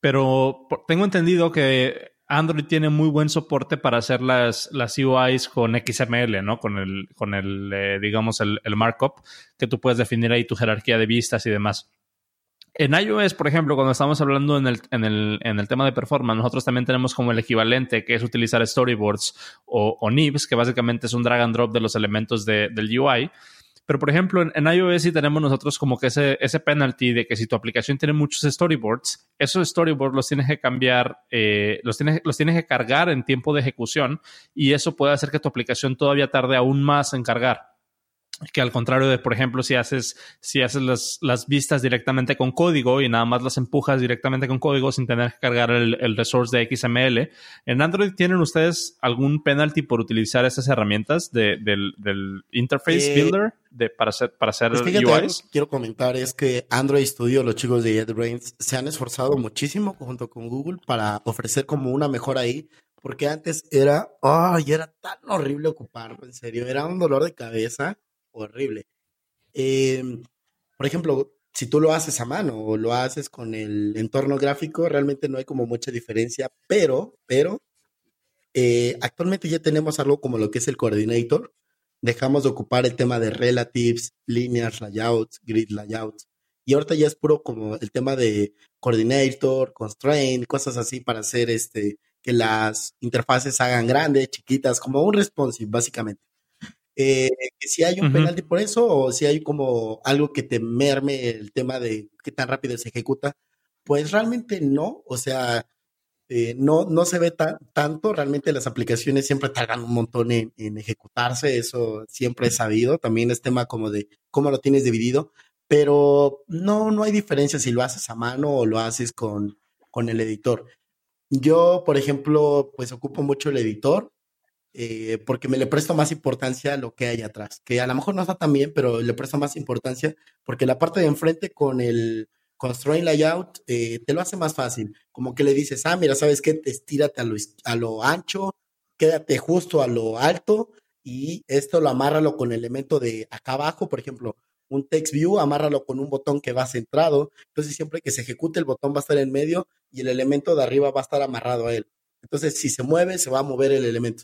pero tengo entendido que Android tiene muy buen soporte para hacer las, las UIs con XML, ¿no? Con el, con el eh, digamos, el, el, markup, que tú puedes definir ahí tu jerarquía de vistas y demás. En iOS, por ejemplo, cuando estamos hablando en el, en, el, en el, tema de performance, nosotros también tenemos como el equivalente, que es utilizar storyboards o, nibs, que básicamente es un drag and drop de los elementos de, del UI. Pero, por ejemplo, en, iOS sí tenemos nosotros como que ese, ese penalty de que si tu aplicación tiene muchos storyboards, esos storyboards los tienes que cambiar, eh, los, tienes, los tienes que cargar en tiempo de ejecución y eso puede hacer que tu aplicación todavía tarde aún más en cargar. Que al contrario de, por ejemplo, si haces, si haces las, las, vistas directamente con código y nada más las empujas directamente con código sin tener que cargar el, el, resource de XML, ¿en Android tienen ustedes algún penalty por utilizar esas herramientas de, del, del, Interface eh, Builder de, para hacer, para hacer pues UIs? quiero comentar es que Android Studio, los chicos de JetBrains, se han esforzado muchísimo junto con Google para ofrecer como una mejora ahí porque antes era, ay, era tan horrible ocuparlo, en serio, era un dolor de cabeza horrible. Em, por ejemplo, si tú lo haces a mano o lo haces con el entorno gráfico, realmente no hay como mucha diferencia, pero, pero, eh, actualmente ya tenemos algo como lo que es el coordinator. Dejamos de ocupar el tema de relatives, linear layouts, grid layouts. Y ahorita ya es puro como el tema de coordinator, constraint, cosas así para hacer este, que las interfaces hagan grandes, chiquitas, como un responsive, básicamente. Eh, que si hay un penalti por eso o si hay como algo que te merme el tema de qué tan rápido se ejecuta, pues realmente no, o sea, eh, no, no se ve tan, tanto, realmente las aplicaciones siempre tardan un montón en, ejecutarse, eso siempre he sabido, también es tema como de cómo lo tienes dividido, pero no, no hay diferencia si lo haces a mano o lo haces con, con el editor. Yo, por ejemplo, pues ocupo mucho el editor, eh, porque me le presto más importancia a lo que hay atrás, que a lo mejor no está tan bien, pero le presto más importancia porque la parte de enfrente con el constraint layout eh, te lo hace más fácil, como que le dices, ah, mira, ¿sabes qué? Estírate a lo, a lo ancho, quédate justo a lo alto y esto lo amárralo con el elemento de acá abajo, por ejemplo, un text view, amárralo con un botón que va centrado, entonces siempre que se ejecute el botón va a estar en medio y el elemento de arriba va a estar amarrado a él. Entonces, si se mueve, se va a mover el elemento.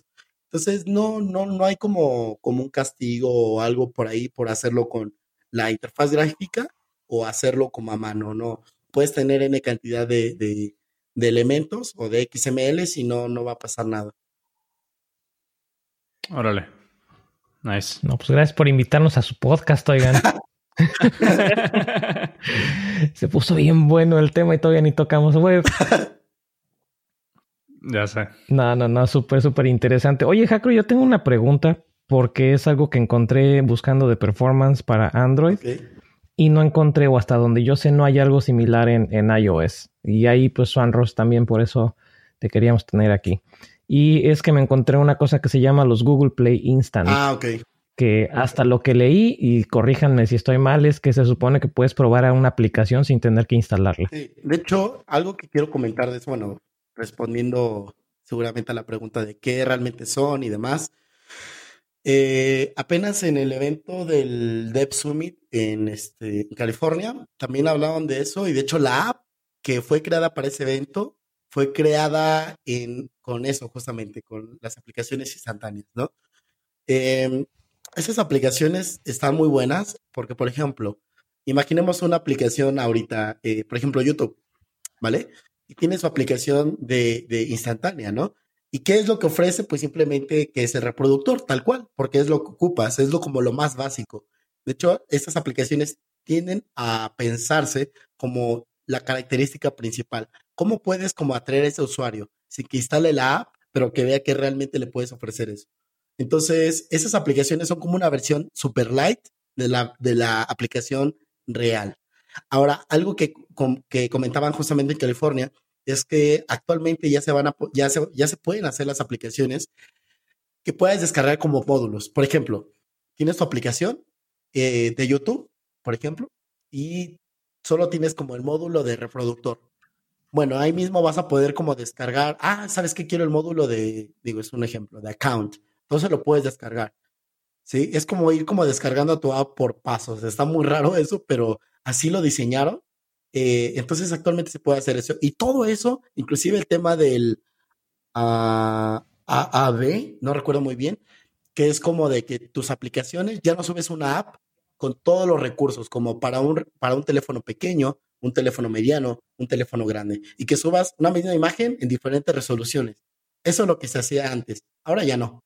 Entonces, no, no, no hay como, como un castigo o algo por ahí por hacerlo con la interfaz gráfica o hacerlo como a mano, ¿no? Puedes tener N cantidad de, de, elementos o de XML, si no, no va a pasar nada. Órale. Nice. No, pues gracias por invitarnos a su podcast, oigan. <laughs> <laughs> Se puso bien bueno el tema y todavía ni tocamos web. <laughs> Ya sé. No, no, no, súper, súper interesante. Oye, Jacro, yo tengo una pregunta porque es algo que encontré buscando de performance para Android y no encontré, o hasta donde yo sé, no hay algo similar en, en iOS. Y ahí, pues, Swanros también, por eso te queríamos tener aquí. Y es que me encontré una cosa que se llama los Google Play Instant. Ah, ok. Que hasta lo que leí, y corríjanme si estoy mal, es que se supone que puedes probar a una aplicación sin tener que instalarla. Sí. De hecho, algo que quiero comentar de eso, bueno, respondiendo seguramente a la pregunta de qué realmente son y demás. Eh, apenas en el evento del Dev Summit en, este, en California, también hablaban de eso y de hecho la app que fue creada para ese evento fue creada en, con eso, justamente, con las aplicaciones instantáneas, ¿no? Em, esas aplicaciones están muy buenas porque, por ejemplo, imaginemos una aplicación ahorita, eh, por ejemplo, YouTube, ¿vale? Y tiene su aplicación de, instantánea, ¿no? ¿Y qué es lo que ofrece? Pues simplemente que es el reproductor, tal cual, porque es lo que ocupas, es lo como lo más básico. De hecho, estas aplicaciones tienden a pensarse como la característica principal. ¿Cómo puedes como atraer a ese usuario sin que instale la app, pero que vea que realmente le puedes ofrecer eso? Entonces, esas aplicaciones son como una versión super light de la, de la aplicación real. Ahora, algo que, que comentaban justamente en California es que actualmente ya se van a, ya se, ya se pueden hacer las aplicaciones que puedes descargar como módulos. Por ejemplo, tienes tu aplicación eh, de YouTube, por ejemplo, y solo tienes como el módulo de reproductor. Bueno, ahí mismo vas a poder como descargar, ah, ¿sabes qué quiero el módulo de, digo, es un ejemplo, de account. Entonces lo puedes descargar. Sí, es como ir como descargando tu app por pasos. Está muy raro eso, pero así lo diseñaron. Eh, entonces actualmente se puede hacer eso. Y todo eso, inclusive el tema del AAB, no recuerdo muy bien, que es como de que tus aplicaciones ya no subes una app con todos los recursos, como para un, para un teléfono pequeño, un teléfono mediano, un teléfono grande, y que subas una misma imagen en diferentes resoluciones. Eso es lo que se hacía antes. Ahora ya no.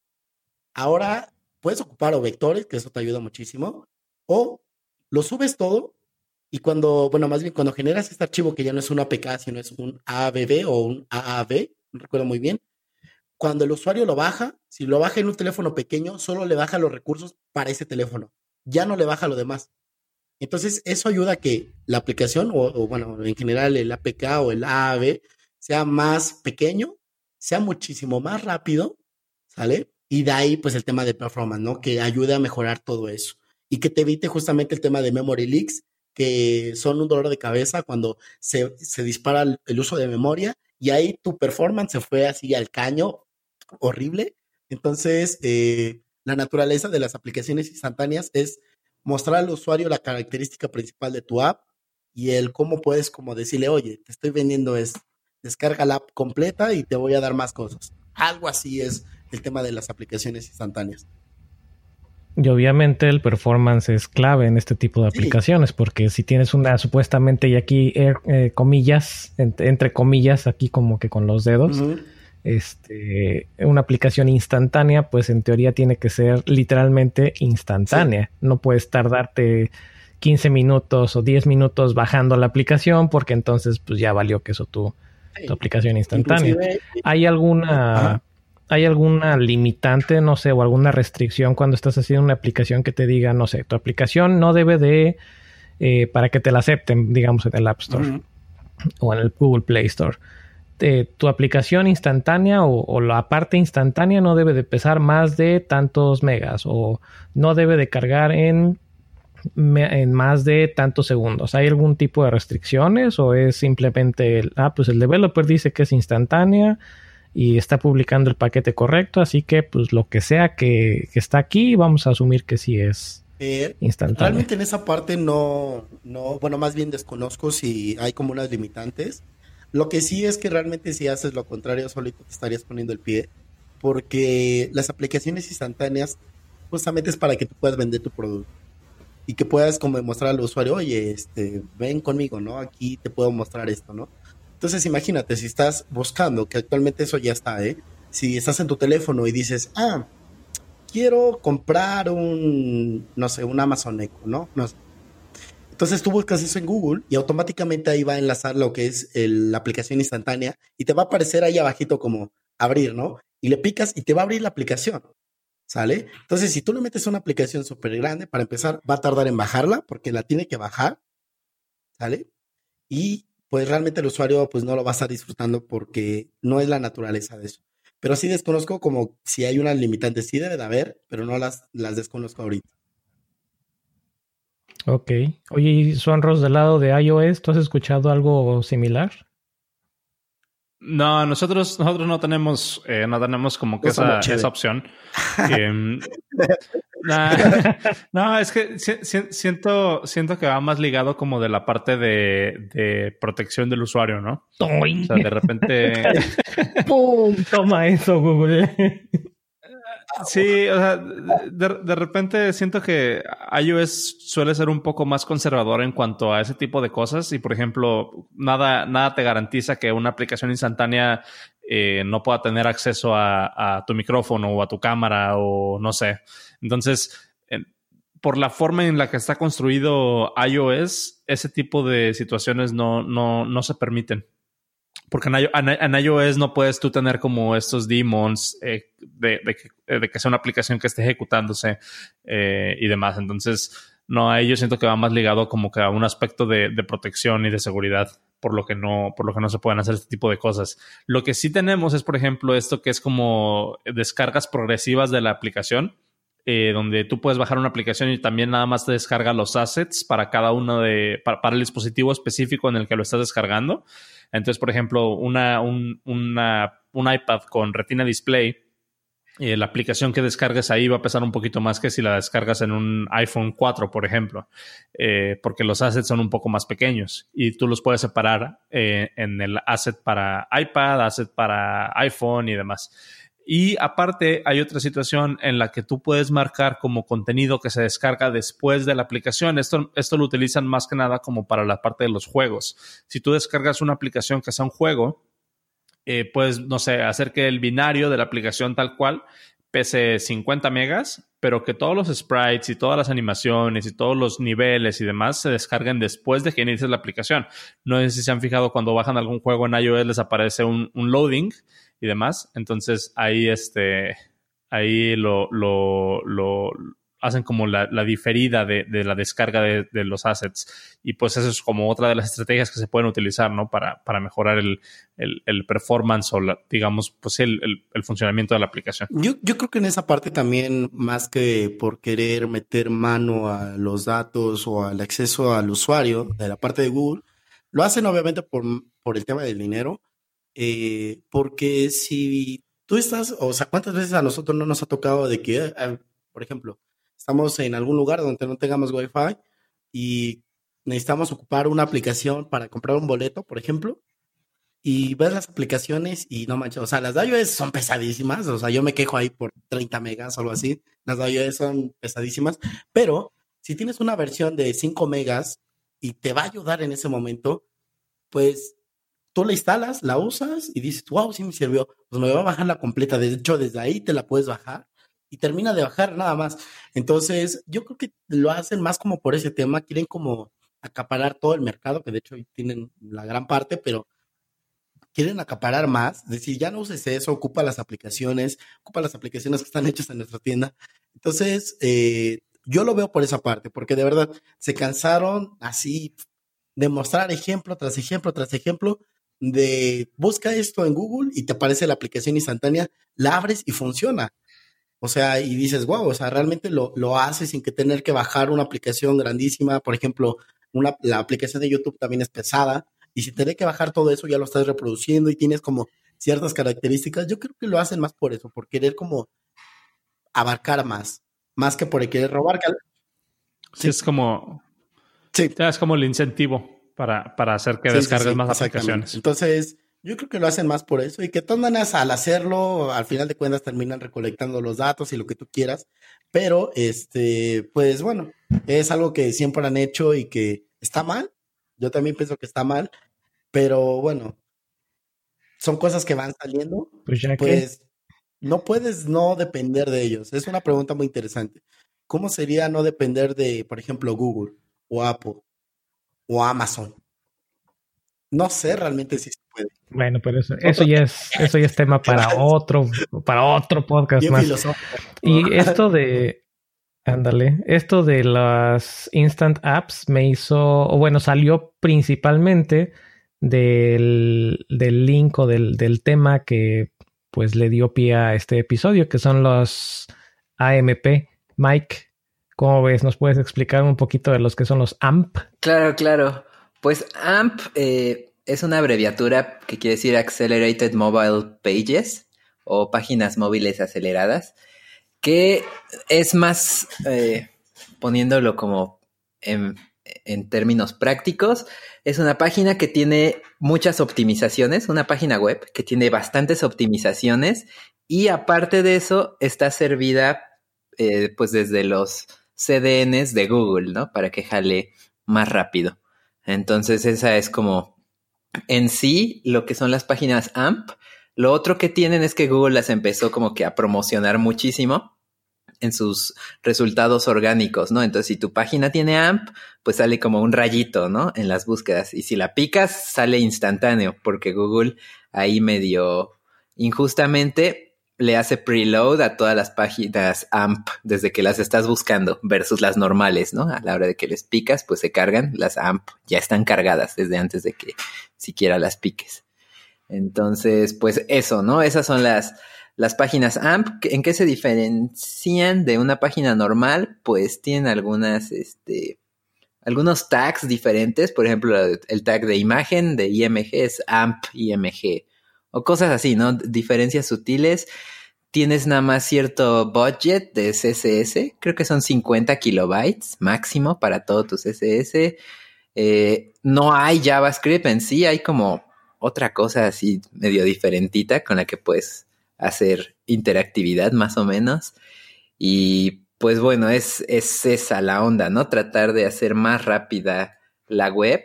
Ahora puedes ocupar o vectores, que eso te ayuda muchísimo, o lo subes todo y cuando, bueno, más bien cuando generas este archivo que ya no es un APK, sino es un ABB o un AAB, no recuerdo muy bien, cuando el usuario lo baja, si lo baja en un teléfono pequeño, solo le baja los recursos para ese teléfono. ya no le baja lo demás. Entonces, eso ayuda a que la aplicación, o, bueno, en general el APK o el AAB, sea más pequeño, sea muchísimo más rápido, ¿sale? Y de ahí, pues el tema de performance, ¿no? Que ayude a mejorar todo eso. Y que te evite justamente el tema de memory leaks, que son un dolor de cabeza cuando se, dispara el, uso de memoria y ahí tu performance se fue así al caño, horrible. Entonces, eh, la naturaleza de las aplicaciones instantáneas es mostrar al usuario la característica principal de tu app y el cómo puedes como decirle, oye, te estoy vendiendo esto, descarga la app completa y te voy a dar más cosas. Algo así es el tema de las aplicaciones instantáneas. Y obviamente el performance es clave en este tipo de aplicaciones, porque si tienes una supuestamente, y aquí eh, comillas, entre, comillas, aquí como que con los dedos, este, una aplicación instantánea, pues en teoría tiene que ser literalmente instantánea. No puedes tardarte 15 minutos o 10 minutos bajando la aplicación, porque entonces pues ya valió que eso tu, tu aplicación instantánea. ¿Hay alguna... ¿Hay alguna limitante, no sé, o alguna restricción cuando estás haciendo una aplicación que te diga, no sé, tu aplicación no debe de, eh, para que te la acepten, digamos, en el App Store o en el Google Play Store? Eh, tu aplicación instantánea o, la parte instantánea no debe de pesar más de tantos megas o no debe de cargar en, en más de tantos segundos. ¿Hay algún tipo de restricciones o es simplemente, el, ah, pues el developer dice que es instantánea? Y está publicando el paquete correcto, así que pues lo que sea que, está aquí, vamos a asumir que sí es eh, instantáneo. Realmente en esa parte no, no, bueno, más bien desconozco si hay como unas limitantes. Lo que sí es que realmente si haces lo contrario, solito te estarías poniendo el pie, porque las aplicaciones instantáneas justamente es para que tú puedas vender tu producto y que puedas como demostrar al usuario, oye, este, ven conmigo, ¿no? Aquí te puedo mostrar esto, ¿no? Entonces imagínate, si estás buscando, que actualmente eso ya está, ¿eh? Si estás en tu teléfono y dices, ah, quiero comprar un, no sé, un Amazon Echo, ¿no? Entonces tú buscas eso en Google y automáticamente ahí va a enlazar lo que es la aplicación instantánea y te va a aparecer ahí abajito como abrir, ¿no? Y le picas y te va a abrir la aplicación, ¿sale? Entonces si tú le metes una aplicación súper grande, para empezar va a tardar en bajarla porque la tiene que bajar, ¿sale? Y pues realmente el usuario pues no lo va a estar disfrutando porque no es la naturaleza de eso. Pero sí desconozco como si hay unas limitantes, sí debe de haber, pero no las, las desconozco ahorita. Ok. Oye, ¿y Swanros del lado de iOS, tú has escuchado algo similar? No, nosotros, nosotros no tenemos, eh, no tenemos como que esa, esa, opción. <laughs> Em, <laughs> no, es que siento, siento que va más ligado como de la parte de, protección del usuario, ¿no? O sea, de repente. <laughs> ¡Pum! Toma eso, Google. Sí, o sea, de, repente siento que iOS suele ser un poco más conservador en cuanto a ese tipo de cosas y, por ejemplo, nada, nada te garantiza que una aplicación instantánea eh, no pueda tener acceso a, tu micrófono o a tu cámara o no sé. Entonces, por la forma en la que está construido iOS, ese tipo de situaciones no, no, no se permiten. Porque en, iOS no puedes tú tener como estos demons eh, de, que, sea una aplicación que esté ejecutándose eh, y demás. Entonces, no, ahí yo siento que va más ligado como que a un aspecto de, protección y de seguridad, por lo que no, por lo que no se pueden hacer este tipo de cosas. Lo que sí tenemos es, por ejemplo, esto que es como descargas progresivas de la aplicación. Eh, donde tú puedes bajar una aplicación y también nada más te descarga los assets para cada uno de, para el dispositivo específico en el que lo estás descargando. Entonces, por ejemplo, una, un, un iPad con Retina Display, eh, la aplicación que descargues ahí va a pesar un poquito más que si la descargas en un iPhone 4, por ejemplo, eh, porque los assets son un poco más pequeños y tú los puedes separar en el asset para iPad, asset para iPhone y demás. Y aparte hay otra situación en la que tú puedes marcar como contenido que se descarga después de la aplicación. Esto, esto lo utilizan más que nada como para la parte de los juegos. Si tú descargas una aplicación que sea un juego, eh, puedes, no sé, hacer que el binario de la aplicación tal cual pese 50 megas, pero que todos los sprites y todas las animaciones y todos los niveles y demás se descarguen después de que inicies la aplicación. No sé si se han fijado cuando bajan algún juego en iOS les aparece un, un loading y demás. Entonces ahí este ahí lo, lo, lo, hacen como la, diferida de, la descarga de, los assets. Y pues eso es como otra de las estrategias que se pueden utilizar, ¿no? Para, para mejorar el, performance o, digamos, pues el, funcionamiento de la aplicación. Yo, yo creo que en esa parte también, más que por querer meter mano a los datos o al acceso al usuario de la parte de Google, lo hacen obviamente por, por el tema del dinero, eh, porque si tú estás, o sea, ¿cuántas veces a nosotros no nos ha tocado de que, eh, por ejemplo, estamos en algún lugar donde no tengamos Wi-Fi y necesitamos ocupar una aplicación para comprar un boleto, por ejemplo, y ves las aplicaciones y no manches, o sea, las de iOS son pesadísimas, o sea, yo me quejo ahí por 30 megas o algo así, las de iOS son pesadísimas, pero si tienes una versión de 5 megas y te va a ayudar en ese momento, pues tú la instalas, la usas y dices, wow, sí me sirvió, pues me va a bajar la completa, de hecho, desde ahí te la puedes bajar y termina de bajar nada más. Entonces, yo creo que lo hacen más como por ese tema, quieren como acaparar todo el mercado, que de hecho tienen la gran parte, pero quieren acaparar más, es decir, ya no uses eso, ocupa las aplicaciones, ocupa las aplicaciones que están hechas en nuestra tienda. Entonces, eh, yo lo veo por esa parte, porque de verdad se cansaron así de mostrar ejemplo tras ejemplo tras ejemplo de busca esto en Google y te aparece la aplicación instantánea, la abres y funciona. O sea, y dices, wow, o sea, realmente lo, lo haces sin que tener que bajar una aplicación grandísima. Por ejemplo, una, la aplicación de YouTube también es pesada. Y si tenés que bajar todo eso, ya lo estás reproduciendo y tienes como ciertas características. Yo creo que lo hacen más por eso, por querer como abarcar más, más que por querer robar. Sí, es como. Sí. Es como el incentivo para, para hacer que descargues más aplicaciones. Entonces, yo creo que lo hacen más por eso y que todas maneras al hacerlo, al final de cuentas terminan recolectando los datos y lo que tú quieras. Pero, este, pues bueno, es algo que siempre han hecho y que está mal. Yo también pienso que está mal, pero bueno, son cosas que van saliendo. Pues, ya pues no puedes no depender de ellos. Es una pregunta muy interesante. ¿Cómo sería no depender de, por ejemplo, Google o Apple o Amazon? No sé realmente si se puede. Bueno, pero eso, eso ya es, eso ya es tema para <laughs> otro, para otro podcast más. Y esto de, ándale, esto de las instant apps me hizo, o bueno, salió principalmente del, del link o del, del tema que pues le dio pie a este episodio, que son los AMP. Mike, ¿cómo ves? ¿Nos puedes explicar un poquito de los que son los AMP? Claro, claro. Pues AMP eh, es una abreviatura que quiere decir Accelerated Mobile Pages o páginas móviles aceleradas, que es más, eh, poniéndolo como en, en, términos prácticos, es una página que tiene muchas optimizaciones, una página web que tiene bastantes optimizaciones y aparte de eso está servida eh, pues desde los CDNs de Google, ¿no? Para que jale más rápido. Entonces esa es como en sí lo que son las páginas AMP. Lo otro que tienen es que Google las empezó como que a promocionar muchísimo en sus resultados orgánicos, ¿no? Entonces, si tu página tiene AMP, pues sale como un rayito, ¿no? En las búsquedas. Y si la picas, sale instantáneo, porque Google ahí medio injustamente le hace preload a todas las páginas AMP desde que las estás buscando versus las normales, ¿no? A la hora de que les picas, pues se cargan, las AMP ya están cargadas desde antes de que siquiera las piques. Entonces, pues eso, ¿no? Esas son las, las páginas AMP. ¿En qué se diferencian de una página normal? Pues tienen algunas, este, algunos tags diferentes. Por ejemplo, el tag de imagen de IMG es AMP IMG o cosas así, ¿no? Diferencias sutiles. Tienes nada más cierto budget de CSS, creo que son 50 kilobytes máximo para todo tu CSS. Eh, no hay JavaScript en sí, hay como otra cosa así medio diferentita con la que puedes hacer interactividad más o menos. Y pues bueno, es, es esa la onda, ¿no? Tratar de hacer más rápida la web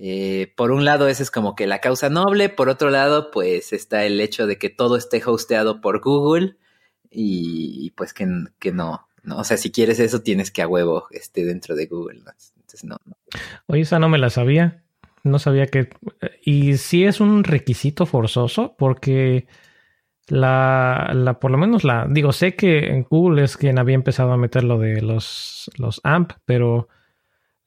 eh, por un lado, esa es como que la causa noble, por otro lado, pues está el hecho de que todo esté hosteado por Google y, pues que, que no, no, o sea, si quieres eso tienes que a huevo esté dentro de Google, Entonces, no, Oye, esa no me la sabía, no sabía que... Y sí es un requisito forzoso porque la, la, por lo menos la, digo, sé que en Google es quien había empezado a meter lo de los, los AMP, pero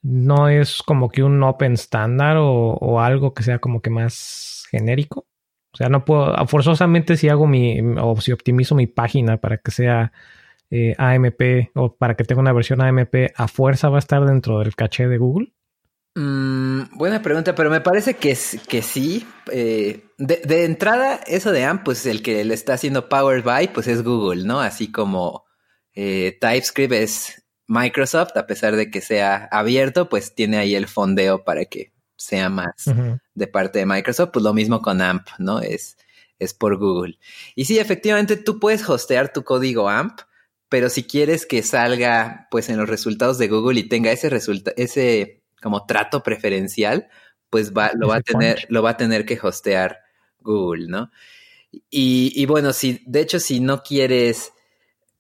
no es como que un open standard o, algo que sea como que más genérico. O sea, no puedo, forzosamente si hago mi, o si optimizo mi página para que sea eh, AMP o para que tenga una versión AMP, a fuerza va a estar dentro del caché de Google. Mm, buena pregunta, pero me parece que, que sí. Eh, de, entrada, eso de AMP, pues el que le está haciendo Power by, pues es Google, ¿no? Así como eh, TypeScript es Microsoft, a pesar de que sea abierto, pues tiene ahí el fondeo para que sea más de parte de Microsoft, pues lo mismo con AMP, ¿no? Es, es por Google. Y sí, efectivamente, tú puedes hostear tu código AMP, pero si quieres que salga pues en los resultados de Google y tenga ese resultado, ese como trato preferencial, pues va, lo va a tener, lo va a tener que hostear Google, ¿no? Y, y, bueno, si, de hecho, si no quieres,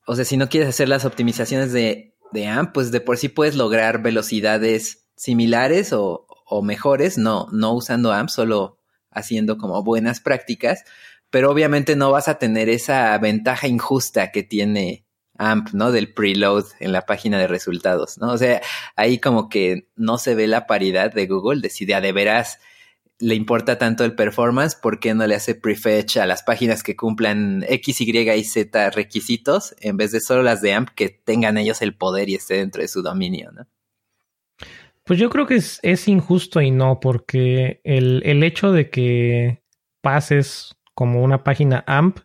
o sea, si no quieres hacer las optimizaciones de, de AMP, pues de por sí puedes lograr velocidades similares o, o mejores, no, no usando AMP, solo haciendo como buenas prácticas, pero obviamente no vas a tener esa ventaja injusta que tiene AMP, ¿no? Del preload en la página de resultados, ¿no? O sea, ahí como que no se ve la paridad de Google de si de, veras le importa tanto el performance, ¿por qué no le hace prefetch a las páginas que cumplan X, Y y Z requisitos en vez de solo las de AMP que tengan ellos el poder y esté dentro de su dominio, ¿no? Pues yo creo que es, es injusto y no, porque el, el, hecho de que pases como una página AMP,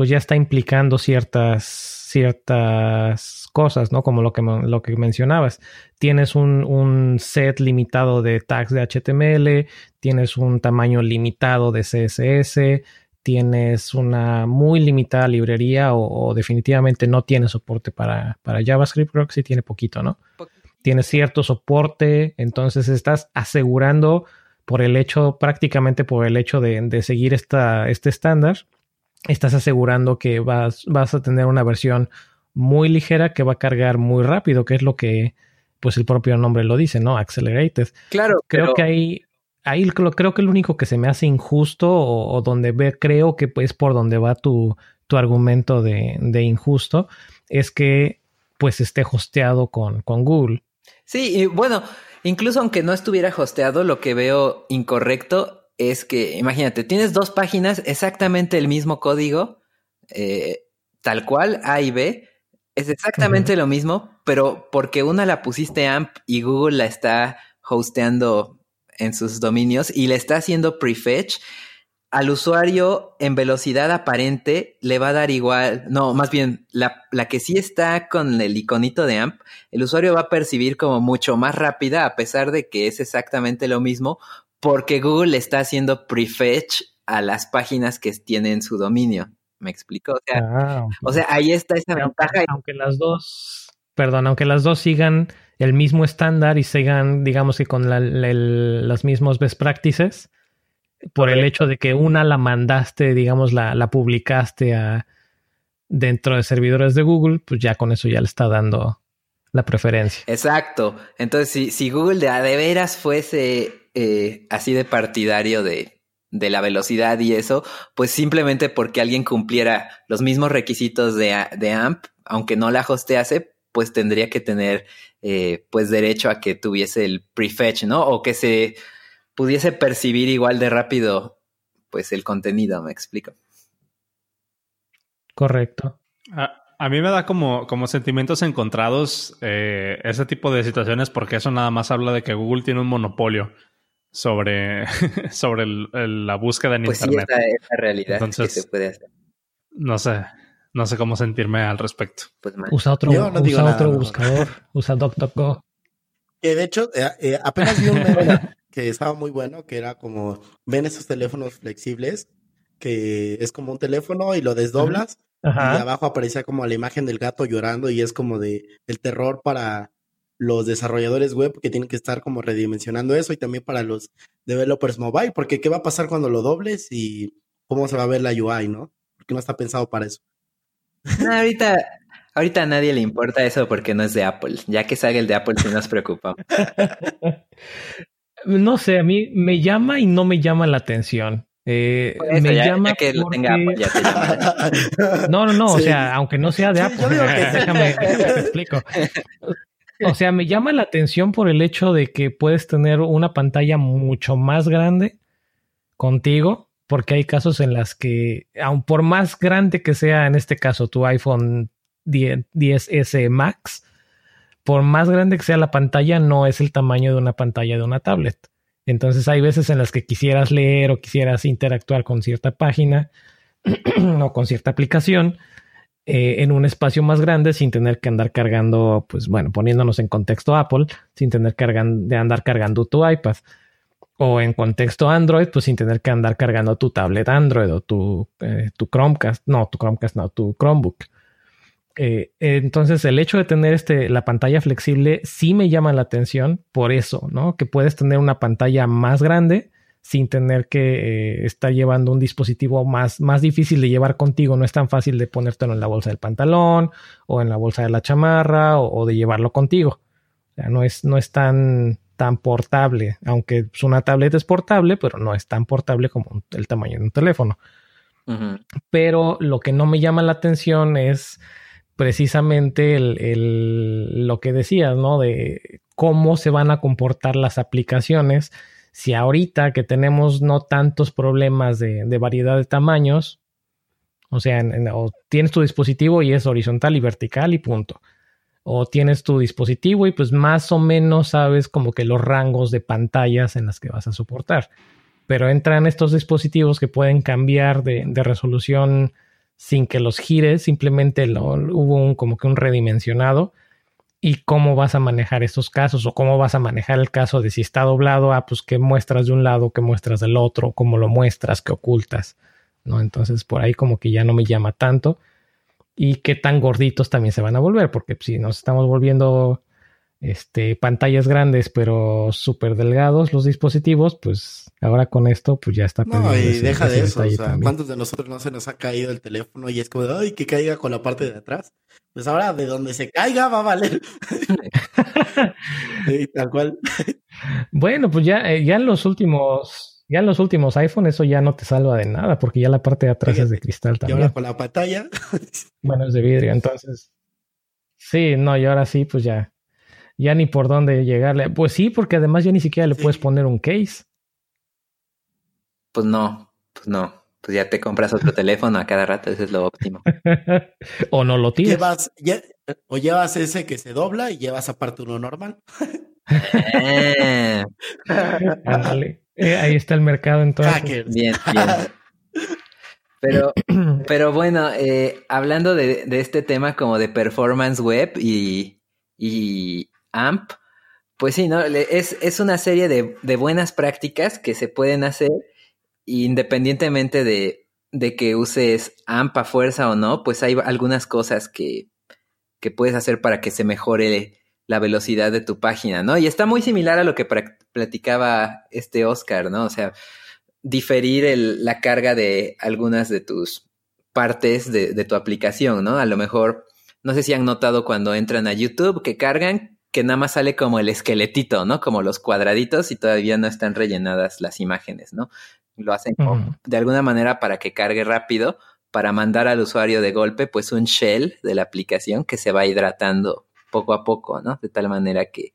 pues ya está implicando ciertas, ciertas cosas, ¿no? Como lo que, lo que mencionabas. Tienes un, un set limitado de tags de HTML, tienes un tamaño limitado de CSS, tienes una muy limitada librería o, o definitivamente no tiene soporte para, para JavaScript, creo que sí tiene poquito, ¿no? tiene cierto soporte, entonces estás asegurando por el hecho, prácticamente por el hecho de, seguir esta, este estándar, estás asegurando que vas, vas a tener una versión muy ligera que va a cargar muy rápido, que es lo que pues el propio nombre lo dice, ¿no? Accelerated. Claro. Creo que ahí, ahí creo que lo único que se me hace injusto o, donde ve, creo que es por donde va tu, tu argumento de, de, injusto, es que pues esté hosteado con, con Google. Sí, y bueno, incluso aunque no estuviera hosteado, lo que veo incorrecto es que, imagínate, tienes dos páginas, exactamente el mismo código, eh, tal cual, A y B, es exactamente lo mismo, pero porque una la pusiste AMP y Google la está hosteando en sus dominios y le está haciendo prefetch, al usuario en velocidad aparente le va a dar igual, no, más bien la, la, que sí está con el iconito de AMP, el usuario va a percibir como mucho más rápida a pesar de que es exactamente lo mismo porque Google le está haciendo prefetch a las páginas que tienen su dominio. ¿Me explico? O sea, ah, o sea ahí está esa ventaja. Aunque las dos, perdón, aunque las dos sigan el mismo estándar y sigan, digamos que con la, los mismos best practices, por el hecho de que una la mandaste, digamos, la, la publicaste a, dentro de servidores de Google, pues ya con eso ya le está dando la preferencia. Exacto. Entonces, si, si Google de, de veras fuese eh, así de partidario de, de la velocidad y eso, pues simplemente porque alguien cumpliera los mismos requisitos de, de AMP, aunque no la hostease, pues tendría que tener eh, pues derecho a que tuviese el prefetch, ¿no? O que se pudiese percibir igual de rápido pues el contenido, me explico. Correcto. A, mí me da como, como sentimientos encontrados eh, ese tipo de situaciones porque eso nada más habla de que Google tiene un monopolio sobre, <laughs> sobre la búsqueda en pues Internet. Sí, esa, realidad Entonces, que se puede hacer. No sé, no sé cómo sentirme al respecto. Pues, usa otro, usa otro buscador, usa DuckDuckGo. Que de hecho, eh, eh, apenas vi un <laughs> que estaba muy bueno, que era como, ven esos teléfonos flexibles, que es como un teléfono y lo desdoblas y abajo aparecía como la imagen del gato llorando y es como de el terror para los desarrolladores web que tienen que estar como redimensionando eso y también para los developers mobile, porque qué va a pasar cuando lo dobles y cómo se va a ver la UI, ¿no? Porque no está pensado para eso. ahorita, ahorita a nadie le importa eso porque no es de Apple. Ya que salga el de Apple sí nos preocupa. <laughs> No sé, a mí me llama y no me llama la atención. Eh, me llama que lo tenga ya te llama. <laughs> No, no, no, o sea, aunque no sea de Apple, <laughs> déjame, déjame te explico. <laughs> O sea, me llama la atención por el hecho de que puedes tener una pantalla mucho más grande contigo, porque hay casos en las que, aun por más grande que sea, en este caso, tu iPhone 10, 10S Max, por más grande que sea la pantalla, no es el tamaño de una pantalla de una tablet. Entonces hay veces en las que quisieras leer o quisieras interactuar con cierta página <clears throat> o con cierta aplicación eh, en un espacio más grande sin tener que andar cargando, pues bueno, poniéndonos en contexto Apple, sin tener que de andar cargando tu iPad. O en contexto Android, pues sin tener que andar cargando tu tablet Android o tu, eh, tu Chromecast, no, tu Chromecast, no, tu Chromebook. Eh, entonces, el hecho de tener este, la pantalla flexible sí me llama la atención por eso, ¿no? Que puedes tener una pantalla más grande sin tener que eh, estar llevando un dispositivo más, más difícil de llevar contigo. No es tan fácil de ponértelo en la bolsa del pantalón o en la bolsa de la chamarra o, de llevarlo contigo. O sea, no es, no es tan, tan portable, aunque una tableta es portable, pero no es tan portable como el tamaño de un teléfono. Pero lo que no me llama la atención es precisamente el, lo que decías, ¿no? De cómo se van a comportar las aplicaciones si ahorita que tenemos no tantos problemas de, variedad de tamaños, o sea, o tienes tu dispositivo y es horizontal y vertical y punto. O tienes tu dispositivo y pues más o menos sabes como que los rangos de pantallas en las que vas a soportar. Pero entran estos dispositivos que pueden cambiar de, resolución sin que los gires, simplemente hubo un, como que un redimensionado y cómo vas a manejar estos casos o cómo vas a manejar el caso de si está doblado, ah, pues qué muestras de un lado, qué muestras del otro, cómo lo muestras, qué ocultas, ¿no? Entonces por ahí como que ya no me llama tanto. Y qué tan gorditos también se van a volver, porque si nos estamos volviendo este, pantallas grandes pero súper delgados los dispositivos, pues ahora con esto pues ya está. No, y deja de eso, o sea, ¿cuántos de nosotros no se nos ha caído el teléfono y es como, ay, que caiga con la parte de atrás? Pues ahora de donde se caiga va a valer. <laughs> tal cual. Bueno, pues ya, eh, ya en los últimos, ya en los últimos iPhone eso ya no te salva de nada, porque ya la parte de atrás es de cristal también. Y ahora con la pantalla. bueno, es de vidrio, entonces. Sí, no, y ahora sí, pues ya. Ya ni por dónde llegarle. Pues sí, porque además ya ni siquiera le puedes poner un case. Pues no, pues no pues ya te compras otro teléfono a cada rato, eso es lo óptimo. <laughs> o no lo tienes. Llevas, o llevas ese que se dobla y llevas aparte uno normal. Eh. Eh, ahí está el mercado entonces. Bien, bien. Pero, <clears throat> pero bueno, eh, hablando de, este tema como de performance web y, y AMP, pues sí, ¿no? Es, es una serie de, de buenas prácticas que se pueden hacer independientemente de, de que uses AMPA fuerza o no, pues hay algunas cosas que, que puedes hacer para que se mejore la velocidad de tu página, ¿no? Y está muy similar a lo que platicaba este Oscar, ¿no? O sea, diferir la carga de algunas de tus partes de, de, tu aplicación, ¿no? A lo mejor, no sé si han notado cuando entran a YouTube que cargan, que nada más sale como el esqueletito, ¿no? Como los cuadraditos y todavía no están rellenadas las imágenes, ¿no? lo hacen de alguna manera para que cargue rápido, para mandar al usuario de golpe, pues un shell de la aplicación que se va hidratando poco a poco, ¿no? De tal manera que,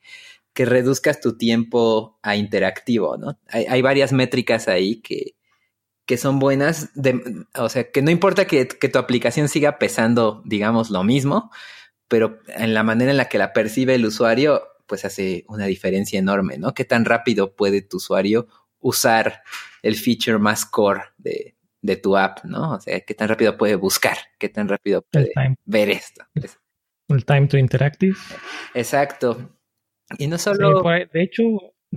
que reduzcas tu tiempo a interactivo, ¿no? Hay, varias métricas ahí que, que son buenas, de, o sea, que no importa que, que, tu aplicación siga pesando, digamos, lo mismo, pero en la manera en la que la percibe el usuario, pues hace una diferencia enorme, ¿no? ¿Qué tan rápido puede tu usuario usar el feature más core de, de tu app, ¿no? O sea, qué tan rápido puede buscar, qué tan rápido puede ver esto. El time to interactive. Exacto. Y no solo... de hecho,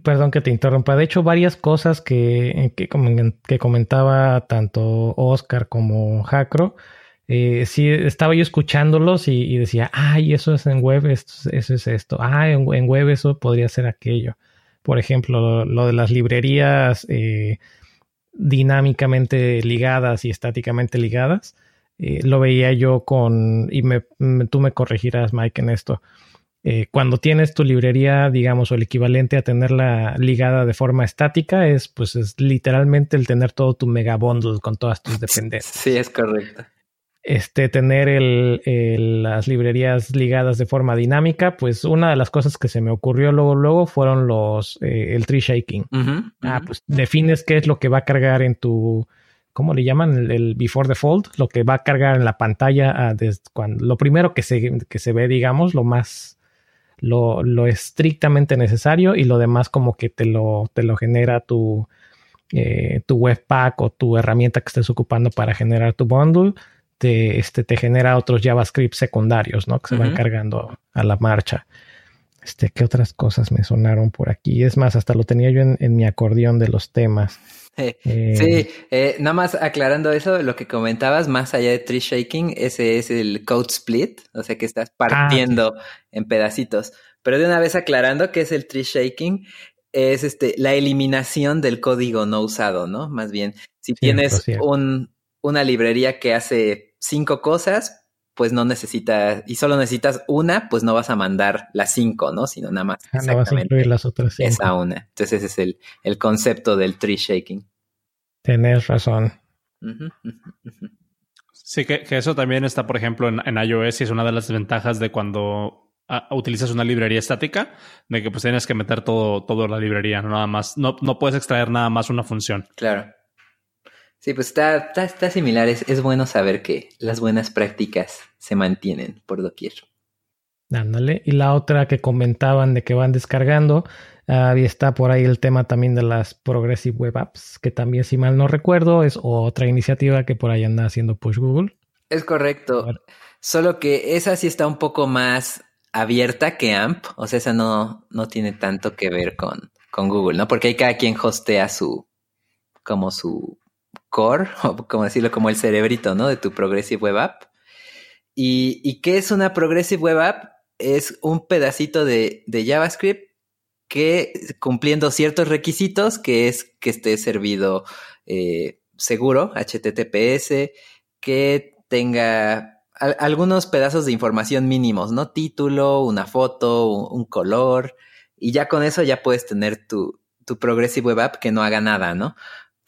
perdón que te interrumpa, de hecho varias cosas que, que, que comentaba tanto Oscar como Jacro, eh, sí estaba yo escuchándolos y, decía, ay, eso es en web, esto, eso es esto, ah, en, en, web eso podría ser aquello. Por ejemplo, lo, de las librerías eh, dinámicamente ligadas y estáticamente ligadas. Eh, lo veía yo con, y me, tú me corregirás, Mike, en esto. Eh, cuando tienes tu librería, digamos, o el equivalente a tenerla ligada de forma estática, es pues es literalmente el tener todo tu mega bundle con todas tus dependencias. Sí, es correcto. Este, tener el, las librerías ligadas de forma dinámica, pues una de las cosas que se me ocurrió luego, luego fueron los, eh, el tree shaking. Ah, pues defines qué es lo que va a cargar en tu, ¿cómo le llaman? El, before default, lo que va a cargar en la pantalla ah, cuando, lo primero que se, que se ve, digamos, lo más, lo, lo, estrictamente necesario y lo demás como que te lo, te lo genera tu, eh, tu webpack o tu herramienta que estés ocupando para generar tu bundle te, este, te genera otros JavaScript secundarios, ¿no? Que se van cargando a la marcha. Este, ¿qué otras cosas me sonaron por aquí? Es más, hasta lo tenía yo en, mi acordeón de los temas. <laughs> Eh, sí, eh, nada más aclarando eso, lo que comentabas, más allá de tree shaking, ese es el code split, o sea que estás ah, partiendo en pedacitos. Pero de una vez aclarando que es el tree shaking, es este, la eliminación del código no usado, ¿no? Más bien, si tienes un, una librería que hace cinco cosas, pues no necesitas, y solo necesitas una, pues no vas a mandar las cinco, ¿no? Sino nada más. Ah, no vas a incluir las otras cinco. Esa una. Entonces ese es el, el concepto del tree shaking. Tienes razón. Sí, que, eso también está, por ejemplo, en, iOS y es una de las ventajas de cuando ah, utilizas una librería estática, de que pues tienes que meter todo, todo la librería, no nada más, no, no puedes extraer nada más una función. Claro. Sí, pues está, está, similar. Es, bueno saber que las buenas prácticas se mantienen por doquier. Ándale. Y la otra que comentaban de que van descargando, uh, está por ahí el tema también de las Progressive Web Apps, que también, si mal no recuerdo, es otra iniciativa que por ahí anda haciendo Push Google. Es correcto. Solo que esa sí está un poco más abierta que AMP. O sea, esa no, no tiene tanto que ver con, con Google, ¿no? Porque hay cada quien hostea su, como su core, <laughs> o como decirlo, como el cerebrito, ¿no? De tu Progressive Web App. ¿Y, qué es una Progressive Web App? Es un pedacito de, JavaScript que cumpliendo ciertos requisitos, que es que esté servido eh, seguro, HTTPS, que tenga algunos pedazos de información mínimos, ¿no? Título, una foto, un, color, y ya con eso ya puedes tener tu, tu Progressive Web App que no haga nada, ¿no?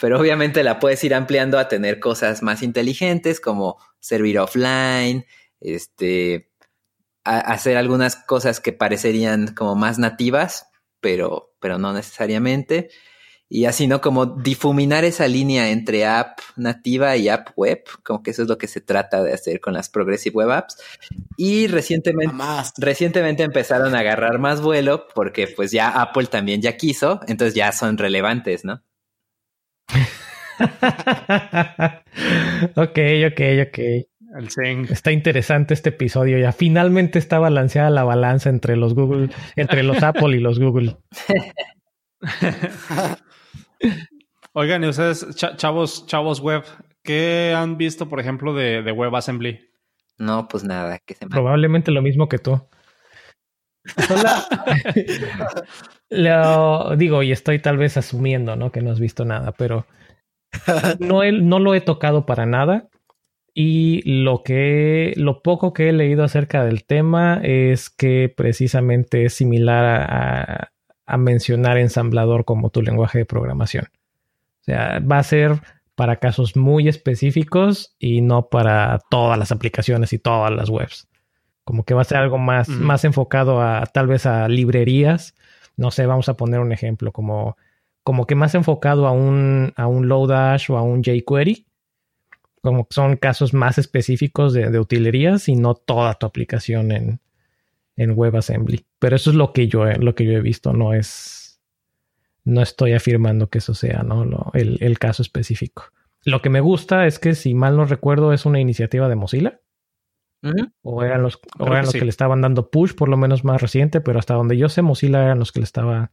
Pero obviamente la puedes ir ampliando a tener cosas más inteligentes como servir offline, este, hacer algunas cosas que parecerían como más nativas, pero, pero no necesariamente. Y así, ¿no? Como difuminar esa línea entre app nativa y app web, como que eso es lo que se trata de hacer con las Progressive Web Apps. Y recientemente, recientemente empezaron a agarrar más vuelo porque pues ya Apple también ya quiso, entonces ya son relevantes, ¿no? Ok, ok, ok. Está interesante este episodio. Ya finalmente está balanceada la balanza entre los Google, entre los Apple y los Google. <laughs> Oigan, y ustedes, chavos, chavos web, ¿qué han visto, por ejemplo, de, de WebAssembly? No, pues nada, que se Probablemente lo mismo que tú. <laughs> <laughs> lo digo, y estoy tal vez asumiendo, ¿no? Que no has visto nada, pero <laughs> no, no lo he tocado para nada. Y lo que lo poco que he leído acerca del tema es que precisamente es similar a, a, mencionar ensamblador como tu lenguaje de programación. O sea, va a ser para casos muy específicos y no para todas las aplicaciones y todas las webs. Como que va a ser algo más, más enfocado a tal vez a librerías. No sé, vamos a poner un ejemplo como como que más enfocado a un, a un Lodash o a un jQuery, como son casos más específicos de, utilerías y no toda tu aplicación en, en WebAssembly. Pero eso es lo que yo, lo que yo he visto, no es, no estoy afirmando que eso sea ¿no? el, caso específico. Lo que me gusta es que, si mal no recuerdo, es una iniciativa de Mozilla. O eran los, o eran los que le estaban dando push, por lo menos más reciente, pero hasta donde yo sé, Mozilla eran los que le estaba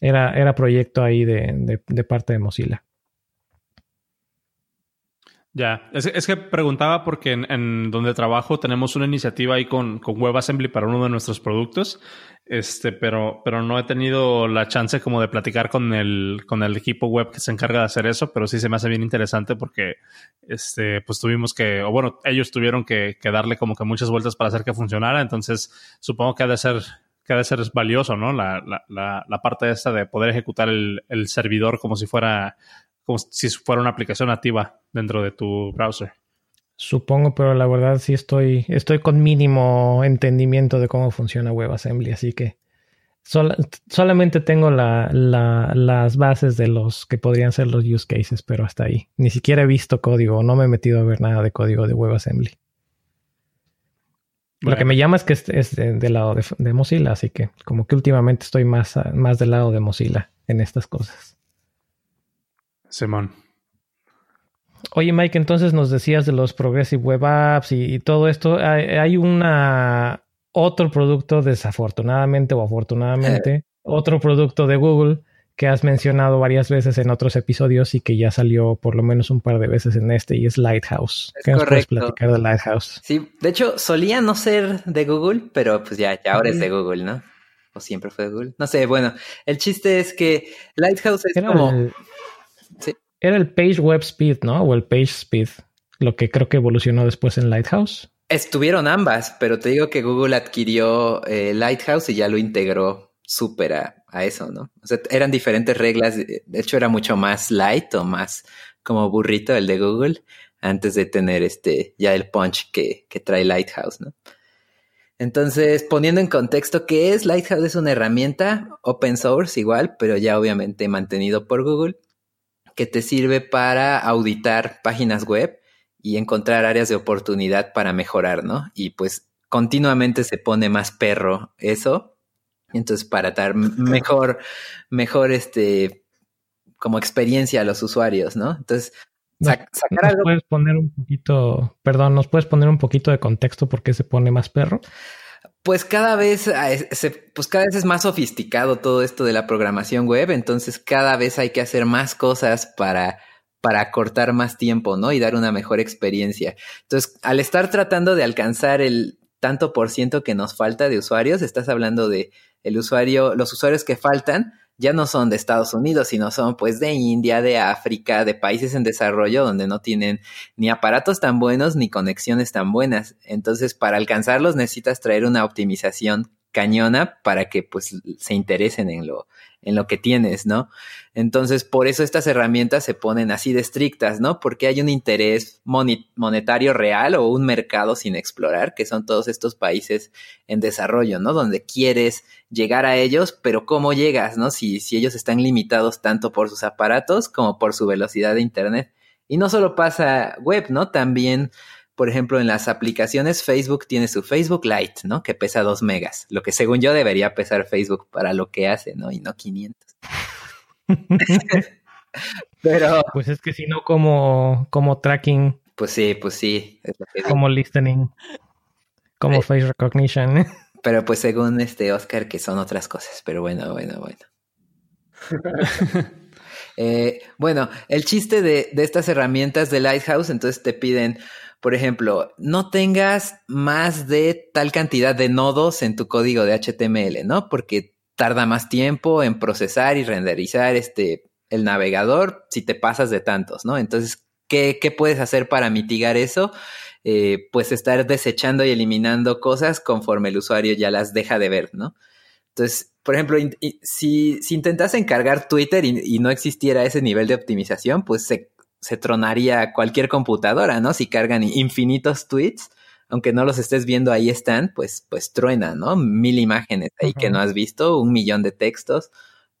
era, era proyecto ahí de, parte de Mozilla. Ya, es, que preguntaba porque en, donde trabajo tenemos una iniciativa ahí con, con WebAssembly para uno de nuestros productos, este, pero, pero no he tenido la chance como de platicar con el, con el equipo web que se encarga de hacer eso, pero sí se me hace bien interesante porque, este, pues tuvimos que, o bueno, ellos tuvieron que, darle como que muchas vueltas para hacer que funcionara, entonces supongo que ha de ser que ha de ser valioso, ¿no? La, la, la, parte esta de poder ejecutar el servidor como si fuera como si fuera una aplicación nativa dentro de tu browser. Supongo, pero la verdad sí estoy, estoy con mínimo entendimiento de cómo funciona WebAssembly, así que solamente tengo las bases de los que podrían ser los use cases, pero hasta ahí. Ni siquiera he visto código, no me he metido a ver nada de código de WebAssembly. Lo que me llama es que es, del lado de, de, Mozilla, así que como que últimamente estoy más, más del lado de Mozilla en estas cosas. Simón. Oye, Mike, entonces nos decías de los Progressive Web Apps y, todo esto. Hay, una otro producto, desafortunadamente o afortunadamente, <laughs> otro producto de Google que has mencionado varias veces en otros episodios y que ya salió por lo menos un par de veces en este y es Lighthouse. ¿Qué nos puedes platicar de Lighthouse? Sí, de hecho solía no ser de Google, pero pues ya, ya ahora es de Google, ¿no? O siempre fue de Google. No sé, bueno, el chiste es que Lighthouse es como... Era el Page Web Speed, ¿no? O el Page Speed, lo que creo que evolucionó después en Lighthouse. Estuvieron ambas, pero te digo que Google adquirió eh, Lighthouse y ya lo integró súper a, eso, ¿no? O sea, eran diferentes reglas. De hecho, era mucho más light o más como burrito el de Google antes de tener este ya el punch que, que trae Lighthouse, ¿no? Entonces, poniendo en contexto qué es, Lighthouse es una herramienta open source igual, pero ya obviamente mantenido por Google que te sirve para auditar páginas web y encontrar áreas de oportunidad para mejorar, ¿no? Y pues continuamente se pone más perro eso. Entonces, para dar mejor, mejor este, como experiencia a los usuarios, ¿no? Entonces, sacar ¿Nos puedes poner un poquito, perdón, nos puedes poner un poquito de contexto por qué se pone más perro? Pues cada vez, ah, pues cada vez es más sofisticado todo esto de la programación web, entonces cada vez hay que hacer más cosas para, para cortar más tiempo, ¿no? Y dar una mejor experiencia. Entonces, al estar tratando de alcanzar el tanto por ciento que nos falta de usuarios, estás hablando de el usuario, los usuarios que faltan, ya no son de Estados Unidos, sino son pues de India, de África, de países en desarrollo donde no tienen ni aparatos tan buenos ni conexiones tan buenas. Entonces, para alcanzarlos necesitas traer una optimización cañona para que pues se interesen en lo, en lo que tienes, ¿no? Entonces, por eso estas herramientas se ponen así de estrictas, ¿no? Porque hay un interés monetario real o un mercado sin explorar, que son todos estos países en desarrollo, ¿no? Donde quieres llegar a ellos, pero ¿cómo llegas, no? Si, si ellos están limitados tanto por sus aparatos como por su velocidad de Internet. Y no solo pasa web, ¿no? También por ejemplo, en las aplicaciones Facebook tiene su Facebook Lite, ¿no? Que pesa 2 megas, lo que según yo debería pesar Facebook para lo que hace, ¿no? Y no 500. <laughs> Pero... Pues es que si no, como, como tracking. Pues sí, pues sí. como listening. Como face recognition. <laughs> Pero pues según este Oscar, que son otras cosas. Pero bueno, bueno, bueno. <laughs> Eh, bueno, el chiste de, de, estas herramientas de Lighthouse, entonces te piden por ejemplo, no tengas más de tal cantidad de nodos en tu código de HTML, ¿no? Porque tarda más tiempo en procesar y renderizar este, el navegador si te pasas de tantos, ¿no? Entonces, ¿qué, qué puedes hacer para mitigar eso? Eh, pues estar desechando y eliminando cosas conforme el usuario ya las deja de ver, ¿no? Entonces, por ejemplo, si, si intentas encargar Twitter y, y, no existiera ese nivel de optimización, pues se, se tronaría cualquier computadora, ¿no? Si cargan infinitos tweets, aunque no los estés viendo, ahí están, pues, pues truena, ¿no? Mil imágenes ahí que no has visto, un millón de textos,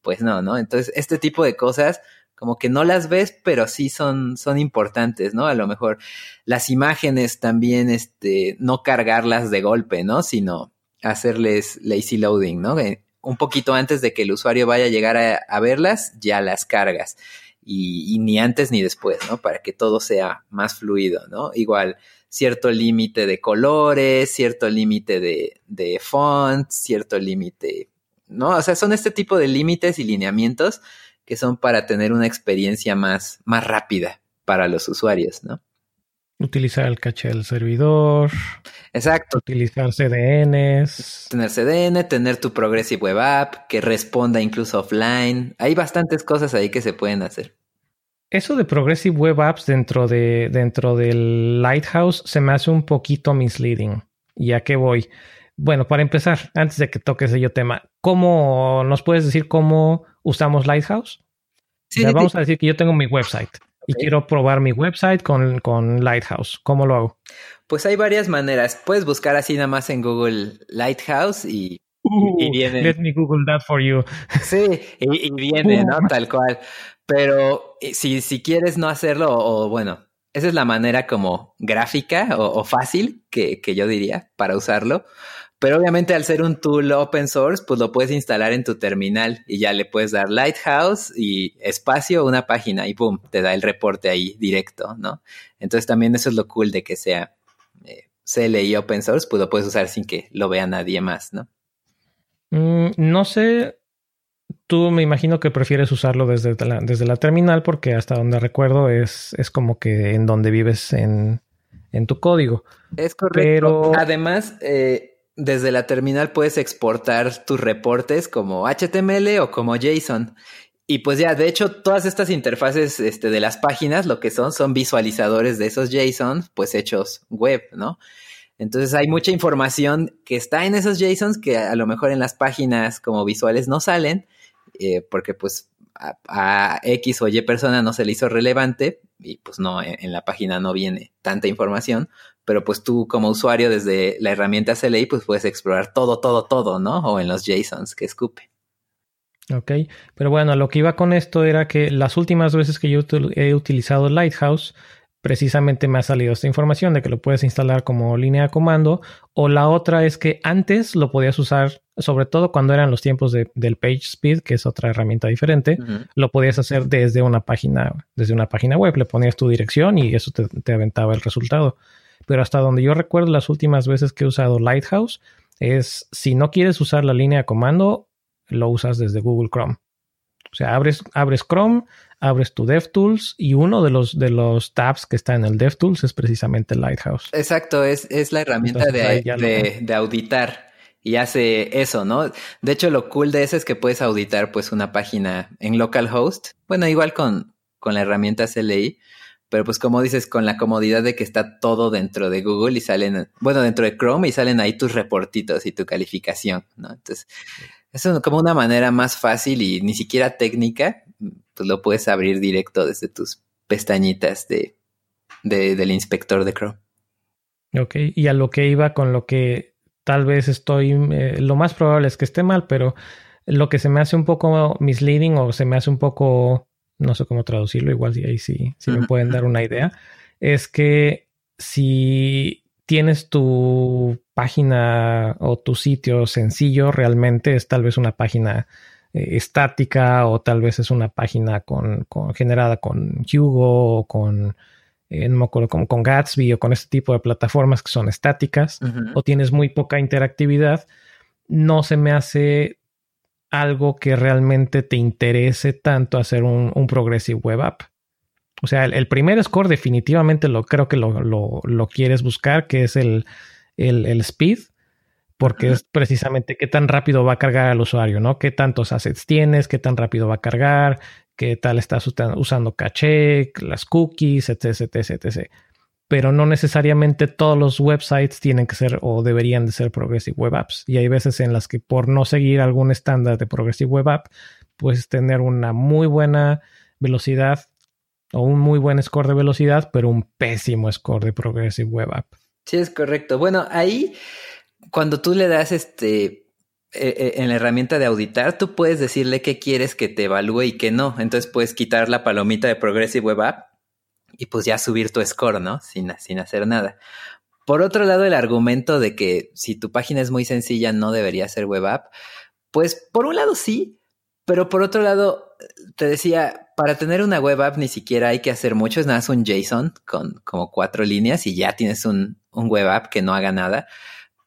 pues no, ¿no? Entonces, este tipo de cosas, como que no las ves, pero sí son, son importantes, ¿no? A lo mejor las imágenes también, este, no cargarlas de golpe, ¿no? Sino hacerles lazy loading, ¿no? un poquito antes de que el usuario vaya a llegar a verlas, ya las cargas y, ni antes ni después, ¿no? Para que todo sea más fluido, ¿no? Igual, cierto límite de colores, cierto límite de, de fonts, cierto límite, ¿no? O sea, son este tipo de límites y lineamientos que son para tener una experiencia más, más rápida para los usuarios, ¿no? Utilizar el caché del servidor. Exacto. Utilizar CDNs. Tener CDN, tener tu Progressive Web App que responda incluso offline. Hay bastantes cosas ahí que se pueden hacer. Eso de Progressive Web Apps dentro, de, dentro del Lighthouse se me hace un poquito misleading. ¿Y a qué voy? Bueno, para empezar, antes de que toques yo tema, ¿cómo nos puedes decir cómo usamos Lighthouse? Sí, vamos a decir que yo tengo mi website y quiero probar mi website con, Lighthouse. ¿Cómo lo hago? Pues hay varias maneras. Puedes buscar así nada más en Google Lighthouse y, uh, viene. Let me Google that for you. Sí, y, viene, ¿no? Tal cual. Pero eh, si, si quieres no hacerlo, o, bueno, esa es la manera como gráfica o, fácil que, que, yo diría para usarlo. Pero obviamente al ser un tool open source, pues lo puedes instalar en tu terminal y ya le puedes dar Lighthouse y espacio, una página y boom, te da el reporte ahí directo, ¿no? Entonces también eso es lo cool de que sea eh, CLI open source, pues lo puedes usar sin que lo vea nadie más, ¿no? Mm, no sé, tú me imagino que prefieres usarlo desde la, desde la terminal porque hasta donde recuerdo es, es como que en donde vives en, en tu código. Es correcto. Pero... Además, eh, desde la terminal puedes exportar tus reportes como HTML o como JSON. Y pues ya, de hecho, todas estas interfaces este, de las páginas lo que son son visualizadores de esos JSON, pues hechos web, ¿no? Entonces hay mucha información que está en esos JSONs que a, lo mejor en las páginas como visuales no salen, eh, porque pues a, X o Y persona no se le hizo relevante y pues no, en la página no viene tanta información, pero pues tú como usuario desde la herramienta CLI pues puedes explorar todo, todo, todo, ¿no? O en los JSONs que escupe. Ok, pero bueno, lo que iba con esto era que las últimas veces que yo he utilizado Lighthouse, precisamente me ha salido esta información de que lo puedes instalar como línea de comando. O la otra es que antes lo podías usar, sobre todo cuando eran los tiempos de, del PageSpeed, que es otra herramienta diferente, lo podías hacer desde una página, desde una página web. Le ponías tu dirección y eso te aventaba el resultado pero hasta donde yo recuerdo las últimas veces que he usado Lighthouse es si no quieres usar la línea de comando, lo usas desde Google Chrome. O sea, abres, abres Chrome, abres tu DevTools y uno de los, de los tabs que está en el DevTools es precisamente Lighthouse. Exacto, es, es la herramienta de, de, auditar y hace eso, ¿no? De hecho, lo cool de eso es que puedes auditar pues una página en localhost. Bueno, igual con, con la herramienta CLI, pero pues como dices, con la comodidad de que está todo dentro de Google y salen, bueno, dentro de Chrome y salen ahí tus reportitos y tu calificación, ¿no? Entonces, es como una manera más fácil y ni siquiera técnica, pues lo puedes abrir directo desde tus pestañitas de, del inspector de Chrome. Ok, y a lo que iba con lo que tal vez estoy, eh, lo más probable es que esté mal, pero lo que se me hace un poco misleading o se me hace un poco no sé cómo traducirlo, igual si ahí sí, sí me pueden dar una idea, es que si tienes tu página o tu sitio sencillo, realmente es tal vez una página eh, estática o tal vez es una página con, generada con Hugo o con, eh, no me acuerdo, con Gatsby o con este tipo de plataformas que son estáticas o tienes muy poca interactividad, no se me hace algo que realmente te interese tanto hacer un, Progressive Web App. O sea, el, primer score definitivamente lo creo que lo, quieres buscar, que es el, el, speed, porque es precisamente qué tan rápido va a cargar al usuario, ¿no? Qué tantos assets tienes, qué tan rápido va a cargar, qué tal estás usando caché, las cookies, etc, etc, etc pero no necesariamente todos los websites tienen que ser o deberían de ser Progressive Web Apps. Y hay veces en las que por no seguir algún estándar de Progressive Web App, puedes tener una muy buena velocidad o un muy buen score de velocidad, pero un pésimo score de Progressive Web App. Sí, es correcto. Bueno, ahí cuando tú le das este e, e, en la herramienta de auditar, tú puedes decirle qué quieres que te evalúe y qué no. Entonces puedes quitar la palomita de Progressive Web App y pues ya subir tu score, ¿no? Sin, sin hacer nada. Por otro lado, el argumento de que si tu página es muy sencilla no debería ser web app, pues por un lado sí, pero por otro lado, te decía, para tener una web app ni siquiera hay que hacer mucho, es nada un JSON con como cuatro líneas y ya tienes un, un web app que no haga nada.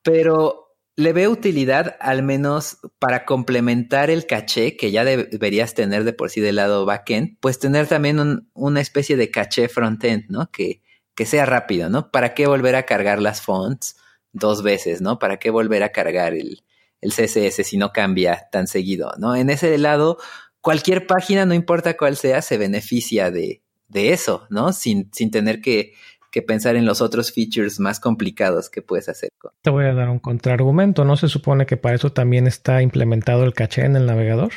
Pero le veo utilidad al menos para complementar el caché que ya deberías tener de por sí del lado backend, pues tener también una especie de caché frontend, ¿no? Que, que sea rápido, ¿no? ¿Para qué volver a cargar las fonts dos veces, ¿no? ¿Para qué volver a cargar el, el CSS si no cambia tan seguido, ¿no? En ese lado, cualquier página, no importa cuál sea, se beneficia de, de eso, ¿no? Sin, sin tener que, que pensar en los otros features más complicados que puedes hacer. Te voy a dar un contraargumento. ¿No se supone que para eso también está implementado el caché en el navegador?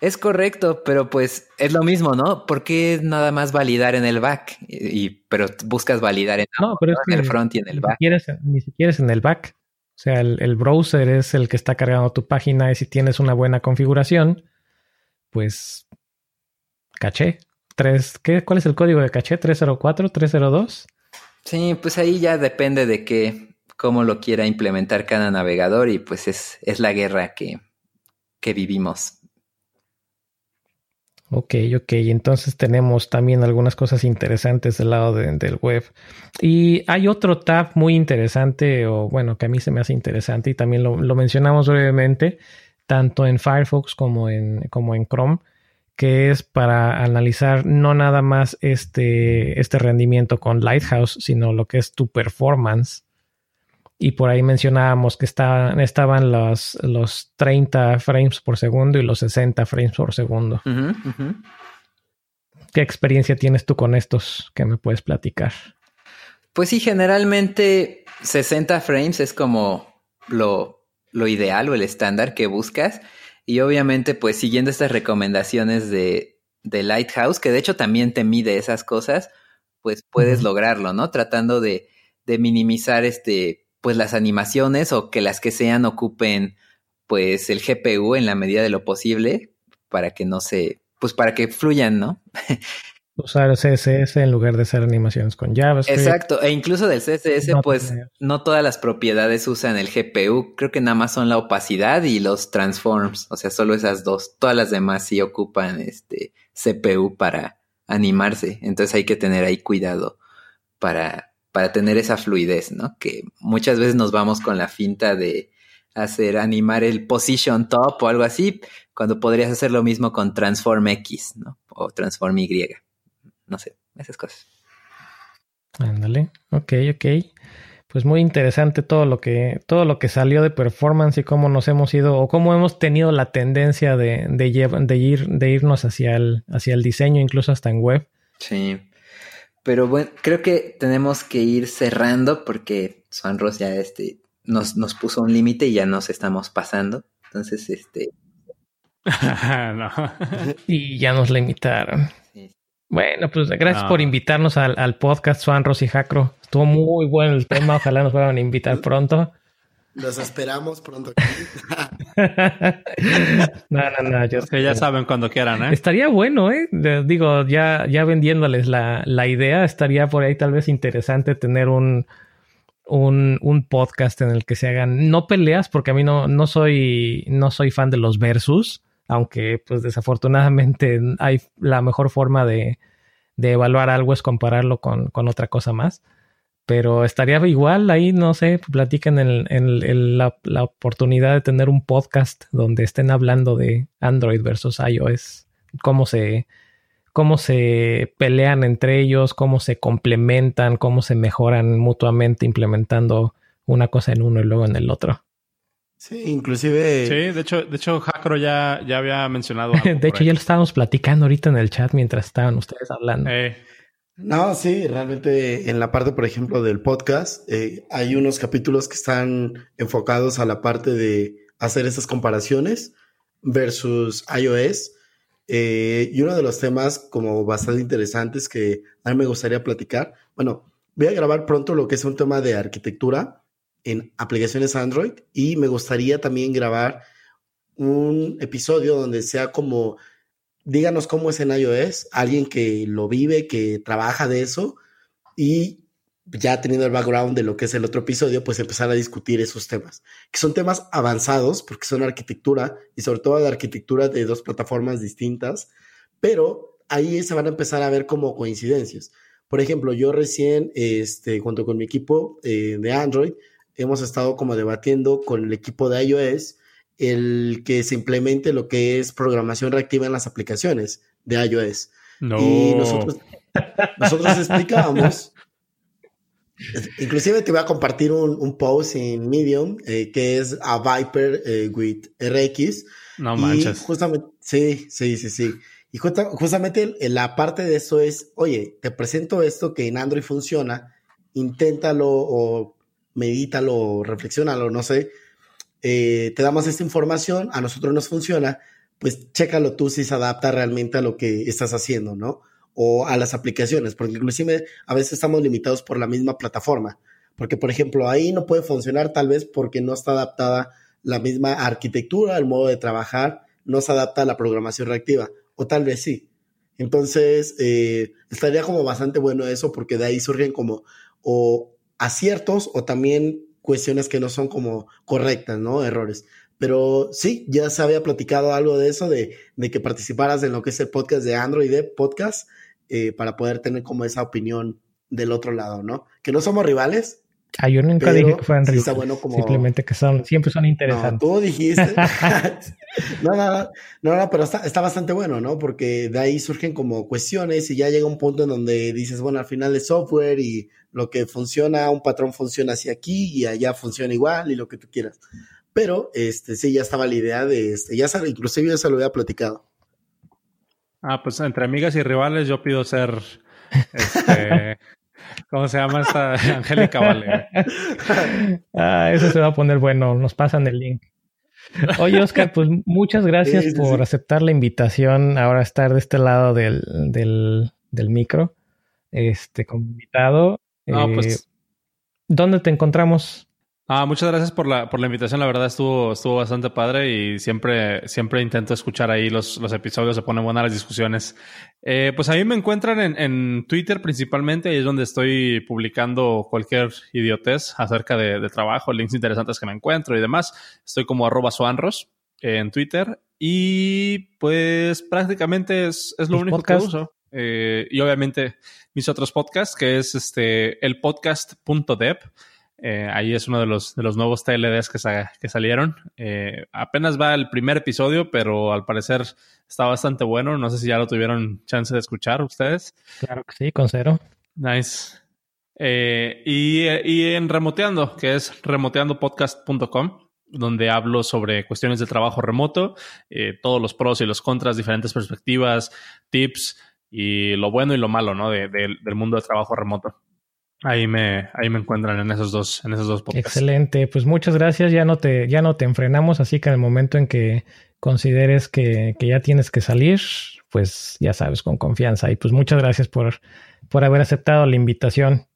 Es correcto, pero pues es lo mismo, ¿no? ¿Por qué nada más validar en el back? Y, pero buscas validar en, el front y en el back. Ni siquiera, es, en el back. O sea, el, browser es el que está cargando tu página y si tienes una buena configuración, pues caché. Tres, ¿qué, ¿Cuál es el código de caché? ¿304? ¿302? Sí, pues ahí ya depende de qué, cómo lo quiera implementar cada navegador y pues es, es la guerra que, que vivimos. Ok, ok. Entonces tenemos también algunas cosas interesantes del lado del web. Y hay otro tab muy interesante, o bueno, que a mí se me hace interesante y también lo, lo mencionamos brevemente, tanto en Firefox como en, como en Chrome, que es para analizar no nada más este, este rendimiento con Lighthouse, sino lo que es tu performance. Y por ahí mencionábamos que estaban los, los 30 frames por segundo y los 60 frames por segundo. ¿Qué experiencia tienes tú con estos que me puedes platicar? Pues sí, generalmente 60 frames es como lo, lo ideal o el estándar que buscas. Y obviamente, pues siguiendo estas recomendaciones de, de Lighthouse, que de hecho también te mide esas cosas, pues puedes lograrlo, ¿no? Tratando de, de minimizar este, pues las animaciones o que las que sean ocupen pues el GPU en la medida de lo posible para que no se, pues para que fluyan, ¿no? <laughs> usar CSS en lugar de hacer animaciones con JavaScript. Exacto, e incluso del CSS, pues no todas las propiedades usan el GPU. Creo que nada más son la opacidad y los transforms. O sea, solo esas dos. Todas las demás sí ocupan este CPU para animarse. Entonces hay que tener ahí cuidado para, para tener esa fluidez, ¿no? Que muchas veces nos vamos con la finta de hacer animar el position top o algo así, cuando podrías hacer lo mismo con transform X, ¿no? O transform Y no sé, esas cosas. Ándale, ok, ok. Pues muy interesante todo lo que, todo lo que salió de performance y cómo nos hemos ido, o cómo hemos tenido la tendencia de, de, de, ir, de irnos hacia el, hacia el diseño, incluso hasta en web. Sí. Pero bueno, creo que tenemos que ir cerrando porque Ross ya este, nos, nos puso un límite y ya nos estamos pasando. Entonces, este. <laughs> no. y ya nos limitaron. Bueno, pues gracias por invitarnos al, podcast Juan y Jacro. Estuvo muy bueno el tema. Ojalá nos puedan invitar pronto. Los esperamos pronto. <laughs> no, no, no. Yo, que ya saben cuando quieran, ¿eh? Estaría bueno, ¿eh? Digo, ya, ya vendiéndoles la, la idea, estaría por ahí tal vez interesante tener un, un, un, podcast en el que se hagan, no peleas, porque a mí no, no, soy, no soy fan de los versus aunque pues desafortunadamente <laughs> hay la mejor forma de, evaluar algo es compararlo con, otra cosa más. Pero estaría igual ahí, no sé, platiquen en, la, oportunidad de tener un podcast donde estén hablando de Android versus iOS, cómo se, cómo se pelean entre ellos, cómo se complementan, cómo se mejoran mutuamente implementando una cosa en uno y luego en el otro. Sí, inclusive. Sí, de hecho, de hecho, Hakro ya, ya había mencionado. <laughs> de hecho, ya lo estábamos platicando ahorita en el chat mientras estaban ustedes hablando. Eh. No, sí, realmente en la parte, por ejemplo, del podcast, eh, hay unos capítulos que están enfocados a la parte de hacer esas comparaciones versus iOS. Eh, y uno de los temas como bastante interesantes que a mí me gustaría platicar. Bueno, voy a grabar pronto lo que es un tema de arquitectura en aplicaciones Android y me gustaría también grabar un episodio donde sea como, díganos cómo es en iOS, alguien que lo vive, que trabaja de eso y ya teniendo el background de lo que es el otro episodio, pues empezar a discutir esos temas, que son temas avanzados porque son arquitectura y sobre todo de arquitectura de dos plataformas distintas, pero ahí se van a empezar a ver como coincidencias. Por ejemplo, yo recién, este, junto con mi equipo eh, de Android, hemos estado como debatiendo con el equipo de iOS el que se implemente lo que es programación reactiva en las aplicaciones de iOS. Y nosotros, nosotros explicábamos Inclusive te voy a compartir un, post en Medium eh, que es a Viper eh, with RX. No manches. justamente, sí, sí, sí, sí. Y justamente la parte de eso es, oye, te presento esto que en Android funciona, inténtalo o medítalo reflexionalo, no sé. Eh, te damos esta información, a nosotros nos funciona, pues chécalo tú si se adapta realmente a lo que estás haciendo, ¿no? O a las aplicaciones, porque inclusive a veces estamos limitados por la misma plataforma. Porque, por ejemplo, ahí no puede funcionar tal vez porque no está adaptada la misma arquitectura, el modo de trabajar, no se adapta a la programación reactiva o tal vez sí. Entonces, eh, estaría como bastante bueno eso porque de ahí surgen como o aciertos o también cuestiones que no son como correctas, ¿no? Errores. Pero sí, ya se había platicado algo de eso, de, que participaras en lo que es el podcast de Android de Podcast, eh, para poder tener como esa opinión del otro lado, ¿no? Que no somos rivales, Ah, yo nunca dije que fueran ricos. Simplemente que son, siempre son interesantes. <laughs> <laughs> No, tú dijiste. no, no, no, no, pero está, está bastante bueno, ¿no? Porque de ahí surgen como cuestiones y ya llega un punto en donde dices, bueno, al final es software y lo que funciona, un patrón funciona así aquí y allá funciona igual y lo que tú quieras. Pero, este, sí, ya estaba la idea de, este, ya sabe, inclusive ya se lo había platicado. Ah, pues entre amigas y rivales yo pido ser, <laughs> este, ¿Cómo se llama esta? <laughs> Angélica Vale. ah, eso se va a poner bueno. Nos pasan el link. Oye, Oscar, pues muchas gracias por aceptar la invitación ahora a estar de este lado del, del, del micro, este, como invitado. No, pues... Eh, ¿Dónde te encontramos? Ah, muchas gracias por la, por la invitación. La verdad estuvo, estuvo bastante padre y siempre, siempre intento escuchar ahí los, los episodios, se ponen buenas las discusiones. Eh, pues ahí me encuentran en, en, Twitter principalmente, ahí es donde estoy publicando cualquier idiotez acerca de, de, trabajo, links interesantes que me encuentro y demás. Estoy como arroba suanros en Twitter y pues prácticamente es, es lo único que uso. Eh, y obviamente mis otros podcasts, que es este el podcast.dev eh, ahí es uno de los, de los nuevos TLDs que, que salieron. Eh, apenas va el primer episodio, pero al parecer está bastante bueno. No sé si ya lo tuvieron chance de escuchar ustedes. Claro que sí, con cero. Nice. Eh, y, y, en Remoteando, que es remoteandopodcast.com, donde hablo sobre cuestiones de trabajo remoto, todos los pros y los contras, diferentes perspectivas, tips y lo bueno y lo malo ¿no? del mundo de trabajo remoto. Ahí me, ahí me encuentran en esos dos, en esos dos podcasts. Excelente, pues muchas gracias. Ya no te, ya no te enfrenamos, así que en el momento en que consideres que, que ya tienes que salir, pues ya sabes, con confianza. Y pues muchas gracias por, por haber aceptado la invitación.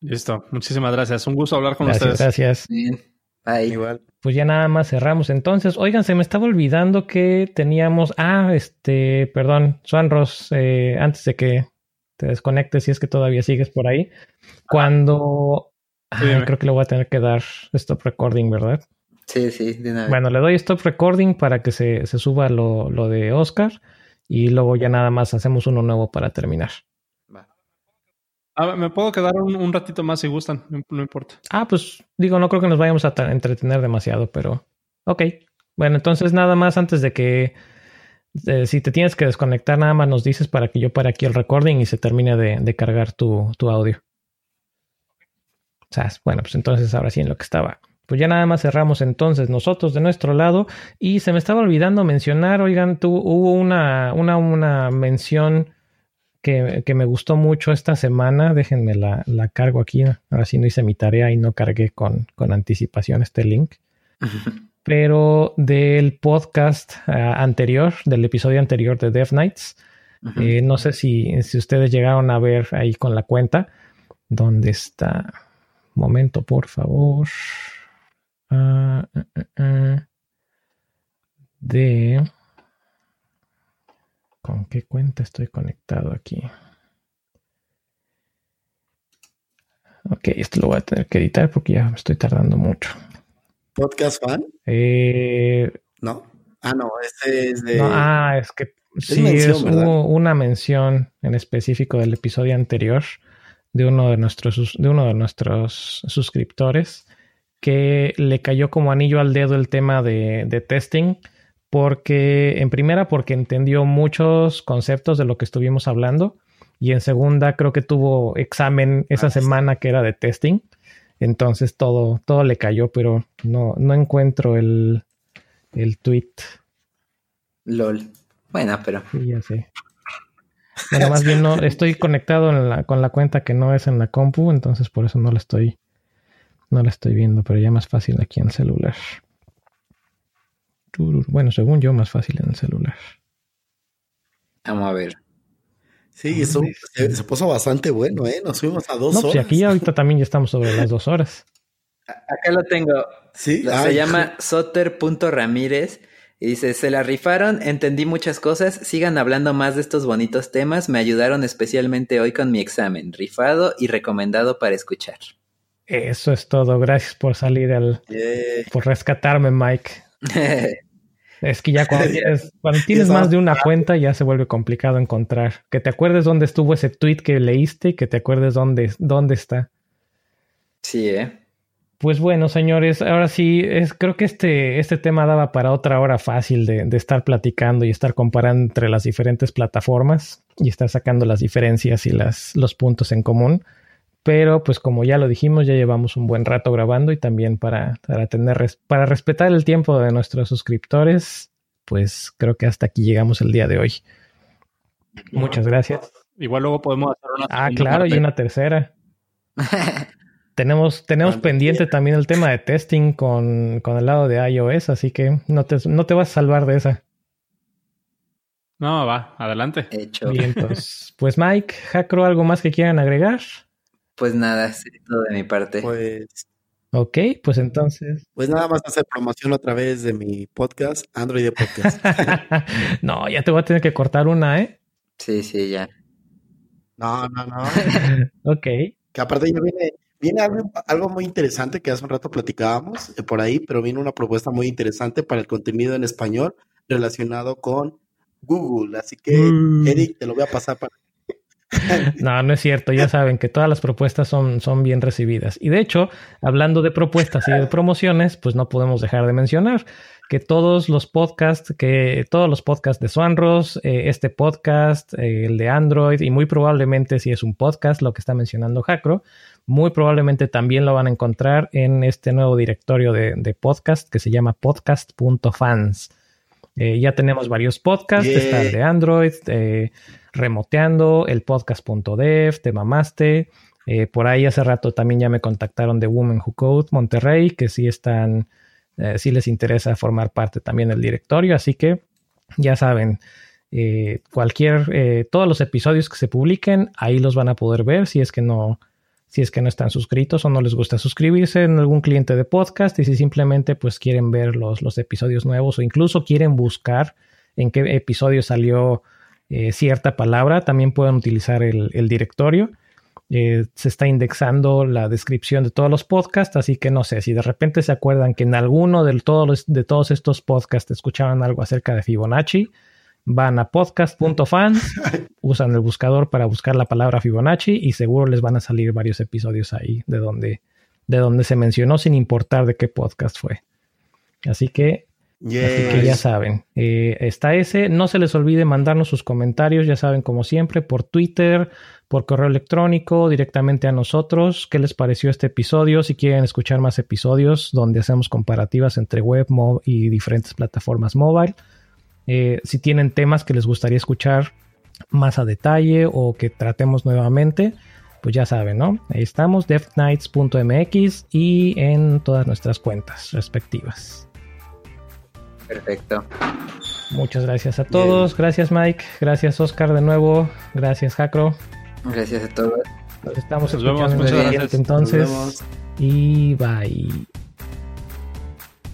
Listo, muchísimas gracias. Un gusto hablar con gracias, ustedes. Gracias. Bien. Bye. Igual. Pues ya nada más cerramos. Entonces, oigan, se me estaba olvidando que teníamos. Ah, este, perdón, Suanros, eh, antes de que te desconectes si es que todavía sigues por ahí. Cuando... creo que le voy a tener que dar stop recording, ¿verdad? Sí, sí, de nada. Bueno, le doy stop recording para que se, se suba lo, lo, de Oscar y luego ya nada más hacemos uno nuevo para terminar. Ah, me puedo quedar un, ratito más si gustan, no, importa. Ah, pues digo, no creo que nos vayamos a entretener demasiado, pero ok. Bueno, entonces nada más antes de que eh, si te tienes que desconectar, nada más nos dices para que yo pare aquí el recording y se termine de, cargar tu, audio. O sea, bueno, pues entonces ahora sí en lo que estaba. Pues ya nada más cerramos entonces nosotros de nuestro lado. Y se me estaba olvidando mencionar, oigan, tú, hubo una, una, una mención que, me gustó mucho esta semana. Déjenme la, la, cargo aquí. Ahora sí no hice mi tarea y no cargué con, con anticipación este link. <laughs> pero del podcast eh, anterior, del episodio anterior de Death Knights. Eh, no sé si, si, ustedes llegaron a ver ahí con la cuenta. ¿Dónde está? Momento, por favor. Ah, ah, ah, de. ¿Con qué cuenta estoy conectado aquí? Ok, esto lo voy a tener que editar porque ya me estoy tardando mucho. ¿Podcast fan? Eh, no. Ah, no, este es de. ah, es que sí, es, hubo una mención en específico del episodio anterior de uno de nuestros, de uno de nuestros suscriptores que le cayó como anillo al dedo el tema de, de testing porque en primera porque entendió muchos conceptos de lo que estuvimos hablando y en segunda creo que tuvo examen esa ah, semana que era de testing. Entonces todo, todo le cayó, pero no, no encuentro el, el tweet. LOL. Bueno, pero. Sí, ya sé. Bueno, más bien no, estoy conectado con la cuenta que no es en la compu, entonces por eso no la estoy, no la estoy viendo, pero ya más fácil aquí en el celular. Bueno, según yo, más fácil en el celular. Vamos a ver. Sí, eso se, puso bastante bueno, ¿eh? Nos fuimos a dos no, pues, horas. aquí ahorita también ya estamos sobre las dos horas. Acá lo tengo. Sí. Se llama Soter.ramírez y dice, se la rifaron, entendí muchas cosas, sigan hablando más de estos bonitos temas, me ayudaron especialmente hoy con mi examen, rifado y recomendado para escuchar. Eso es todo, gracias por salir al... por rescatarme, Mike. <laughs> Es que ya cuando <laughs> tienes, más de una cuenta ya se vuelve complicado encontrar. Que te acuerdes dónde estuvo ese tweet que leíste y que te acuerdes dónde, dónde está. Sí, ¿eh? Pues bueno, señores, ahora sí, es, creo que este, este tema daba para otra hora fácil de, de, estar platicando y estar comparando entre las diferentes plataformas y estar sacando las diferencias y las, los puntos en común. Pero pues como ya lo dijimos, ya llevamos un buen rato grabando y también para, para tener para respetar el tiempo de nuestros suscriptores, pues creo que hasta aquí llegamos el día de hoy. Muchas gracias. Igual luego podemos hacer una Ah, claro, y una tercera. <laughs> tenemos tenemos pendiente también el tema de testing con, con, el lado de iOS, así que no te, no te vas a salvar de esa. No, va, adelante. Hecho. Bien, pues, <laughs> pues Mike, Jacro, ¿algo más que quieran agregar? Pues nada, es todo de mi parte. Pues. Ok, pues entonces. Pues nada más hacer promoción otra vez de mi podcast, Android de Podcast. <laughs> no, ya te voy a tener que cortar una, ¿eh? Sí, sí, ya. No, no, no. <laughs> ok. Que aparte ya viene, viene algo, muy interesante que hace un rato platicábamos eh, por ahí, pero viene una propuesta muy interesante para el contenido en español relacionado con Google. Así que, mm. Eric, te lo voy a pasar para <laughs> no, no es cierto. Ya saben que todas las propuestas son, son bien recibidas. Y de hecho, hablando de propuestas y de promociones, pues no podemos dejar de mencionar que todos los podcasts, que todos los podcasts de Swanros, eh, este podcast, eh, el de Android y muy probablemente si es un podcast, lo que está mencionando Jacro, muy probablemente también lo van a encontrar en este nuevo directorio de, de podcast que se llama podcast.fans. Eh, ya tenemos varios podcasts, está el de Android, eh, remoteando, el podcast.dev, te mamaste. Eh, por ahí hace rato también ya me contactaron de Women Who Code Monterrey, que sí están, sí les interesa formar parte también del directorio, así que ya saben, eh, cualquier, todos los episodios que se publiquen, ahí los van a poder ver si es que no, si es que no están suscritos o no les gusta suscribirse en algún cliente de podcast y si simplemente pues quieren ver los, los episodios nuevos o incluso quieren buscar en qué episodio salió eh, cierta palabra, también pueden utilizar el, directorio. Eh, se está indexando la descripción de todos los podcasts, así que no sé si de repente se acuerdan que en alguno de todos, de todos estos podcasts escuchaban algo acerca de Fibonacci, van a podcast.fans, <laughs> usan el buscador para buscar la palabra Fibonacci y seguro les van a salir varios episodios ahí de donde, de donde se mencionó sin importar de qué podcast fue. Así que Así que ya saben, eh, está ese. No se les olvide mandarnos sus comentarios, ya saben, como siempre, por Twitter, por correo electrónico, directamente a nosotros. ¿Qué les pareció este episodio? Si quieren escuchar más episodios donde hacemos comparativas entre web y diferentes plataformas mobile. Eh, si tienen temas que les gustaría escuchar más a detalle o que tratemos nuevamente, pues ya saben, ¿no? Ahí estamos, devnights.mx y en todas nuestras cuentas respectivas. Perfecto. Muchas gracias a todos. Gracias Mike. Gracias Oscar de nuevo. Gracias Jacro. Gracias a todos. Nos estamos escuchando entonces. Y bye.